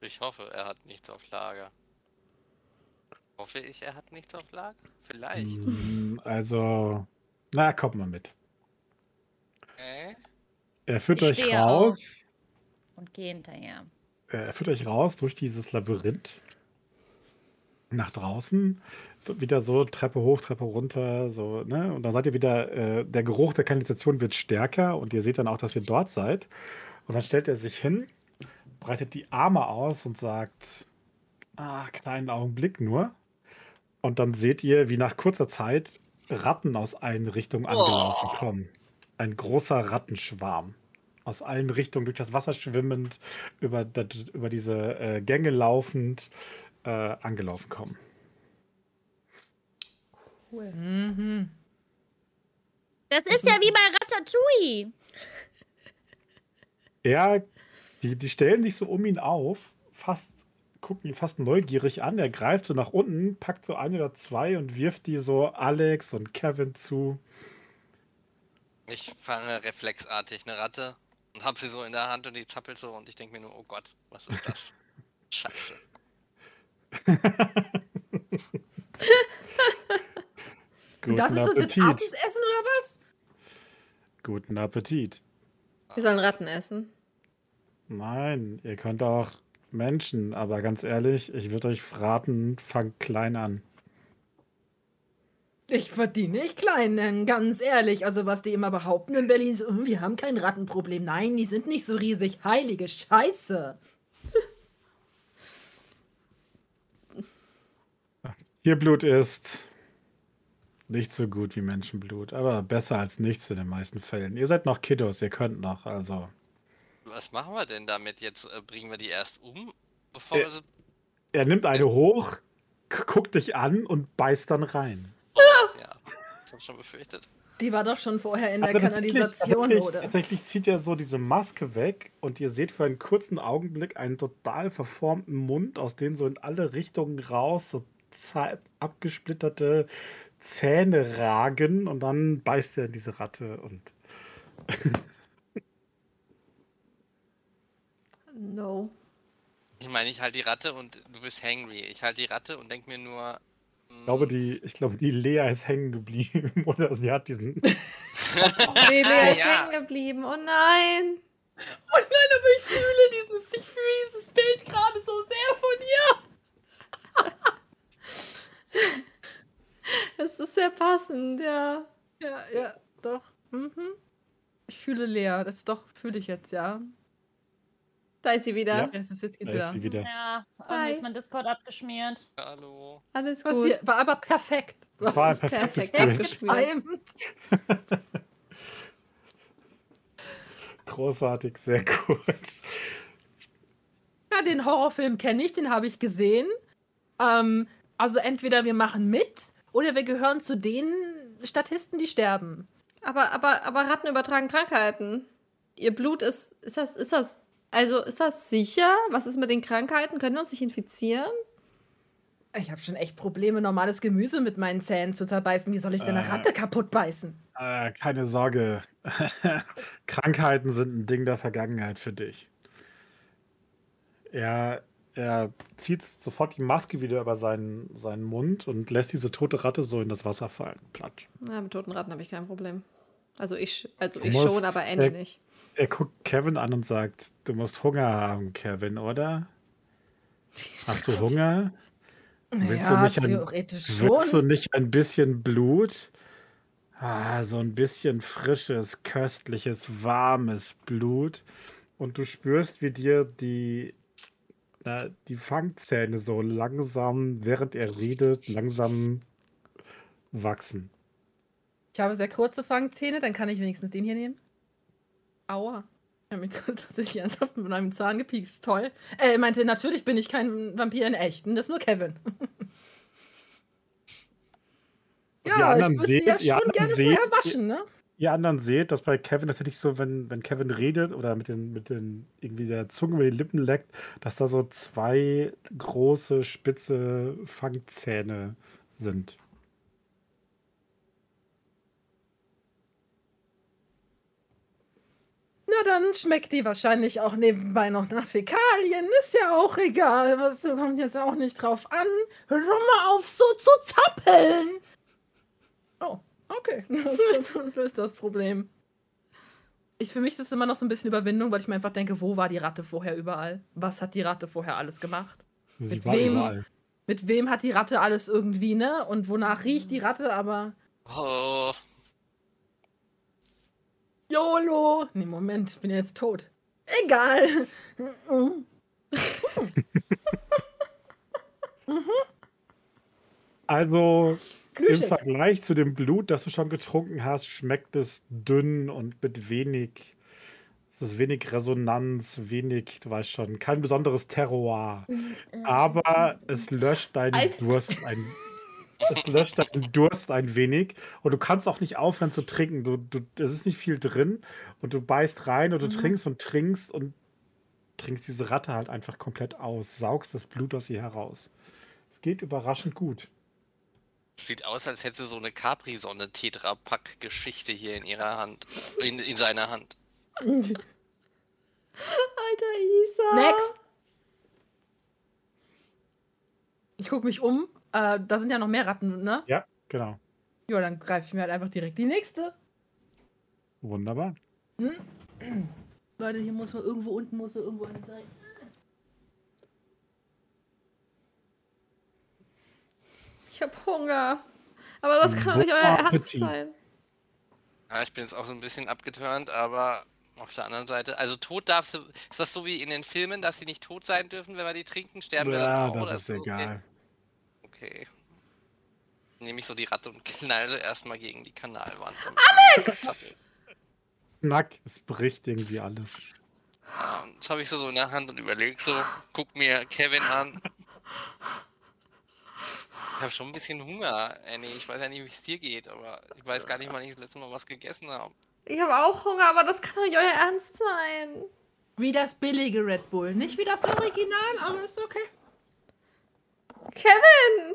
Ich hoffe, er hat nichts auf Lager. Hoffe ich, er hat nichts auf Lager? Vielleicht. Mm, Also, na, kommt mal mit. Okay. Er führt Ich euch stehe raus. Und geh hinterher. Er führt euch raus durch dieses Labyrinth. Nach draußen. Wieder so Treppe hoch, Treppe runter, so, ne? Und dann seid ihr wieder, äh, der Geruch der Kanalisation wird stärker und ihr seht dann auch, dass ihr dort seid. Und dann stellt er sich hin, breitet die Arme aus und sagt, ah, kleinen Augenblick nur. Und dann seht ihr, wie nach kurzer Zeit Ratten aus allen Richtungen angelaufen Oh. kommen. Ein großer Rattenschwarm. Aus allen Richtungen durch das Wasser schwimmend, über, über diese äh, Gänge laufend, äh, angelaufen kommen. Cool. Mhm. Das ist ja wie bei Ratatouille. <laughs> Er, die, die stellen sich so um ihn auf, fast, gucken ihn fast neugierig an. Er greift so nach unten, packt so ein oder zwei und wirft die so Alex und Kevin zu. Ich fange reflexartig eine Ratte und hab sie so in der Hand und die zappelt so und ich denke mir nur, oh Gott, was ist das? <laughs> Scheiße. <laughs> Guten Das ist das jetzt Appetit. Abendessen oder was? Guten Appetit. Wir sollen Ratten essen. Nein, ihr könnt auch Menschen, aber ganz ehrlich, ich würde euch raten, fangt klein an. Ich verdiene nicht klein nennen, ganz ehrlich. Also was die immer behaupten in Berlin, so, "Hm, wir haben kein Rattenproblem. Nein, die sind nicht so riesig. Heilige Scheiße. <laughs> Tierblut ist nicht so gut wie Menschenblut, aber besser als nichts in den meisten Fällen. Ihr seid noch Kiddos, ihr könnt noch, also. Was machen wir denn damit? Jetzt äh, bringen wir die erst um, bevor Äh. wir sie. Er nimmt eine hoch, guckt dich an und beißt dann rein. Oh, ja, ich hab's schon befürchtet. Die war doch schon vorher in der Also Kanalisation, tatsächlich, oder? Tatsächlich zieht er so diese Maske weg und ihr seht für einen kurzen Augenblick einen total verformten Mund, aus dem so in alle Richtungen raus so abgesplitterte Zähne ragen und dann beißt er in diese Ratte und <laughs> No. Ich meine, ich halte die Ratte und du bist hangry. Ich halte die Ratte und denk mir nur. ich glaube, die, ich glaube, die Lea ist hängen geblieben <laughs> oder sie hat diesen. <laughs> Nee, Lea ist Ja. hängen geblieben. Oh nein. Oh nein, aber ich fühle dieses, ich fühle dieses Bild gerade so sehr von ihr. Es ist sehr passend, ja. Ja, ja, doch. Mhm. Ich fühle Lea, das doch fühle ich jetzt, ja. Da ist sie wieder. Ja. Es ist jetzt geht's Da ist wieder. sie wieder. Ja, Hi. ist mein Discord abgeschmiert. Hallo. Alles gut. hier, war aber perfekt. Das war ein ist perfektes perfekt. <laughs> Großartig, sehr gut. Ja, den Horrorfilm kenne ich, den habe ich gesehen. Ähm, also entweder wir machen mit oder wir gehören zu den Statisten, die sterben. Aber, aber, aber Ratten übertragen Krankheiten. Ihr Blut ist. Ist das, ist das. Also, ist das sicher? Was ist mit den Krankheiten? Können wir uns nicht infizieren? Ich habe schon echt Probleme, normales Gemüse mit meinen Zähnen zu zerbeißen. Wie soll ich denn eine Äh. Ratte kaputt beißen? Äh, keine Sorge. <laughs> Krankheiten sind ein Ding der Vergangenheit für dich. Er, er zieht sofort die Maske wieder über seinen, seinen Mund und lässt diese tote Ratte so in das Wasser fallen. Platsch. Ja, mit toten Ratten habe ich kein Problem. Also ich, also Du ich musst schon, aber Andy weg. nicht. Er guckt Kevin an und sagt, du musst Hunger haben, Kevin, oder? Hast du Hunger? Willst, Ja, du nicht ein, theoretisch willst du schon. nicht ein bisschen Blut? Ah, so ein bisschen frisches, köstliches, warmes Blut. Und du spürst, wie dir die, na, die Fangzähne so langsam, während er redet, langsam wachsen. Ich habe sehr kurze Fangzähne, dann kann ich wenigstens den hier nehmen. Aua. Ich habe mich <laughs> tatsächlich ernsthaft mit einem Zahn gepiekst. Toll. Äh, er meinte, natürlich bin ich kein Vampir in echten, das ist nur Kevin. ja, ich würde sie ja schon gerne seht- vorher waschen, ne? Ihr anderen seht, dass bei Kevin das nicht so, wenn, wenn Kevin redet oder mit den, mit den irgendwie der Zunge über die Lippen leckt, dass da so zwei große, spitze Fangzähne sind. Na, dann schmeckt die wahrscheinlich auch nebenbei noch nach Fäkalien. Ist ja auch egal. Was kommt jetzt auch nicht drauf an. Hör mal auf, so zu zappeln. Oh, okay. <laughs> Das löst das Problem. Ich, für mich ist es immer noch so ein bisschen Überwindung, weil ich mir einfach denke, wo war die Ratte vorher überall? Was hat die Ratte vorher alles gemacht? Sie Mit war wem? überall. Mit wem hat die Ratte alles irgendwie, ne? Und wonach riecht die Ratte, aber. Oh, YOLO! Nee, Moment, ich bin ja jetzt tot. Egal. Also im. Vergleich zu dem Blut, das du schon getrunken hast, schmeckt es dünn und mit wenig, es ist wenig Resonanz, wenig, du weißt schon, kein besonderes Terroir. Aber es löscht deinen Alter. Durst ein. Es löscht deinen Durst ein wenig und du kannst auch nicht aufhören zu trinken. Du, du, es ist nicht viel drin und du beißt rein und du trinkst und trinkst und trinkst diese Ratte halt einfach komplett aus, saugst das Blut aus ihr heraus. Es geht überraschend gut. Sieht aus, als hätte sie so eine Capri-Sonne Tetra-Pack-Geschichte hier in ihrer Hand. In, in seiner Hand. Alter Isa. Next. Ich gucke mich um. Äh, da sind ja noch mehr Ratten, ne? Ja, genau. Ja, dann greife ich mir halt einfach direkt die nächste. Wunderbar. <clears throat> Warte, hier muss man irgendwo unten muss so irgendwo eine sein. Ich hab Hunger. Aber das kann doch nicht euer Ernst sein. Ja, ich bin jetzt auch so ein bisschen abgeturnt, aber auf der anderen Seite, also tot darfst du, ist das so wie in den Filmen, dass sie nicht tot sein dürfen, wenn wir die trinken? Sterben wir dann Ja, auch? oder das ist okay? egal. Okay. Nehme ich so die Ratte und knall sie erstmal gegen die Kanalwand. Alex! Knack, es bricht irgendwie alles. Ja, jetzt habe ich sie so in der Hand und überlege so, guck mir Kevin an. Ich habe schon ein bisschen Hunger, Annie. Ich weiß ja nicht, wie es dir geht, aber ich weiß gar nicht, wann ich das letzte Mal was gegessen habe. Ich habe auch Hunger, aber das kann doch nicht euer Ernst sein. Wie das billige Red Bull. Nicht wie das Original, aber ist okay. Kevin!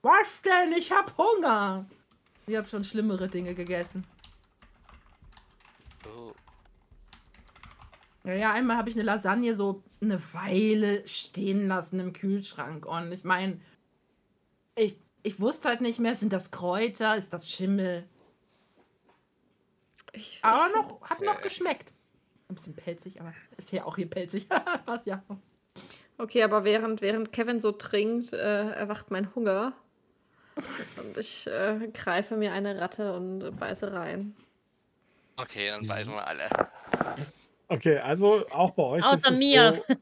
Was denn? Ich hab Hunger. Ich hab schon schlimmere Dinge gegessen. Oh. Ja, ja einmal habe ich eine Lasagne so eine Weile stehen lassen im Kühlschrank. Und ich meine, ich, ich wusste halt nicht mehr, sind das Kräuter, ist das Schimmel? Ich, Aber ich, noch, hat noch geschmeckt. Ein bisschen pelzig, aber ist ja auch hier pelzig. <laughs> Passt ja. Okay, aber während, während Kevin so trinkt, äh, erwacht mein Hunger. Und ich äh, greife mir eine Ratte und beiße rein. Okay, dann beißen wir alle. Okay, also auch bei euch Außer ist es mir. so,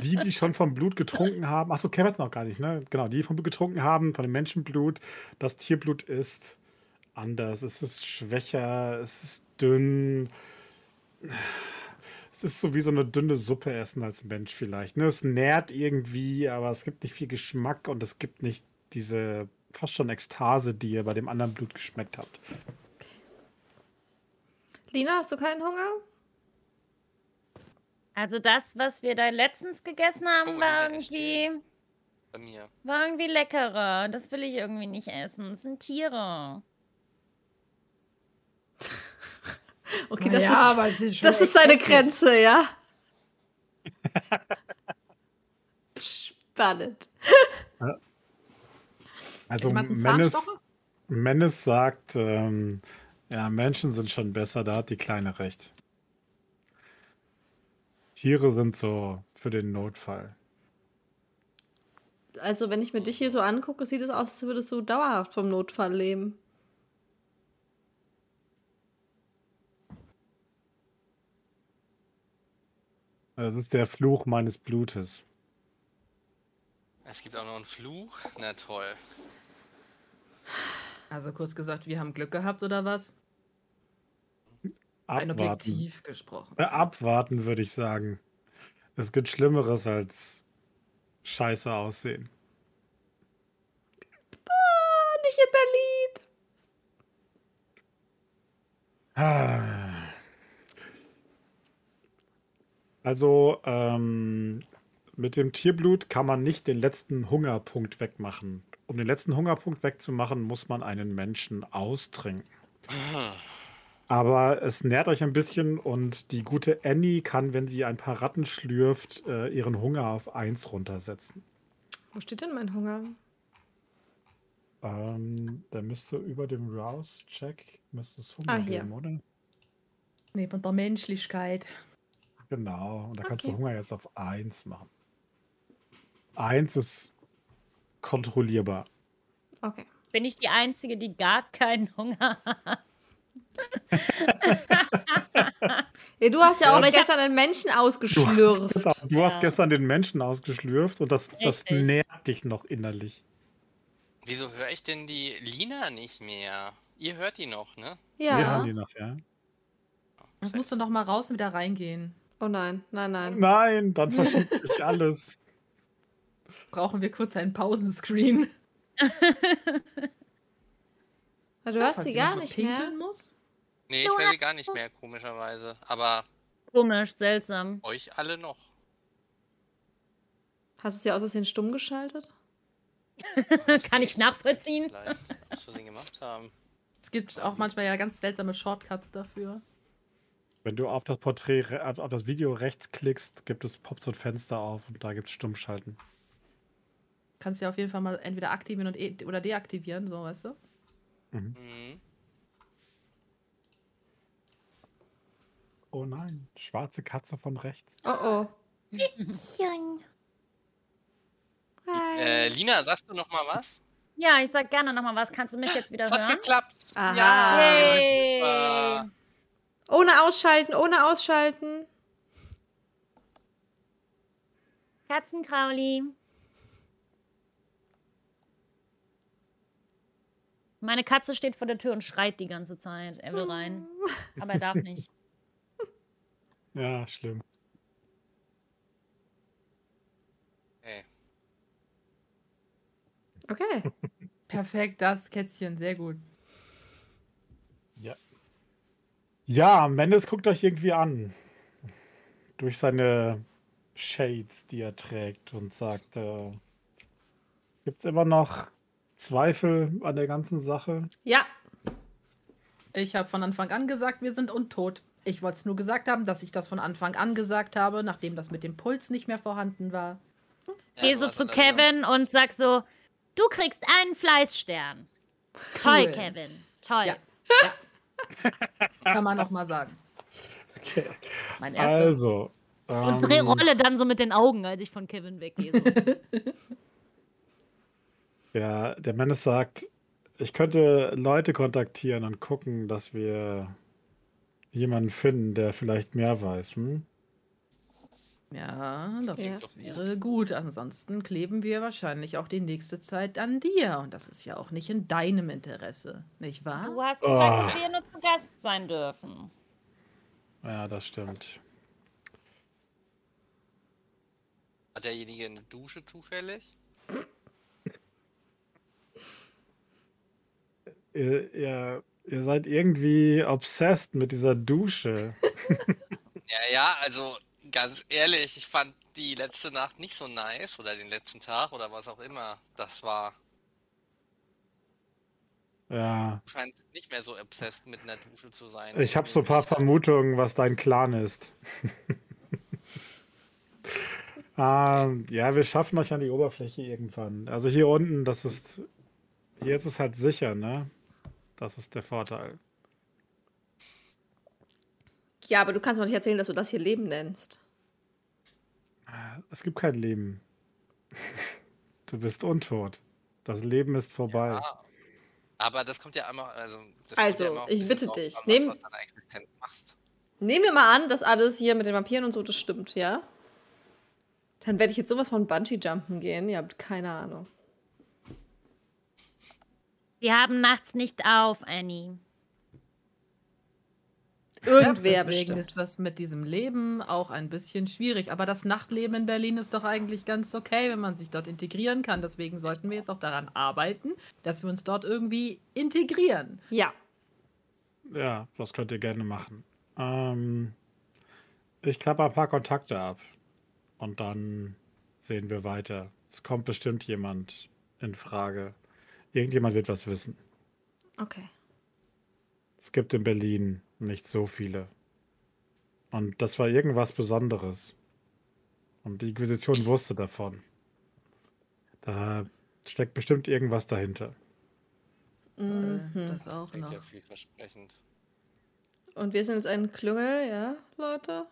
die, die schon vom Blut getrunken haben, achso, Kevin hat's noch gar nicht, ne? Genau, die vom Blut getrunken haben, von dem Menschenblut, das Tierblut ist anders, es ist schwächer, es ist dünn. Es ist so wie so eine dünne Suppe essen als Mensch vielleicht. Ne? Es nährt irgendwie, aber es gibt nicht viel Geschmack und es gibt nicht diese fast schon Ekstase, die ihr bei dem anderen Blut geschmeckt habt. Lina, hast du keinen Hunger? Also das, was wir da letztens gegessen haben, Oh, war irgendwie, Bei mir. war irgendwie leckerer. Das will ich irgendwie nicht essen. Das sind Tiere. <laughs> Okay, das, ja, ist, das ist deine. Grenze, ja? <laughs> Spannend. <laughs> Also Menes? Menes sagt, ähm, ja, Menschen sind schon besser, da hat die Kleine recht. Tiere sind so für den Notfall. Also, wenn ich mir dich hier so angucke, sieht es aus, als würdest du dauerhaft vom Notfall leben. Das ist der Fluch meines Blutes. Es gibt auch noch einen Fluch. Na toll. Also kurz gesagt, wir haben Glück gehabt oder was? Ein Abwarten. Objektiv gesprochen. Äh, abwarten, würde ich sagen. Es gibt Schlimmeres als scheiße aussehen. Ah, nicht in Berlin. Ah. Also, ähm, mit dem Tierblut kann man nicht den letzten Hungerpunkt wegmachen. Um den letzten Hungerpunkt wegzumachen, muss man einen Menschen austrinken. Aber es nährt euch ein bisschen und die gute Annie kann, wenn sie ein paar Ratten schlürft, äh, ihren Hunger auf 1 runtersetzen. Wo steht denn mein Hunger? Ähm, der müsste über dem Rouse-Check müsste es Hunger Ah, hier. geben, oder? Neben der Menschlichkeit. Genau, und da kannst Okay. du Hunger jetzt auf 1 machen. 1 ist kontrollierbar. Okay. Bin ich die Einzige, die gar keinen Hunger hat? Ja, du hast ja auch hab- gestern einen Menschen Du hast, ausgeschlürft. genau, du hast Ja. gestern den Menschen ausgeschlürft und das, das nährt dich noch innerlich. Wieso höre ich denn die Lina nicht mehr? Ihr hört die noch, ne? Wir Ja. haben die noch, ja. Das musst du noch mal raus und wieder reingehen. Oh nein, nein, nein. Nein, dann <laughs> verschiebt sich alles. Brauchen wir kurz einen Pausenscreen. <laughs> Du hörst sie gar nicht mehr. Muss. Nee, ich höre die gar nicht mehr, komischerweise. Aber Komisch, seltsam. euch alle noch. Hast du sie aus Versehen stumm geschaltet? <laughs> Kann ich nachvollziehen. Vielleicht, was wir sie gemacht haben. Es gibt auch manchmal ja ganz seltsame Shortcuts dafür. Wenn du auf das Porträt, auf das Video rechts klickst, gibt es, poppt so ein Fenster auf und da gibt es Stummschalten. Kannst du ja auf jeden Fall mal entweder aktivieren und e oder deaktivieren, so weißt du. Mhm. Oh nein, schwarze Katze von rechts. Oh oh. Hi. Äh, Lina, sagst du noch mal was? Ja, ich sag gerne nochmal was. Kannst du mich jetzt wieder hat hören? geklappt. Aha. Ja. Yay. super. Ohne ausschalten, ohne ausschalten. Katzenkrauli. Meine Katze steht vor der Tür und schreit die ganze Zeit. Er will rein. Aber er darf nicht. Ja, schlimm. Okay. Okay. <laughs> Perfekt, das Kätzchen, sehr gut. Ja. Ja, Mendes guckt euch irgendwie an. Durch seine Shades, die er trägt und sagt, äh, gibt es immer noch Zweifel an der ganzen Sache? Ja. Ich habe von Anfang an gesagt, wir sind untot. Ich wollte es nur gesagt haben, dass ich das von Anfang an gesagt habe, nachdem das mit dem Puls nicht mehr vorhanden war. Ja, Geh du so zu Kevin und sag so: Du kriegst einen Fleißstern. Toll, Cool. Kevin. Toll. Ja. Ja. Kann man noch mal sagen. Okay. Mein erster. Also. Und ähm, rolle dann so mit den Augen, als ich von Kevin weggehe. So. <laughs> Ja, der Mendes sagt, ich könnte Leute kontaktieren und gucken, dass wir jemanden finden, der vielleicht mehr weiß. Hm? Ja, das Ja. wäre gut. Ansonsten kleben wir wahrscheinlich auch die nächste Zeit an dir. Und das ist ja auch nicht in deinem Interesse, nicht wahr? Du hast gesagt, Oh. dass wir nur zu Gast sein dürfen. Ja, das stimmt. Hat derjenige eine Dusche zufällig? Ihr, ihr, seid irgendwie obsessed mit dieser Dusche. <laughs> Ja, ja, also ganz ehrlich, ich fand die letzte Nacht nicht so nice oder den letzten Tag oder was auch immer das war. Ja, Du scheinst nicht mehr so obsessed mit einer Dusche zu sein. ich habe so ein paar Vermutungen. Was dein Clan ist. <laughs> Ähm, ja, wir schaffen euch an die Oberfläche irgendwann. Also hier unten, das ist. Hier ist es halt sicher, ne? Das ist der Vorteil. Ja, aber du kannst mir nicht erzählen, dass du das hier Leben nennst. Es gibt kein Leben. <laughs> Du bist untot. Das Leben ist vorbei. Ja, aber das kommt ja einmal. Also, Also, ja ich bitte drauf dich, an, nehm- was du aus deiner Existenz machst. Nehmen wir mal an, dass alles hier mit den Vampiren und so, das stimmt, ja? Dann werde ich jetzt sowas von Bungee-Jumpen gehen. Ihr habt keine Ahnung. Wir haben nachts nicht auf, Annie. Irgendwer Deswegen bestimmt. ist das mit diesem Leben auch ein bisschen schwierig. Aber das Nachtleben in Berlin ist doch eigentlich ganz okay, wenn man sich dort integrieren kann. Deswegen sollten wir jetzt auch daran arbeiten, dass wir uns dort irgendwie integrieren. Ja. Ja, das könnt ihr gerne machen. Ähm, ich klappe ein paar Kontakte ab. Und dann sehen wir weiter. Es kommt bestimmt jemand in Frage. Irgendjemand wird was wissen. Okay. Es gibt in Berlin nicht so viele. Und das war irgendwas Besonderes. Und die Inquisition wusste davon. Da steckt bestimmt irgendwas dahinter. Mhm. Äh, Das auch noch. ja vielversprechend. Und wir sind jetzt ein Klüngel, ja, Leute?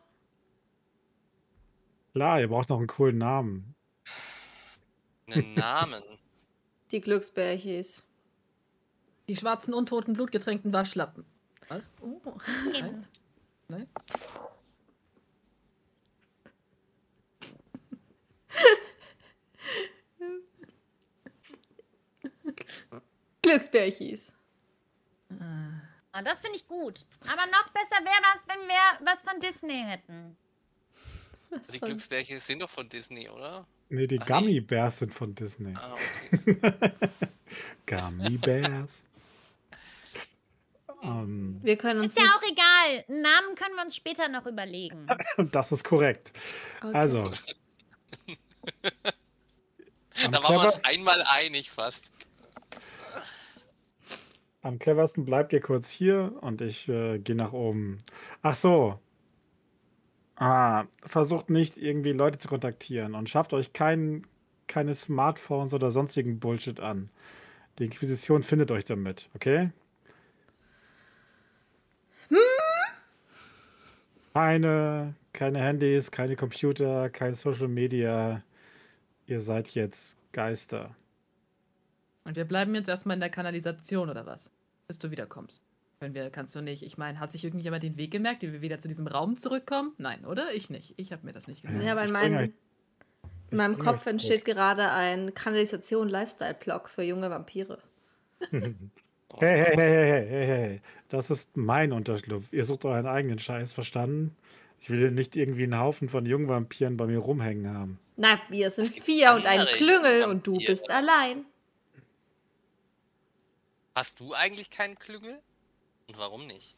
Klar, ihr braucht noch einen coolen Namen. Einen Namen. Die Glücksbärchis. Die schwarzen, untoten, blutgetränkten Waschlappen. Was? Oh. Nein? Nein? Glücksbärchis. Ah, das finde ich gut. Aber noch besser wäre das, wenn wir was von Disney hätten. Die Glücksbärche sind doch von Disney, oder? Nee, die Ach, Gummy Bears sind von Disney. Ah, okay. <laughs> Gummy Bears. <laughs> ähm, Wir können uns Ist ja auch egal. Einen Namen können wir uns später noch überlegen. <laughs> das ist korrekt. Okay. Also. Da waren wir uns einmal einig fast. am cleversten bleibt ihr kurz hier und ich äh, gehe nach oben. Ach so. Ah, versucht nicht irgendwie Leute zu kontaktieren und schafft euch kein, keine Smartphones oder sonstigen Bullshit an. Die Inquisition findet euch damit, okay? Keine, keine Handys, keine Computer, kein Social Media. Ihr seid jetzt Geister. Und wir bleiben jetzt erstmal in der Kanalisation oder was? Bis du wiederkommst. Wenn wir, kannst du nicht. Ich meine, hat sich irgendjemand den Weg gemerkt, wie wir wieder zu diesem Raum zurückkommen? Nein, oder? Ich nicht. Ich habe mir das nicht gemerkt. Ja, aber in euch- in meinem Kopf entsteht gerade ein Kanalisation-Lifestyle-Blog für junge Vampire. <laughs> Hey, hey, hey, hey, hey, hey, hey. Das ist mein Unterschlupf. Ihr sucht euren eigenen Scheiß, verstanden? Ich will nicht irgendwie einen Haufen von jungen Vampiren bei mir rumhängen haben. Na, wir sind vier und ein Klüngel und du bist allein. Hast du eigentlich keinen Klüngel? Und warum nicht?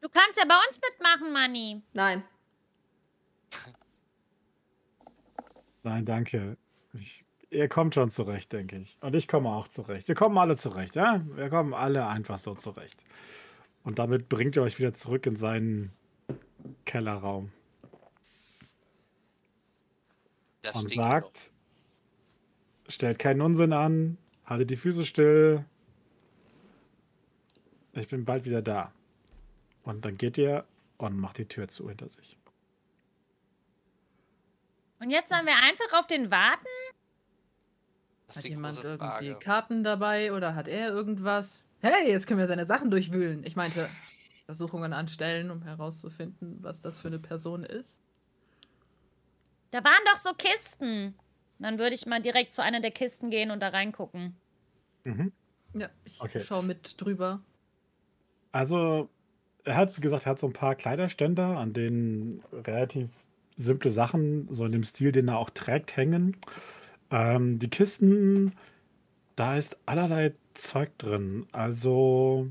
Du kannst ja bei uns mitmachen, Manni. Nein. <laughs> Nein, danke. Ich, ihr kommt schon zurecht, denke ich. Und ich komme auch zurecht. Wir kommen alle zurecht, ja? Wir kommen alle einfach so zurecht. Und damit bringt ihr euch wieder zurück in seinen Kellerraum Das und sagt, stellt keinen Unsinn an, haltet die Füße still. Ich bin bald wieder da. Und dann geht ihr und macht die Tür zu hinter sich. Und jetzt sollen wir einfach auf den warten? Hat jemand irgendwie. Karten dabei oder hat er irgendwas? Hey, jetzt können wir seine Sachen durchwühlen. Ich meinte, Versuchungen anstellen, um herauszufinden, was das für eine Person ist. Da waren doch so Kisten. Dann würde ich mal direkt zu einer der Kisten gehen und da reingucken. Mhm. Ja, ich Okay. schau mit drüber. Also, er hat, wie gesagt, er hat so ein paar Kleiderständer, an denen relativ simple Sachen, so in dem Stil, den er auch trägt, hängen. Ähm, die Kisten, da ist allerlei Zeug drin. Also,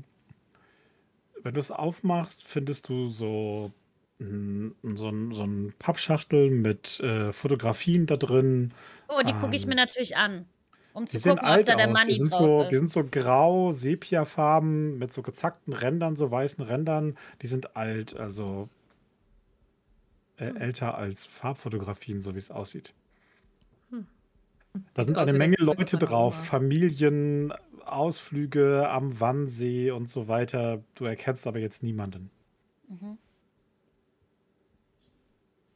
wenn du es aufmachst, findest du so, mm, so, ein, so ein Pappschachtel mit äh, Fotografien da drin. Oh, die gucke ich Ähm, mir natürlich an. Um Die zu sehen gucken, ob alt da der aus. Die Money sind, drauf so, ist. die sind so grau, Sepiafarben mit so gezackten Rändern, so weißen Rändern. Die sind alt. Also äh, Hm. älter als Farbfotografien, so wie es aussieht. Hm. Da sind eine wie Menge Leute drauf. Familien, Ausflüge am Wannsee und so weiter. Du erkennst aber jetzt niemanden. Mhm.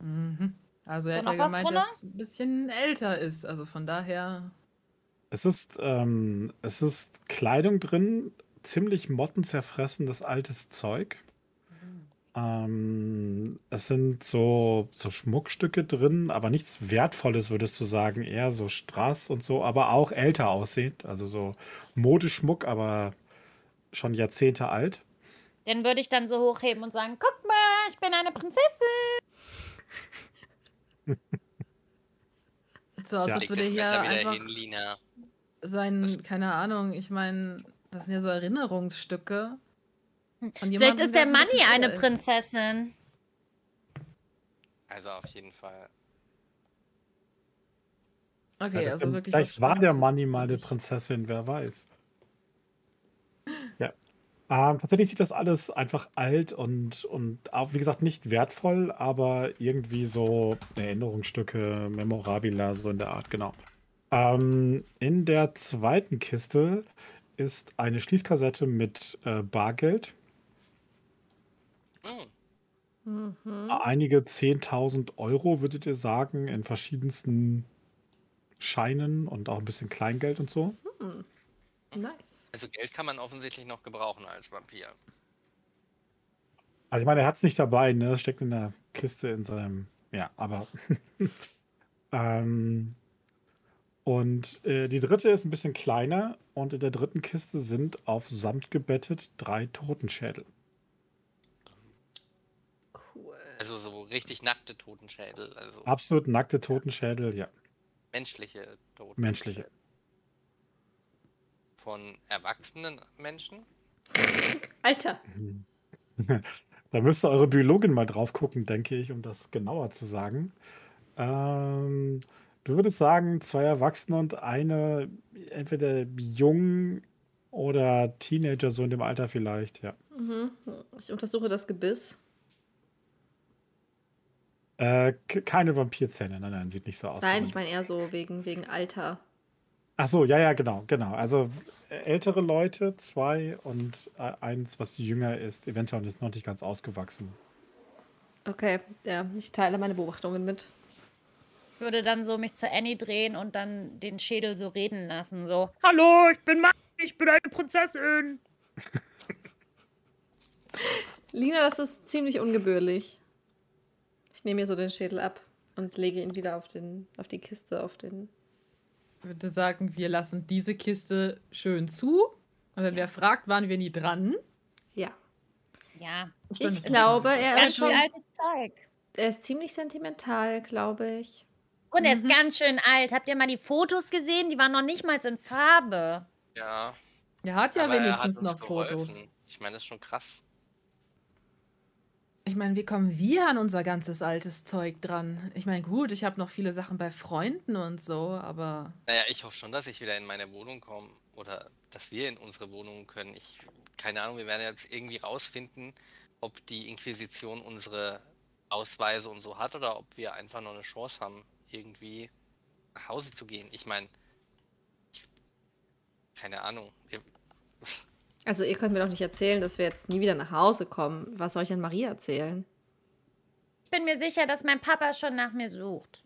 Mhm. Also Ist er hat ja gemeint, dass es ein bisschen älter ist. Also von daher. Es ist, ähm, es ist Kleidung drin, ziemlich mottenzerfressenes altes Zeug. Ähm, es sind so, so Schmuckstücke drin, aber nichts Wertvolles, würdest du sagen. Eher so Strass und so, aber auch älter aussehend. Also so Modeschmuck, aber schon Jahrzehnte alt. Den würde ich dann so hochheben und sagen, guck mal, ich bin eine Prinzessin. <laughs> So, als Ja. das hier einfach hin, Sein, keine Ahnung, ich meine, das sind ja so Erinnerungsstücke. Von Vielleicht ist der Manni eine ist. Prinzessin. Also auf jeden Fall. Okay, Ja, das also wirklich. Vielleicht war der Manni mal eine. Prinzessin, wer weiß. Ja. Ähm, tatsächlich sieht das alles einfach alt und, und auch, wie gesagt, nicht wertvoll, aber irgendwie so Erinnerungsstücke, Memorabila, so in der Art, genau. Ähm, in der zweiten Kiste ist eine Schließkassette mit äh, Bargeld. Hm. Mhm. Einige 10.000 Euro, würdet ihr sagen, in verschiedensten Scheinen und auch ein bisschen Kleingeld und so. Hm. Nice. Also Geld kann man offensichtlich noch gebrauchen als Vampir. Also ich meine, er hat es nicht dabei, ne? Es steckt in der Kiste in seinem. Ja, aber. <laughs> ähm, und äh, die dritte ist ein bisschen kleiner und in der dritten Kiste sind auf Samt gebettet drei Totenschädel. Cool. Also so richtig nackte Totenschädel. Also Absolut nackte Totenschädel, ja. menschliche Totenschädel. Menschliche. Von erwachsenen Menschen? Alter. <laughs> Da müsste eure Biologin mal drauf gucken, denke ich, um das genauer zu sagen. Ähm, du würdest sagen, zwei Erwachsene und eine entweder jung oder Teenager, so in dem Alter vielleicht, ja. Mhm. Ich untersuche das Gebiss. Äh, ke- keine Vampirzähne, nein, nein, sieht nicht so aus. Nein, ich meine eher so wegen, wegen Alter. Ach so, ja, ja, genau, genau. Also ältere Leute, zwei und äh, eins, was jünger ist, eventuell nicht, noch nicht ganz ausgewachsen. Okay, ja, ich teile meine Beobachtungen mit. Ich würde dann so mich zu Annie drehen und dann den Schädel so reden lassen. So, hallo, ich bin Manni, ich bin eine Prinzessin. Lina, das ist ziemlich ungebührlich. Ich nehme mir so den Schädel ab und lege ihn wieder auf, den, auf die Kiste, auf den. Ich würde sagen, wir lassen diese Kiste schön zu. Und wenn wer fragt, waren wir nie dran. Ja. Ja, Ich ist- glaube, er ist schon. altes Zeug. Er ist ziemlich sentimental, glaube ich. Und er Mhm. ist ganz schön alt. Habt ihr mal die Fotos gesehen? Die waren noch nicht mal in Farbe. Ja. Er hat ja aber er hat wenigstens uns noch Fotos. geholfen. Ich meine, das ist schon krass. Ich meine, wie kommen wir an unser ganzes altes Zeug dran? Ich meine, gut, ich habe noch viele Sachen bei Freunden und so, aber Naja, ich hoffe schon, dass ich wieder in meine Wohnung komme oder dass wir in unsere Wohnung können. Ich, keine Ahnung, wir werden jetzt irgendwie rausfinden, ob die Inquisition unsere Ausweise und so hat oder ob wir einfach noch eine Chance haben, irgendwie nach Hause zu gehen. Ich meine, keine Ahnung. <laughs> Also, ihr könnt mir doch nicht erzählen, dass wir jetzt nie wieder nach Hause kommen. Was soll ich denn Maria erzählen? Ich bin mir sicher, dass mein Papa schon nach mir sucht.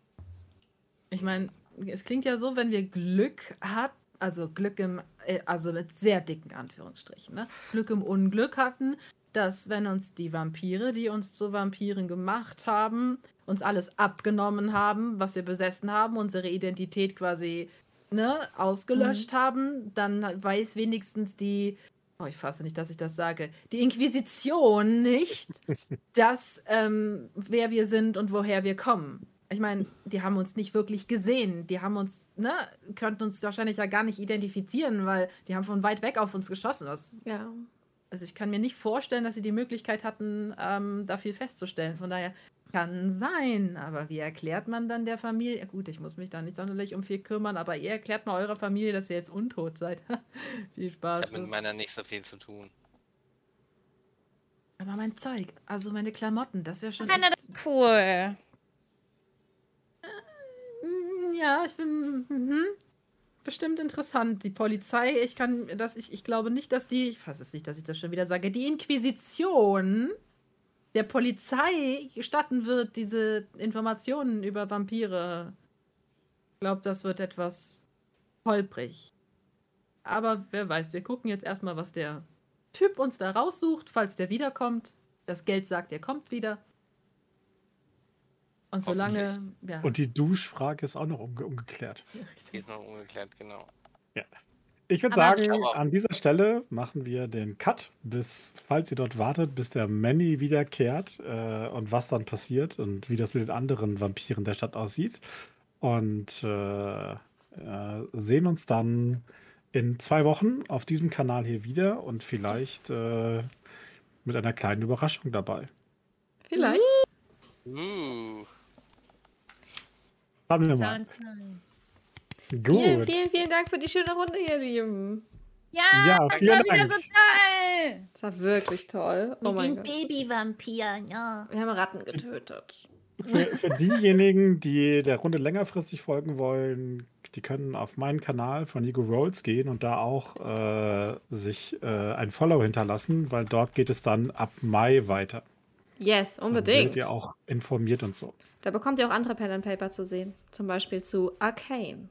ich meine, es klingt ja so, wenn wir Glück hat, also Glück im, äh, also mit sehr dicken Anführungsstrichen, ne? Glück im Unglück hatten, dass wenn uns die Vampire, die uns zu Vampiren gemacht haben, uns alles abgenommen haben, was wir besessen haben, unsere Identität quasi ne, ausgelöscht haben, dann weiß wenigstens die, oh, ich fasse nicht, dass ich das sage, die Inquisition nicht, <laughs> dass ähm, wer wir sind und woher wir kommen. Ich meine, die haben uns nicht wirklich gesehen. Die haben uns, ne, könnten uns wahrscheinlich ja gar nicht identifizieren, weil die haben von weit weg auf uns geschossen. Das, Ja. Also ich kann mir nicht vorstellen, dass sie die Möglichkeit hatten, ähm, da viel festzustellen. Von daher kann sein. Aber wie erklärt man dann der Familie? Gut, ich muss mich da nicht sonderlich um viel kümmern, aber ihr erklärt mal eurer Familie, dass ihr jetzt untot seid. <laughs> viel ich Spaß. habe mit meiner nicht so viel zu tun. Aber mein Zeug, also meine Klamotten, das wäre schon. Echt- das ist cool. Mm, Ja, ich bin mhm. Bestimmt interessant. Die Polizei, ich kann das, ich, ich glaube nicht, dass die, ich fasse es nicht, dass ich das schon wieder sage, die Inquisition der Polizei gestatten wird, diese Informationen über Vampire. Ich glaube, das wird etwas holprig. Aber wer weiß, wir gucken jetzt erstmal, was der Typ uns da raussucht, falls der wiederkommt. Das Geld sagt, er kommt wieder. Und solange. Ja. Und die Duschfrage ist auch noch unge ungeklärt. Die ist noch ungeklärt, genau. Ich würde sagen, an dieser Stelle machen wir den Cut, bis, falls ihr dort wartet, bis der Manny wiederkehrt äh, und was dann passiert und wie das mit den anderen Vampiren der Stadt aussieht. Und äh, äh, sehen uns dann in zwei Wochen auf diesem Kanal hier wieder und vielleicht äh, mit einer kleinen Überraschung dabei. Vielleicht. Uh. Schauen wir mal. Sounds nice. Gut. Vielen, vielen, vielen Dank für die schöne Runde, ihr Lieben. Ja, Ja, das vielen war wieder Dank. so toll. Das war wirklich toll. Oh Mit den Gott. Babywampiren, ja. Wir haben Ratten getötet. Für, für diejenigen, die der Runde längerfristig folgen wollen, die können auf meinen Kanal von Nico Rolls gehen und da auch äh, sich äh, ein Follow hinterlassen, weil dort geht es dann ab Mai weiter. Yes, Dann unbedingt. Werdet ihr auch informiert und so. Da bekommt ihr auch andere Pen and Paper zu sehen. Zum Beispiel zu Arcane.